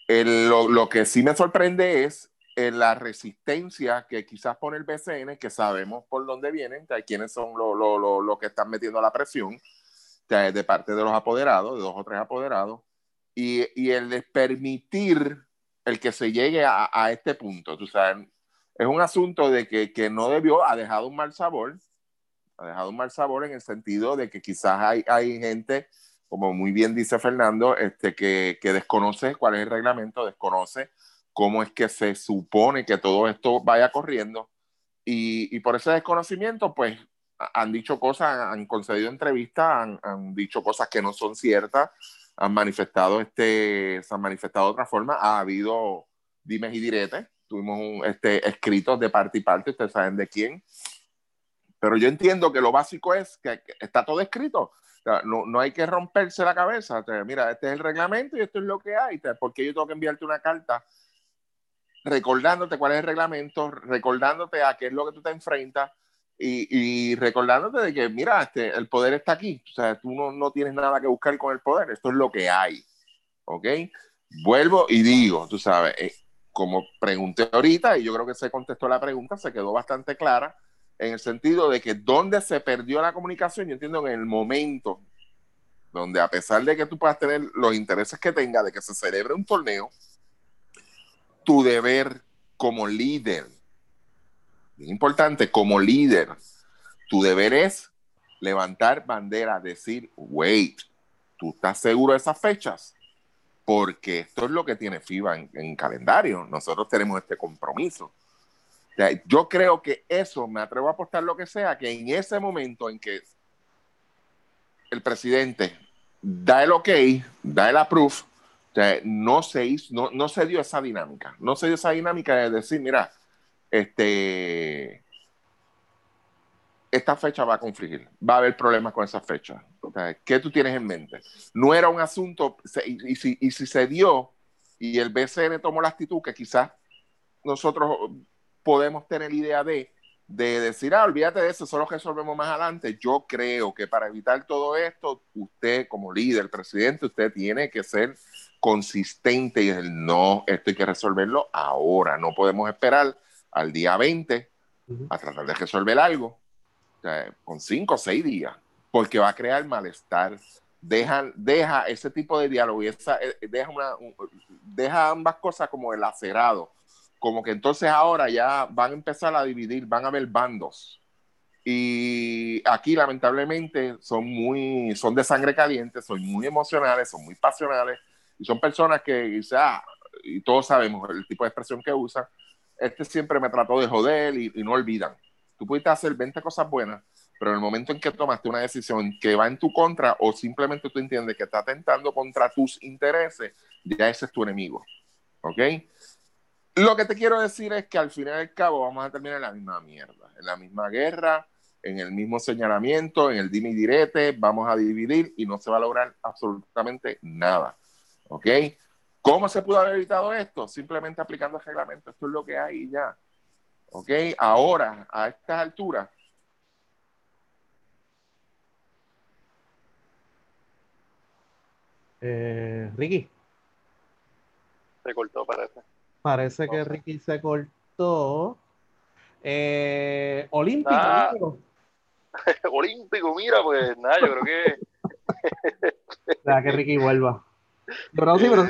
lo, lo que sí me sorprende es la resistencia que quizás pone el BCN, que sabemos por dónde vienen, de quiénes son los lo, lo, que están metiendo la presión de, parte de los apoderados, de dos o tres apoderados, y, y el de permitir el que se llegue a, a este punto. Tú sabes, es un asunto de que, que, no debió, ha dejado un mal sabor, ha dejado un mal sabor en el sentido de que quizás hay, hay gente, como muy bien dice Fernando, este, que, que desconoce cuál es el reglamento, desconoce cómo es que se supone que todo esto vaya corriendo. Y, y por ese desconocimiento, pues han dicho cosas, han concedido entrevistas, han, han, dicho cosas que no son ciertas, han manifestado, este, se han manifestado de otra forma, ha habido dimes y diretes, tuvimos un, este, escritos de parte y parte, ustedes saben de quién, pero yo entiendo que lo básico es que, está todo escrito, no, no, hay que romperse la cabeza, mira, este es el reglamento y esto es lo que hay, porque yo tengo que enviarte una carta recordándote cuál es el reglamento, recordándote a qué es lo que tú te enfrentas y, recordándote de que, mira, este, el poder está aquí. O sea, tú no, no, tienes nada que buscar con el poder. Esto es lo que hay. ¿Ok? Vuelvo y digo, tú sabes, eh, como pregunté ahorita, y yo creo que se contestó la pregunta, se quedó bastante clara en el sentido de que donde se perdió la comunicación, yo entiendo en el momento donde a pesar de que tú puedas tener los intereses que tenga de que se celebre un torneo, tu deber como líder, importante, como líder, tu deber es levantar bandera, decir, wait, ¿tú estás seguro de esas fechas? Porque esto es lo que tiene FIBA en, calendario. Nosotros tenemos este compromiso. yo creo que eso, me atrevo a apostar lo que sea, que en ese momento en que el presidente da el ok, da el approve, no se hizo, no, no, se dio esa dinámica. No se dio esa dinámica de decir, mira, este, esta fecha va a confligir, va a haber problemas con esa fecha. ¿Qué tú tienes en mente? No era un asunto, y, si, y si se dio y el BCN tomó la actitud que quizás nosotros podemos tener idea de, de decir, ah, olvídate de eso, solo resolvemos más adelante. Yo creo que para evitar todo esto, usted como líder, presidente, usted tiene que ser consistente y decir, no, esto hay que resolverlo ahora, no podemos esperar al día 20 a tratar de resolver algo, con cinco o seis días, porque va a crear malestar. Deja, deja ese tipo de diálogo y esa, eh, deja, una, deja ambas cosas como el acerado, como que entonces ahora ya van a empezar a dividir, van a haber bandos. Y aquí lamentablemente son muy, son de sangre caliente, son muy emocionales, son muy pasionales y son personas que, ah, y todos sabemos el tipo de expresión que usan, este siempre me trató de joder y, no olvidan. Tú puedes hacer 20 cosas buenas, pero en el momento en que tomaste una decisión que va en tu contra o simplemente tú entiendes que está atentando contra tus intereses, ya ese es tu enemigo. ¿Ok? Lo que te quiero decir es que al final y al cabo vamos a terminar en la misma mierda, en la misma guerra, en el mismo señalamiento, en el dime direte, vamos a dividir y no se va a lograr absolutamente nada. ¿Ok? ¿Cómo se pudo haber evitado esto? Simplemente aplicando el reglamento. Esto es lo que hay y ya. ¿Ok? Ahora, a estas alturas. Eh, Ricky. Se cortó, parece. Parece que Ricky se cortó. Eh, olímpico. Ah. olímpico, [LAUGHS] mira, pues nada, yo creo que. [LAUGHS] Deja que Ricky vuelva. Pero sí, pero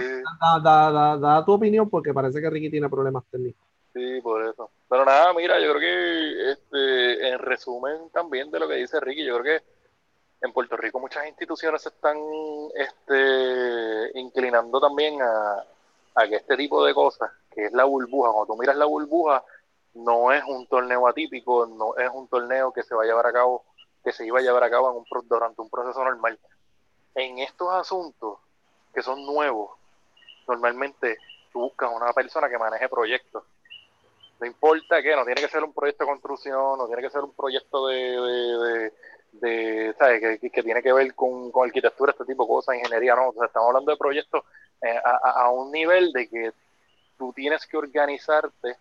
da, da, da, tu opinión porque parece que Ricky tiene problemas técnicos. Sí, por eso. Pero nada, mira, yo creo que este, en resumen también de lo que dice Ricky, yo creo que en Puerto Rico muchas instituciones se están este, inclinando también a, a que este tipo de cosas, que es la burbuja, cuando tú miras la burbuja, no es un torneo atípico, no es un torneo que se va a llevar a cabo, que se iba a llevar a cabo en un, durante un proceso normal. En estos asuntos, que son nuevos, normalmente tú buscas una persona que maneje proyectos. No importa que, no tiene que ser un proyecto de construcción, no tiene que ser un proyecto de, de, ¿sabes? Que, tiene que ver con, arquitectura, este tipo de cosas, ingeniería, no. estamos hablando de proyectos eh, a, a un nivel de que tú tienes que organizarte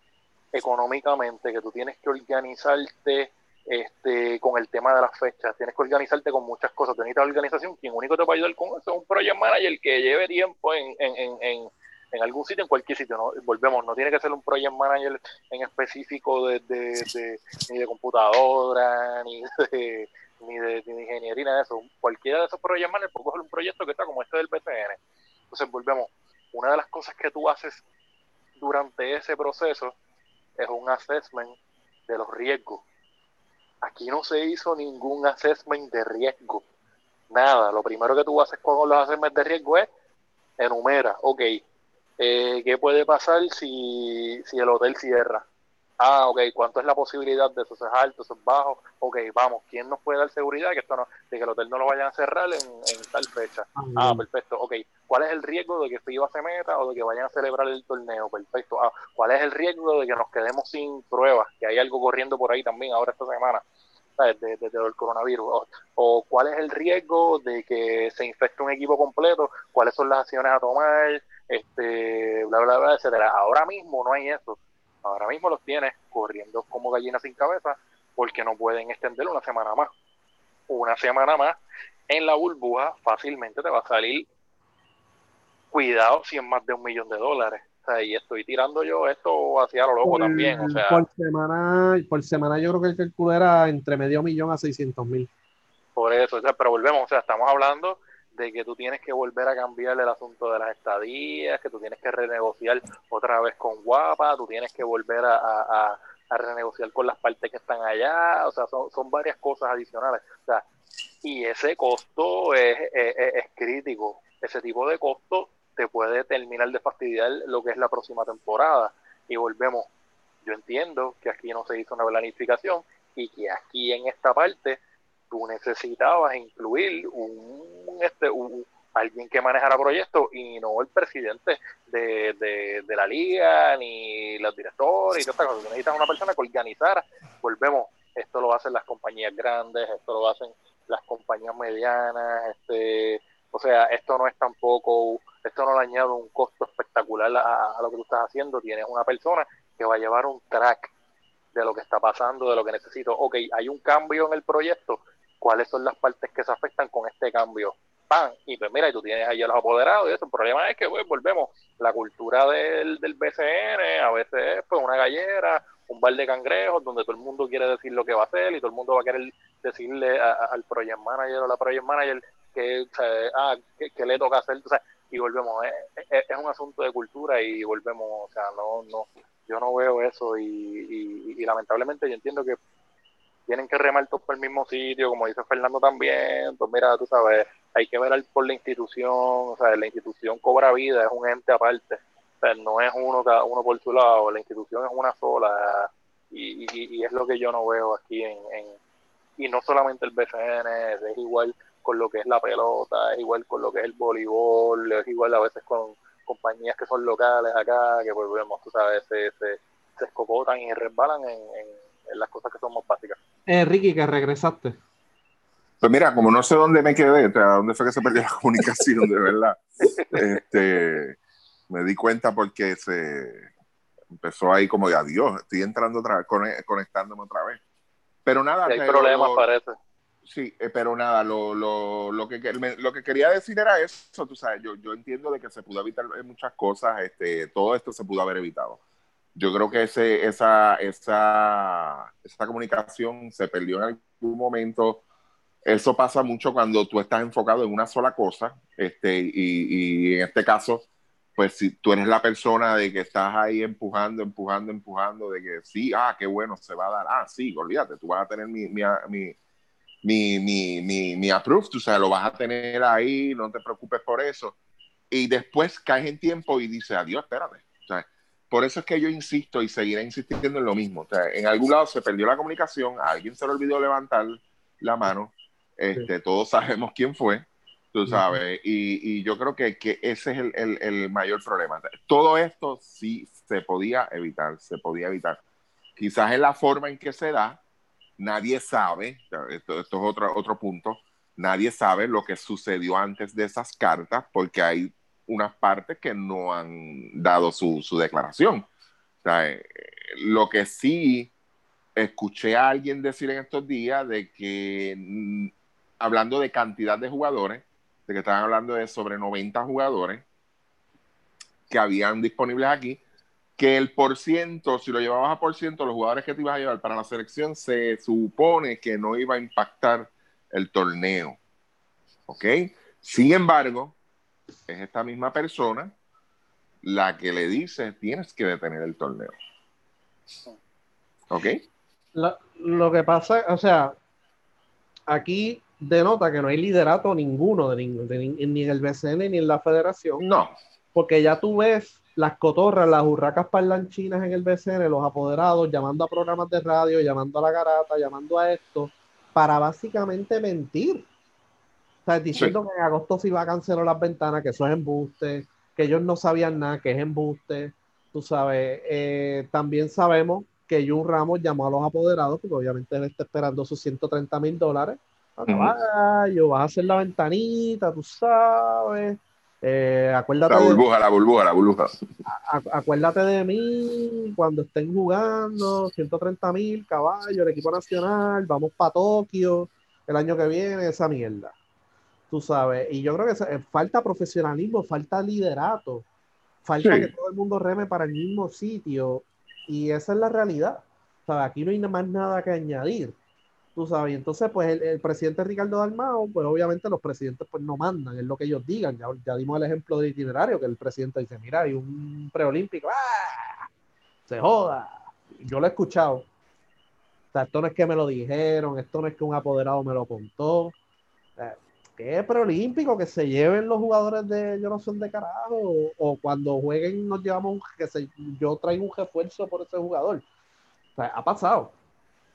económicamente, que tú tienes que organizarte este, con el tema de las fechas. Tienes que organizarte con muchas cosas. Tienes la organización. Quien único te va a ayudar con eso es un project manager que lleve tiempo en, en, en, en algún sitio, en cualquier sitio. Volvemos, no tiene que ser un project manager en específico de, de, ni de computadora, ni de, ni de, ni de ingeniería, de eso. Cualquiera de esos project managers puede coger un proyecto que está como este del PCN. Entonces, volvemos. Una de las cosas que tú haces durante ese proceso es un assessment de los riesgos Aquí no se hizo ningún assessment de riesgo. Nada. Lo primero que tú haces con los assessments de riesgo es enumera, ok, eh, ¿qué puede pasar si, si el hotel cierra? Ah, ok, ¿cuánto es la posibilidad de eso? ¿Es alto, eso es bajo? Ok, vamos, ¿quién nos puede dar seguridad que esto no, de que el hotel no lo vayan a cerrar en, tal fecha? Ah, perfecto, ok. ¿Cuál es el riesgo de que FIBA se meta o de que vayan a celebrar el torneo? Perfecto. Ah, ¿cuál es el riesgo de que nos quedemos sin pruebas? Que hay algo corriendo por ahí también ahora esta semana desde, el coronavirus. O, cuál es el riesgo de que se infecte un equipo completo, cuáles son las acciones a tomar, este, bla, bla, bla, etcétera. Ahora mismo no hay eso ahora mismo los tienes corriendo como gallinas sin cabeza porque no pueden extender una semana más. Una semana más en la burbuja fácilmente te va a salir, cuidado, si es más de un millón de dólares. O sea, y estoy tirando yo esto hacia lo loco también. O sea, por semana, por semana yo creo que el cálculo era entre medio millón a 600 mil. Por eso, o sea, pero volvemos, o sea, estamos hablando de que tú tienes que volver a cambiar el asunto de las estadías, que tú tienes que renegociar otra vez con Guapa, tú tienes que volver a, renegociar con las partes que están allá, o sea, son, varias cosas adicionales. O sea, y ese costo es, es, crítico. Ese tipo de costo te puede terminar de fastidiar lo que es la próxima temporada. Y volvemos, yo entiendo que aquí no se hizo una planificación y que aquí en esta parte tú necesitabas incluir un, este, alguien que manejara proyectos y no el presidente de, la liga, ni los directores, y todas cosas. necesitas una persona que organizara. Volvemos, esto lo hacen las compañías grandes, esto lo hacen las compañías medianas, este, o sea, esto no es tampoco, esto no le añade un costo espectacular a, a lo que tú estás haciendo, tienes una persona que va a llevar un track de lo que está pasando, de lo que necesito. Ok, hay un cambio en el proyecto, cuáles son las partes que se afectan con este cambio. ¡Pam! Y pues mira, y tú tienes ahí a los apoderados y eso. El problema es que pues, volvemos, la cultura del, del BCN a veces es pues una gallera un bar de cangrejos donde todo el mundo quiere decir lo que va a hacer y todo el mundo va a querer decirle al project manager o la project manager que, ah, que, le toca hacer, y volvemos, es, es, un asunto de cultura y volvemos, o sea, no, no, yo no veo eso y, y, lamentablemente yo entiendo que tienen que remar todos por el mismo sitio, como dice Fernando también, pues mira, tú sabes, hay que ver por la institución, o sea, la institución cobra vida, es un ente aparte, o sea, no es uno cada uno por su lado, la institución es una sola y, y, es lo que yo no veo aquí en, en, y no solamente el BCN, es igual con lo que es la pelota, es igual con lo que es el voleibol, es igual a veces con compañías que son locales acá, que pues vemos, tú sabes, se, se, escocotan y resbalan en, en, las cosas que son más básicas. Eh, Ricky, que regresaste. Pues mira, como no sé dónde me quedé, o sea, dónde fue que se perdió la [LAUGHS] comunicación, de verdad, este, me di cuenta porque se empezó ahí como de adiós, estoy entrando otra vez, conectándome otra vez. Pero nada. hay problemas, parece. Sí, eh, pero nada, lo, lo, lo, que, lo que quería decir era eso, tú sabes, yo, yo entiendo de que se pudo evitar muchas cosas, este, todo esto se pudo haber evitado. Yo creo que ese, esa, esa, esa comunicación se perdió en algún momento. Eso pasa mucho cuando tú estás enfocado en una sola cosa, este, y, y en este caso, pues si tú eres la persona de que estás ahí empujando, empujando, empujando, de que sí, ah, qué bueno, se va a dar, ah, sí, olvídate, tú vas a tener mi, mi, mi mi, mi, mi, mi approved, o sea, lo vas a tener ahí, no te preocupes por eso. Y después caes en tiempo y dices, adiós, espérate. O sea, por eso es que yo insisto y seguiré insistiendo en lo mismo. O sea, en algún lado se perdió la comunicación, a alguien se le olvidó levantar la mano, este, todos sabemos quién fue, tú sabes, y, y yo creo que, que ese es el, el, el, mayor problema. Todo esto sí se podía evitar, se podía evitar. Quizás es la forma en que se da, nadie sabe, esto, esto, es otro, otro punto, nadie sabe lo que sucedió antes de esas cartas porque hay unas partes que no han dado su, su declaración. Eh, lo que sí escuché a alguien decir en estos días de que, mm, hablando de cantidad de jugadores, de que estaban hablando de sobre 90 jugadores que habían disponibles aquí, que el por ciento, si lo llevabas a por ciento, los jugadores que te ibas a llevar para la selección, se supone que no iba a impactar el torneo. ¿Ok? Sin embargo, es esta misma persona la que le dice, tienes que detener el torneo. ¿Ok? Lo, que pasa, o sea, aquí denota que no hay liderato ninguno, de, ni en el BCN ni en la federación. No. Porque ya tú ves las cotorras, las hurracas parlanchinas en el BCN, los apoderados, llamando a programas de radio, llamando a la garata, llamando a esto, para básicamente mentir. Sea, diciendo que en agosto se iba a cancelar las ventanas, que eso es embuste, que ellos no sabían nada, que es embuste. Tú sabes, eh, también sabemos que Jun Ramos llamó a los apoderados, porque obviamente él está esperando sus 130 mil dólares. Yo vas a hacer la ventanita, tú sabes eh, acuérdate la burbuja, la burbuja, la burbuja. acuérdate de mí cuando estén jugando 130 mil caballos, el equipo nacional, vamos para Tokio el año que viene, esa mierda. Tú sabes, y yo creo que eh, falta profesionalismo, falta liderato, falta que todo el mundo reme para el mismo sitio, y esa es la realidad. Aquí no hay más nada que añadir tú sabes. Y entonces, pues el, presidente Ricardo Dalmao, pues obviamente los presidentes pues no mandan, es lo que ellos digan. Ya, ya dimos el ejemplo de itinerario, que el presidente dice, mira, hay un preolímpico, ¡ah! se joda. Yo lo he escuchado. O sea, esto no es que me lo dijeron, esto no es que un apoderado me lo contó. ¿Qué preolímpico? Que se lleven los jugadores de yo no son de carajo. O, cuando jueguen nos llevamos, que se, yo traigo un refuerzo por ese jugador. O sea, ha pasado.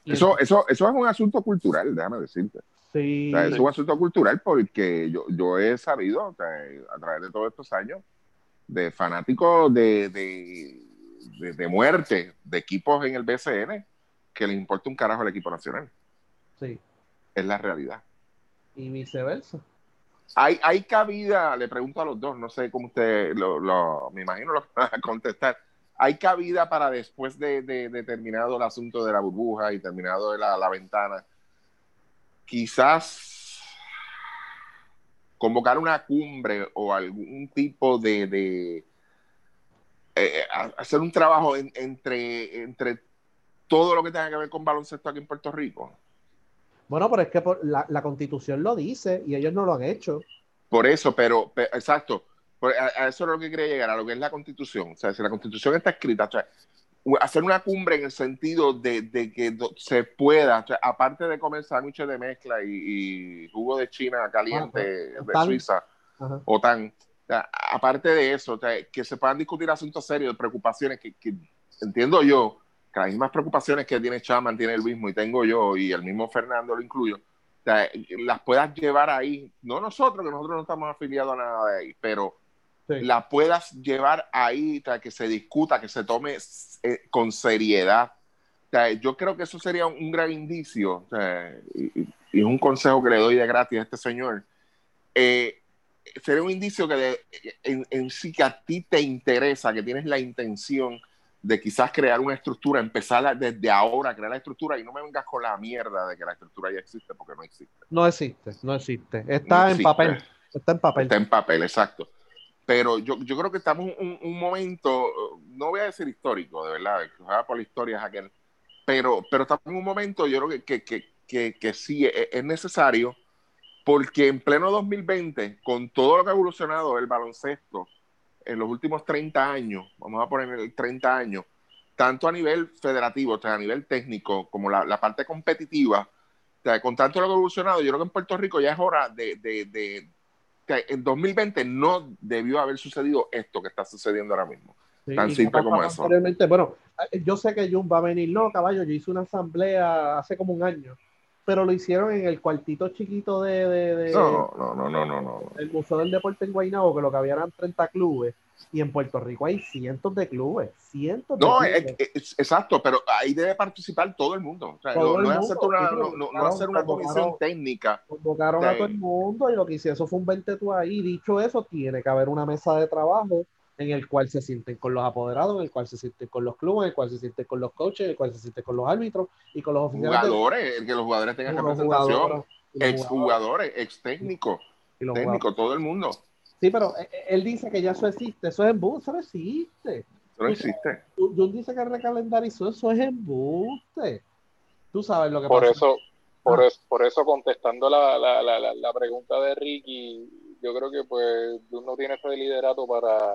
Eso, eso, eso es un asunto cultural, déjame decirte. Sí. es un asunto cultural porque yo, yo he sabido a través de todos estos años de fanáticos de, de, de, muerte de equipos en el BCN que les importa un carajo al equipo nacional. Sí. Es la realidad. Y viceversa. Hay, hay cabida, le pregunto a los dos, no sé cómo usted lo, lo me imagino lo van a contestar hay cabida para después de, terminado el asunto de la burbuja y terminado la, la ventana, quizás convocar una cumbre o algún tipo de, eh, hacer un trabajo entre, entre todo lo que tenga que ver con baloncesto aquí en Puerto Rico. Bueno, pero es que la, constitución lo dice y ellos no lo han hecho. Por eso, pero, exacto, a, eso es lo que quería llegar, a lo que es la constitución. O sea, si la constitución está escrita, o sea, hacer una cumbre en el sentido de, que se pueda, aparte de comer sándwiches de mezcla y, jugo de China caliente de Suiza, o tan, aparte de eso, que se puedan discutir asuntos serios, de preocupaciones que, entiendo yo, que las mismas preocupaciones que tiene Chaman, tiene el mismo y tengo yo, y el mismo Fernando lo incluyo, las puedas llevar ahí, no nosotros, que nosotros no estamos afiliados a nada de ahí, pero la puedas llevar ahí, que se discuta, que se tome eh, con seriedad. yo creo que eso sería un, gran indicio, y, es un consejo que le doy de gratis a este señor. Eh, sería un indicio que en, sí que a ti te interesa, que tienes la intención de quizás crear una estructura, empezar desde ahora a crear la estructura y no me vengas con la mierda de que la estructura ya existe porque no existe. No existe, no existe. Está en papel. Está en papel. Está en papel, exacto. Pero yo, yo creo que estamos en un, momento, no voy a decir histórico, de verdad, que por la historia es aquel, pero, pero estamos en un momento, yo creo que, que, que, que sí es, es, necesario, porque en pleno 2020, con todo lo que ha evolucionado el baloncesto en los últimos 30 años, vamos a poner el 30 años, tanto a nivel federativo, o sea, a nivel técnico, como la, la parte competitiva, o sea, con tanto lo que ha evolucionado, yo creo que en Puerto Rico ya es hora de, de, de, que en 2020 no debió haber sucedido esto que está sucediendo ahora mismo. tan simple como eso. Bueno, yo sé que Jun va a venir. No, caballo, yo hice una asamblea hace como un año, pero lo hicieron en el cuartito chiquito de. de, no, no, no, no, no, no. El Museo del Deporte en Guaynabo, que lo que había eran 30 clubes. Y en Puerto Rico hay cientos de clubes, cientos de no, clubes. exacto, pero ahí debe participar todo el mundo. O sea, no, es hacer una, no, hacer una comisión técnica. Convocaron a todo el mundo y lo que hicieron eso fue un 20 tú ahí. Dicho eso, tiene que haber una mesa de trabajo en el cual se sienten con los apoderados, en el cual se sienten con los clubes, en el cual se sienten con los coaches, en el cual se sienten con los árbitros y con los oficiales. Jugadores, que los jugadores tengan representación, exjugadores, ex técnicos, técnico, todo el mundo. Sí, pero eh, eh, él dice que ya eso existe, eso es embuste, eso no existe. Eso no existe. Jun dice que recalendarizó, eso es embuste. Tú sabes lo que por Eso, por, ah. eso, por eso, contestando la, la, la, la, pregunta de Ricky, yo creo que pues Jun no tiene ese liderato para,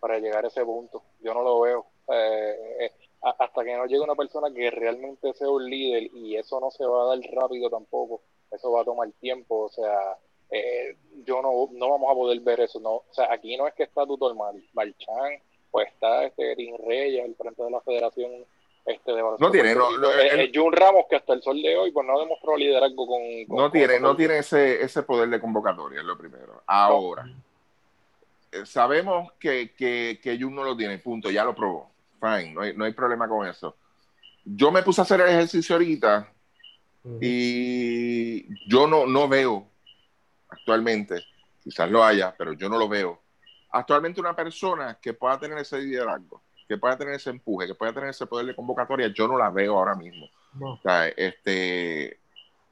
para llegar a ese punto. Yo no lo veo. Eh, hasta que no llegue una persona que realmente sea un líder y eso no se va a dar rápido tampoco, eso va a tomar tiempo, o sea, eh, yo no, no vamos a poder ver eso. No, o sea, aquí no es que está Tutor Marchán, pues está este Green Reyes, el frente de la Federación este de No tiene, no, eh, Jun Ramos, que hasta el sol de hoy pues no demostró liderazgo con. no tiene, no tiene ese, ese poder de convocatoria, es lo primero. Ahora, eh, sabemos que, que, que Jun no lo tiene, punto, ya lo probó. Fine, no hay, no hay problema con eso. Yo me puse a hacer el ejercicio ahorita y yo no, no veo actualmente, quizás lo haya, pero yo no lo veo. Actualmente una persona que pueda tener ese liderazgo, que pueda tener ese empuje, que pueda tener ese poder de convocatoria, yo no la veo ahora mismo. este,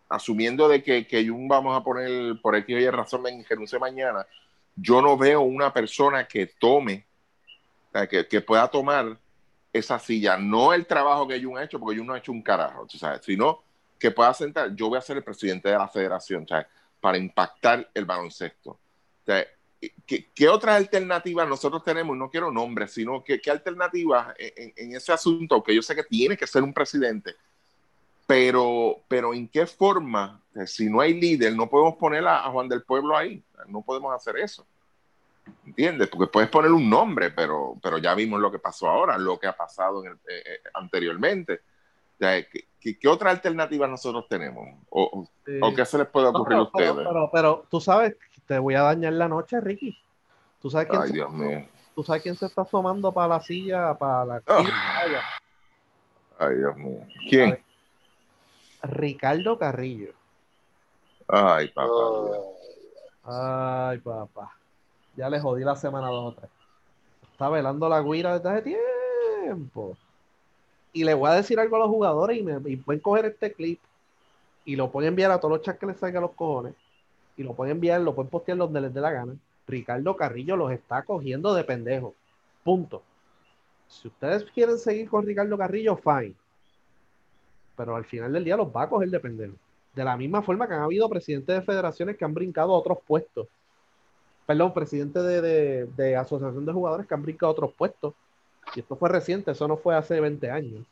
asumiendo de que, que Jun vamos a poner por aquí y razón me renuncie mañana, yo no veo una persona que tome, que, que, pueda tomar esa silla, no el trabajo que Jun ha hecho, porque Jun no ha hecho un carajo, ¿sabes? sino que pueda sentar, yo voy a ser el presidente de la federación, ¿sabes? para impactar el baloncesto. ¿qué, otras alternativas nosotros tenemos? No quiero nombres, sino que, qué alternativas en, ese asunto, que yo sé que tiene que ser un presidente, pero, pero en qué forma, si no hay líder, no podemos poner a, Juan del Pueblo ahí, no podemos hacer eso. ¿Entiendes? Porque puedes poner un nombre, pero, pero ya vimos lo que pasó ahora, lo que ha pasado en eh, eh, anteriormente. ¿qué, otra alternativa nosotros tenemos? ¿O, qué se les puede ocurrir a ustedes? Pero, pero, tú sabes, te voy a dañar la noche, Ricky. ¿Tú sabes quién, Ay, se, Dios mío. ¿tú sabes quién se está asomando para la silla, para la ah. Ay, Dios mío. ¿Quién? Ricardo Carrillo. Ay, papá. Ay, papá. Ya le jodí la semana dos o tres. Está velando la guira desde hace tiempo y le voy a decir algo a los jugadores y, me, pueden coger este clip y lo pueden enviar a todos los chats que les salga los cojones y lo pueden enviar, lo pueden postear donde les dé la gana. Ricardo Carrillo los está cogiendo de pendejo. Punto. Si ustedes quieren seguir con Ricardo Carrillo, fine. pero al final del día los va a coger de pendejo. De la misma forma que han habido presidentes de federaciones que han brincado a otros puestos. Perdón, presidentes de, de asociación de jugadores que han brincado a otros puestos. Y esto fue reciente, eso no fue hace 20 años.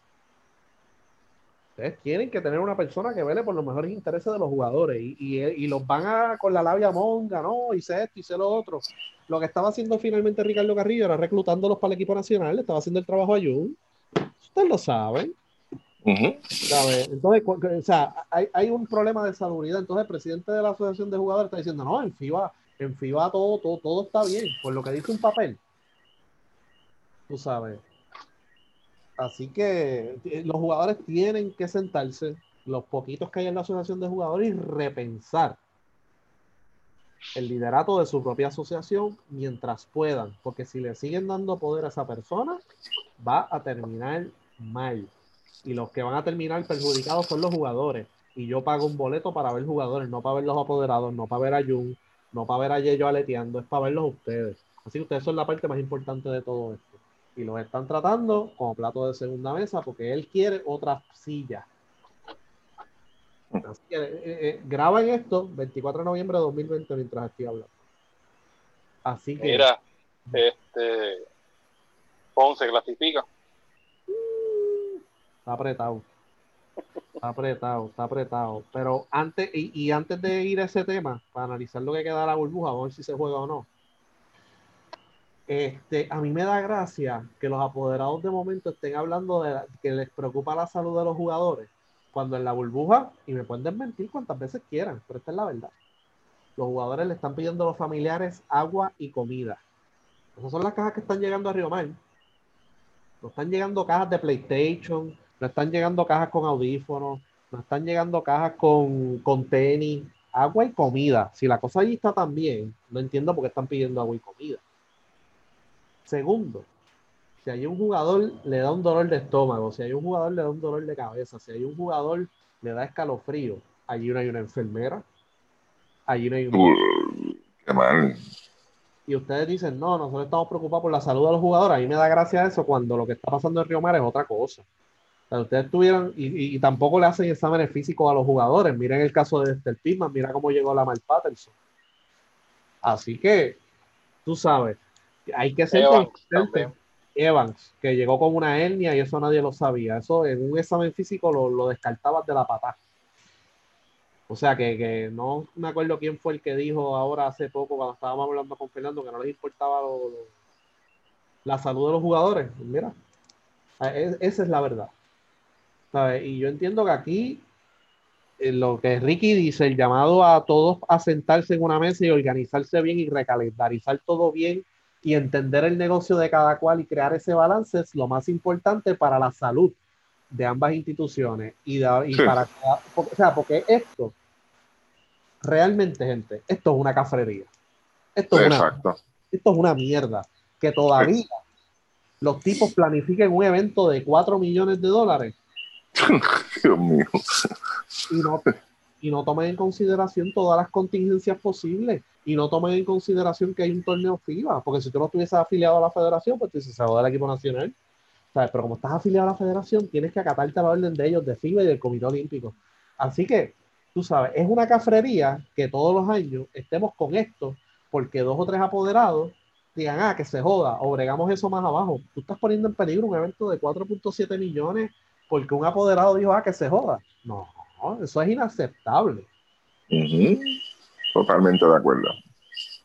Ustedes tienen que tener una persona que vele por los mejores intereses de los jugadores y, los van a con la labia monga, ¿no? Hice esto, hice lo otro. Lo que estaba haciendo finalmente Ricardo Carrillo era reclutándolos para el equipo nacional, estaba haciendo el trabajo a Jun. Ustedes lo saben. Entonces, o sea, hay, un problema de salubridad. Entonces, el presidente de la Asociación de Jugadores está diciendo, no, en FIBA, en FIBA todo, todo, todo está bien, por lo que dice un papel. Tú sabes. Así que eh, los jugadores tienen que sentarse, los poquitos que hay en la asociación de jugadores, y repensar el liderato de su propia asociación mientras puedan, porque si le siguen dando poder a esa persona, va a terminar mal. Y los que van a terminar perjudicados son los jugadores. Y yo pago un boleto para ver jugadores, no para ver los apoderados, no para ver a Jun, no para ver a Yeyo aleteando, es para verlos ustedes. Así que ustedes son la parte más importante de todo esto y los están tratando como plato de segunda mesa porque él quiere otra silla. Así que eh, eh, graban esto 24 de noviembre de 2020 mientras estoy hablando. Así que. Mira, este. Ponce clasifica. Está apretado. Está apretado, está apretado. Pero antes, y, antes de ir a ese tema, para analizar lo que queda la burbuja, a ver si se juega o no. Este, a mí me da gracia que los apoderados de momento estén hablando de que les preocupa la salud de los jugadores, cuando en la burbuja, y me pueden desmentir cuantas veces quieran, pero esta es la verdad. Los jugadores le están pidiendo a los familiares agua y comida. Esas son las cajas que están llegando a Río Mar. No están llegando cajas de PlayStation, no están llegando cajas con audífonos, no están llegando cajas con, con tenis, agua y comida. Si la cosa allí está tan bien, no entiendo por qué están pidiendo agua y comida. Segundo, si hay un jugador le da un dolor de estómago, si hay un jugador le da un dolor de cabeza, si hay un jugador le da escalofrío, allí no hay una enfermera, allí no hay un... qué mal. Y ustedes dicen, no, nosotros estamos preocupados por la salud de los jugadores. A mí me da gracia eso cuando lo que está pasando en Río Mar es otra cosa. Ustedes tuvieron, y, tampoco le hacen exámenes físicos a los jugadores. Miren el caso de Esther Pisman, mira cómo llegó la Mal Patterson. Así que, tú sabes, hay que ser Evans, Evans, que llegó con una hernia y eso nadie lo sabía. Eso en un examen físico lo, lo descartabas de la patada. O sea que, no me acuerdo quién fue el que dijo ahora hace poco cuando estábamos hablando con Fernando que no les importaba la salud de los jugadores. Mira, esa es la verdad. Y yo entiendo que aquí eh, lo que Ricky dice, el llamado a todos a sentarse en una mesa y organizarse bien y recalendarizar todo bien y entender el negocio de cada cual y crear ese balance es lo más importante para la salud de ambas instituciones y, para o sea porque esto realmente gente esto es una cafrería. Esto es una, esto es una mierda. Que todavía los tipos planifiquen un evento de 4 millones de dólares [LAUGHS] Dios mío y no, y no tomen en consideración todas las contingencias posibles y no tomen en consideración que hay un torneo FIBA, porque si tú no estuvieses afiliado a la federación, pues tú dices, se del equipo nacional. Pero como estás afiliado a la federación, tienes que acatarte la orden de ellos, de FIBA y del Comité Olímpico. Así que, tú sabes, es una cafrería que todos los años estemos con esto, porque dos o tres apoderados digan, ah, que se joda, o bregamos eso más abajo. Tú estás poniendo en peligro un evento de 4.7 millones porque un apoderado dijo, ah, que se joda. No, eso es inaceptable. Totalmente de acuerdo.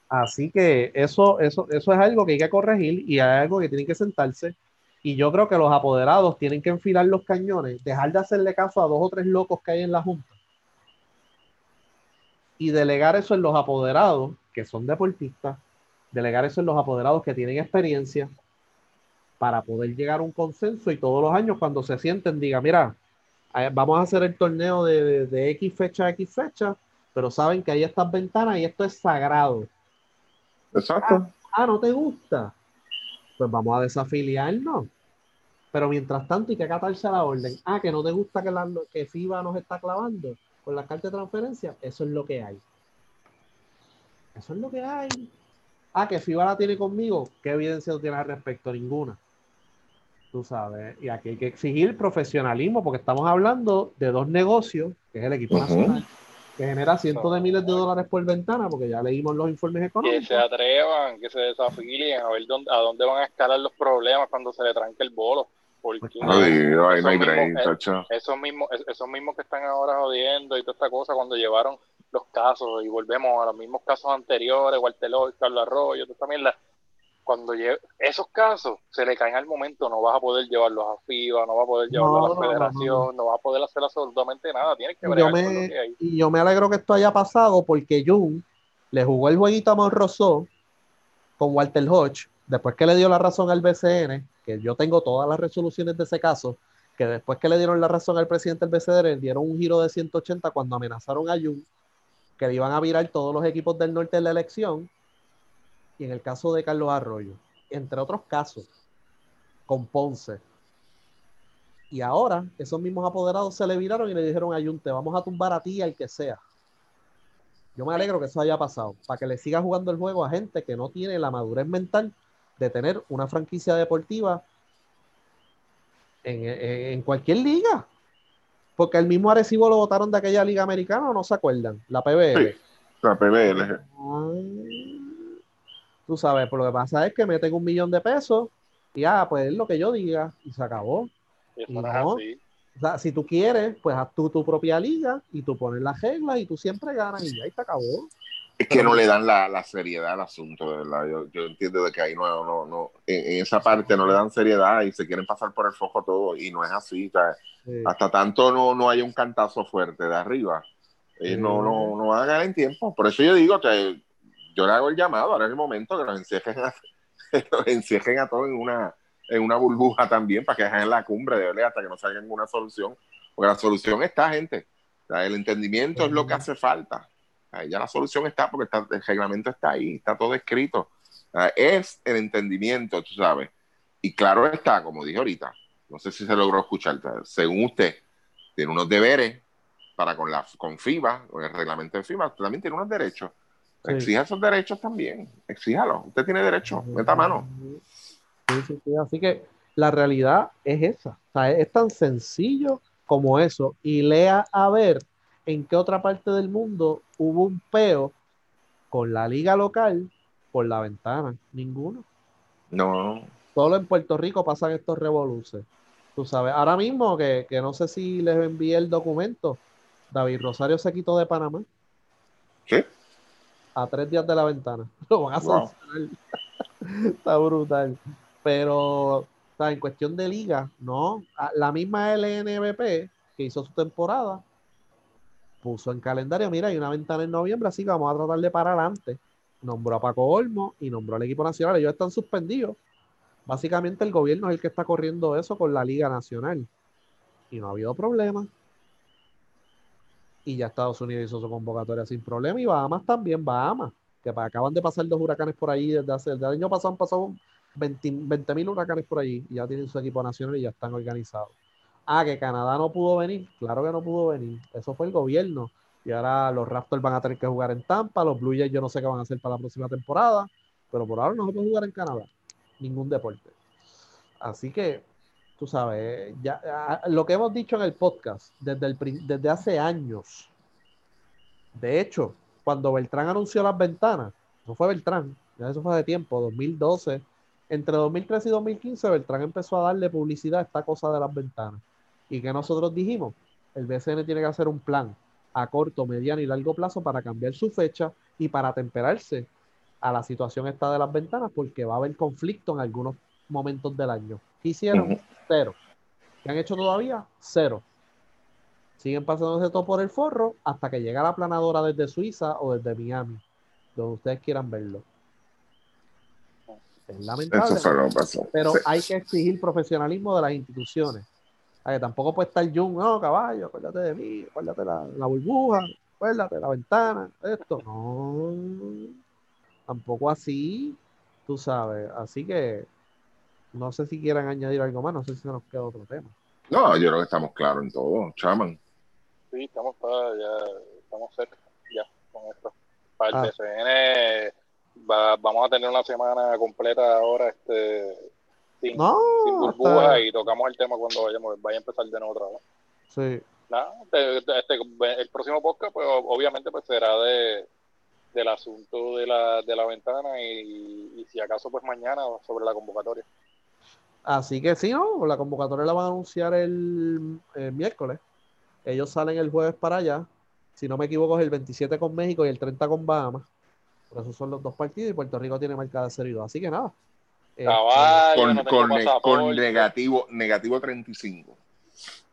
Así que eso, eso, eso es algo que hay que corregir y hay algo que tienen que sentarse. Y yo creo que los apoderados tienen que enfilar los cañones, dejar de hacerle caso a dos o tres locos que hay en la Junta y delegar eso en los apoderados que son deportistas, delegar eso en los apoderados que tienen experiencia para poder llegar a un consenso y todos los años cuando se sienten diga, mira, eh, vamos a hacer el torneo de, de X fecha a X fecha, pero saben que hay estas ventanas y esto es sagrado. Exacto. Ah, ah, no te gusta. Pues vamos a desafiliarnos. Pero mientras tanto hay que acatarse a la orden. Ah, que no te gusta que, la, que FIBA nos está clavando con la carta de transferencia. Eso es lo que hay. Eso es lo que hay. Ah, que FIBA la tiene conmigo. ¿Qué evidencia tú tienes al respecto? Ninguna. Tú sabes, y aquí hay que exigir profesionalismo porque estamos hablando de dos negocios, que es el equipo nacional, que genera cientos de miles de dólares por ventana, porque ya leímos los informes económicos. Que se atrevan, que se desafíen, a ver dónde, a dónde van a escalar los problemas cuando se le tranque el bolo. Porque pues esos, mismos, esos mismos que están ahora jodiendo y toda esta cosa, cuando llevaron los casos y volvemos a los mismos casos anteriores, Walter Lloyd, Carlos Arroyo, toda esta mierda, cuando lleve, esos casos se le caen al momento, no vas a poder llevarlos a FIBA, no vas a poder llevarlos a la federación, no, vas a poder hacer absolutamente nada, tienes que ver yo me, Y yo me alegro que esto haya pasado porque Jun le jugó el jueguito a Monroso con Walter Hodge, después que le dio la razón al BCN, que yo tengo todas las resoluciones de ese caso, que después que le dieron la razón al presidente del BCN, le dieron un giro de 180 cuando amenazaron a Jun que le iban a virar todos los equipos del norte en la elección y en el caso de Carlos Arroyo, entre otros casos, con Ponce. Y ahora esos mismos apoderados se le viraron y le dijeron a Junte, vamos a tumbar a ti y al que sea. Yo me alegro que eso haya pasado, para que le siga jugando el juego a gente que no tiene la madurez mental de tener una franquicia deportiva en, cualquier liga. Porque el mismo Arecibo lo votaron de aquella liga americana, ¿no se acuerdan? La PBL. la PBL. Tú sabes, por lo que pasa es que meten un millón de pesos y ah, pues es lo que yo diga y se acabó. o sea, si tú quieres, pues haz tú tu propia liga y tú pones las reglas y tú siempre ganas y ya y se acabó. Es que no le dan la, seriedad al asunto, ¿verdad? Yo, entiendo de que ahí no, no, no, en, esa parte no le dan seriedad y se quieren pasar por el foco todo y no es así. Hasta tanto no, no hay un cantazo fuerte de arriba. Ellos no, no, no van a ganar en tiempo. Por eso yo digo que yo le hago el llamado, ahora es el momento que nos encierren a, [LAUGHS] a todos en una, en una burbuja también para que dejen la cumbre de verdad hasta que no salga ninguna solución. Porque la solución está, gente. el entendimiento es lo que hace falta. ya la solución está porque el reglamento está ahí, está todo escrito. es el entendimiento, tú sabes. Y claro está, como dije ahorita, no sé si se logró escuchar, según usted, tiene unos deberes para con la con FIBA, con el reglamento de FIBA, también tiene unos derechos. Exija esos derechos también. Exíjalo. Usted tiene derecho. Meta mano. Así que la realidad es esa. es tan sencillo como eso. Y lea a ver en qué otra parte del mundo hubo un peo con la liga local por la ventana. Ninguno. No. Solo en Puerto Rico pasan estos revoluces. Tú sabes, ahora mismo que, que no sé si les envié el documento, David Rosario se quitó de Panamá. ¿Qué? A tres días de la ventana. [LAUGHS] Lo van a sancionar. [LAUGHS] Está brutal. Pero está en cuestión de liga, no. La misma LNBP que hizo su temporada puso en calendario, mira, hay una ventana en noviembre, así que vamos a tratar de parar antes. Nombró a Paco Olmo y nombró al equipo nacional. Ellos están suspendidos. Básicamente el gobierno es el que está corriendo eso con la Liga Nacional. Y no ha habido problema y ya Estados Unidos hizo su convocatoria sin problema y Bahamas también, Bahamas, que acaban de pasar dos huracanes por ahí desde hace el año pasado han pasado 20 mil huracanes por ahí y ya tienen su equipo nacional y ya están organizados. Ah, que Canadá no pudo venir, claro que no pudo venir, eso fue el gobierno y ahora los Raptors van a tener que jugar en Tampa, los Blue Jays yo no sé qué van a hacer para la próxima temporada, pero por ahora no se puede jugar en Canadá, ningún deporte. Así que tú sabes, ya, ah, lo que hemos dicho en el podcast desde, el, desde hace años. De hecho, cuando Beltrán anunció las ventanas, no fue Beltrán, ya eso fue de tiempo, 2012, entre 2013 y 2015, Beltrán empezó a darle publicidad a esta cosa de las ventanas. Y que nosotros dijimos, el BCN tiene que hacer un plan a corto, mediano y largo plazo para cambiar su fecha y para temperarse a la situación esta de las ventanas, porque va a haber conflicto en algunos momentos del año. ¿Qué hicieron? Cero. ¿Qué han hecho todavía? Cero. Siguen pasándose todo por el forro hasta que llega la planadora desde Suiza o desde Miami, donde ustedes quieran verlo. Es lamentable. Pero hay que exigir profesionalismo de las instituciones. que tampoco puede estar Jung, no, caballo, acuérdate de mí, acuérdate la, la burbuja, acuérdate la ventana, esto. No, tampoco así, tú sabes. Así que no sé si quieran añadir algo más, no sé si se nos queda otro tema. No, yo creo que estamos claros en todo, chaman. Sí, estamos ya, estamos cerca, ya, con esto. Para el ah. vamos a tener una semana completa ahora, este, sin, No, sin burbuja hasta- y tocamos el tema cuando vayamos, vaya a empezar de nuevo otra vez. Sí. Nada, este- este- el próximo podcast, pues obviamente pues será de del asunto de la, de la ventana y, y si acaso pues mañana sobre la convocatoria. Así que sí, ¿no? La convocatoria la van a anunciar el, el miércoles. Ellos salen el jueves para allá. Si no me equivoco, es el 27 con México y el 30 con Bahamas. Por eso son los dos partidos y Puerto Rico tiene marcada 0 y 2. Así que nada. Caballo, Con, no con, con negativo, negativo 35.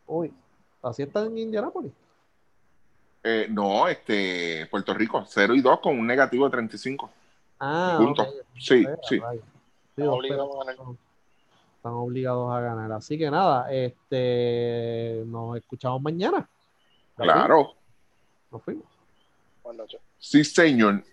uy, así está en Indianápolis. Eh, no, este, Puerto Rico, 0 y 2 con un negativo de 35. Ah, Puntos. ok. Sí, sí. vaya. Sí, Están obligados a ganar. Así que nada, este nos escuchamos mañana. Claro. Nos fuimos. Buenas noches. Sí, señor.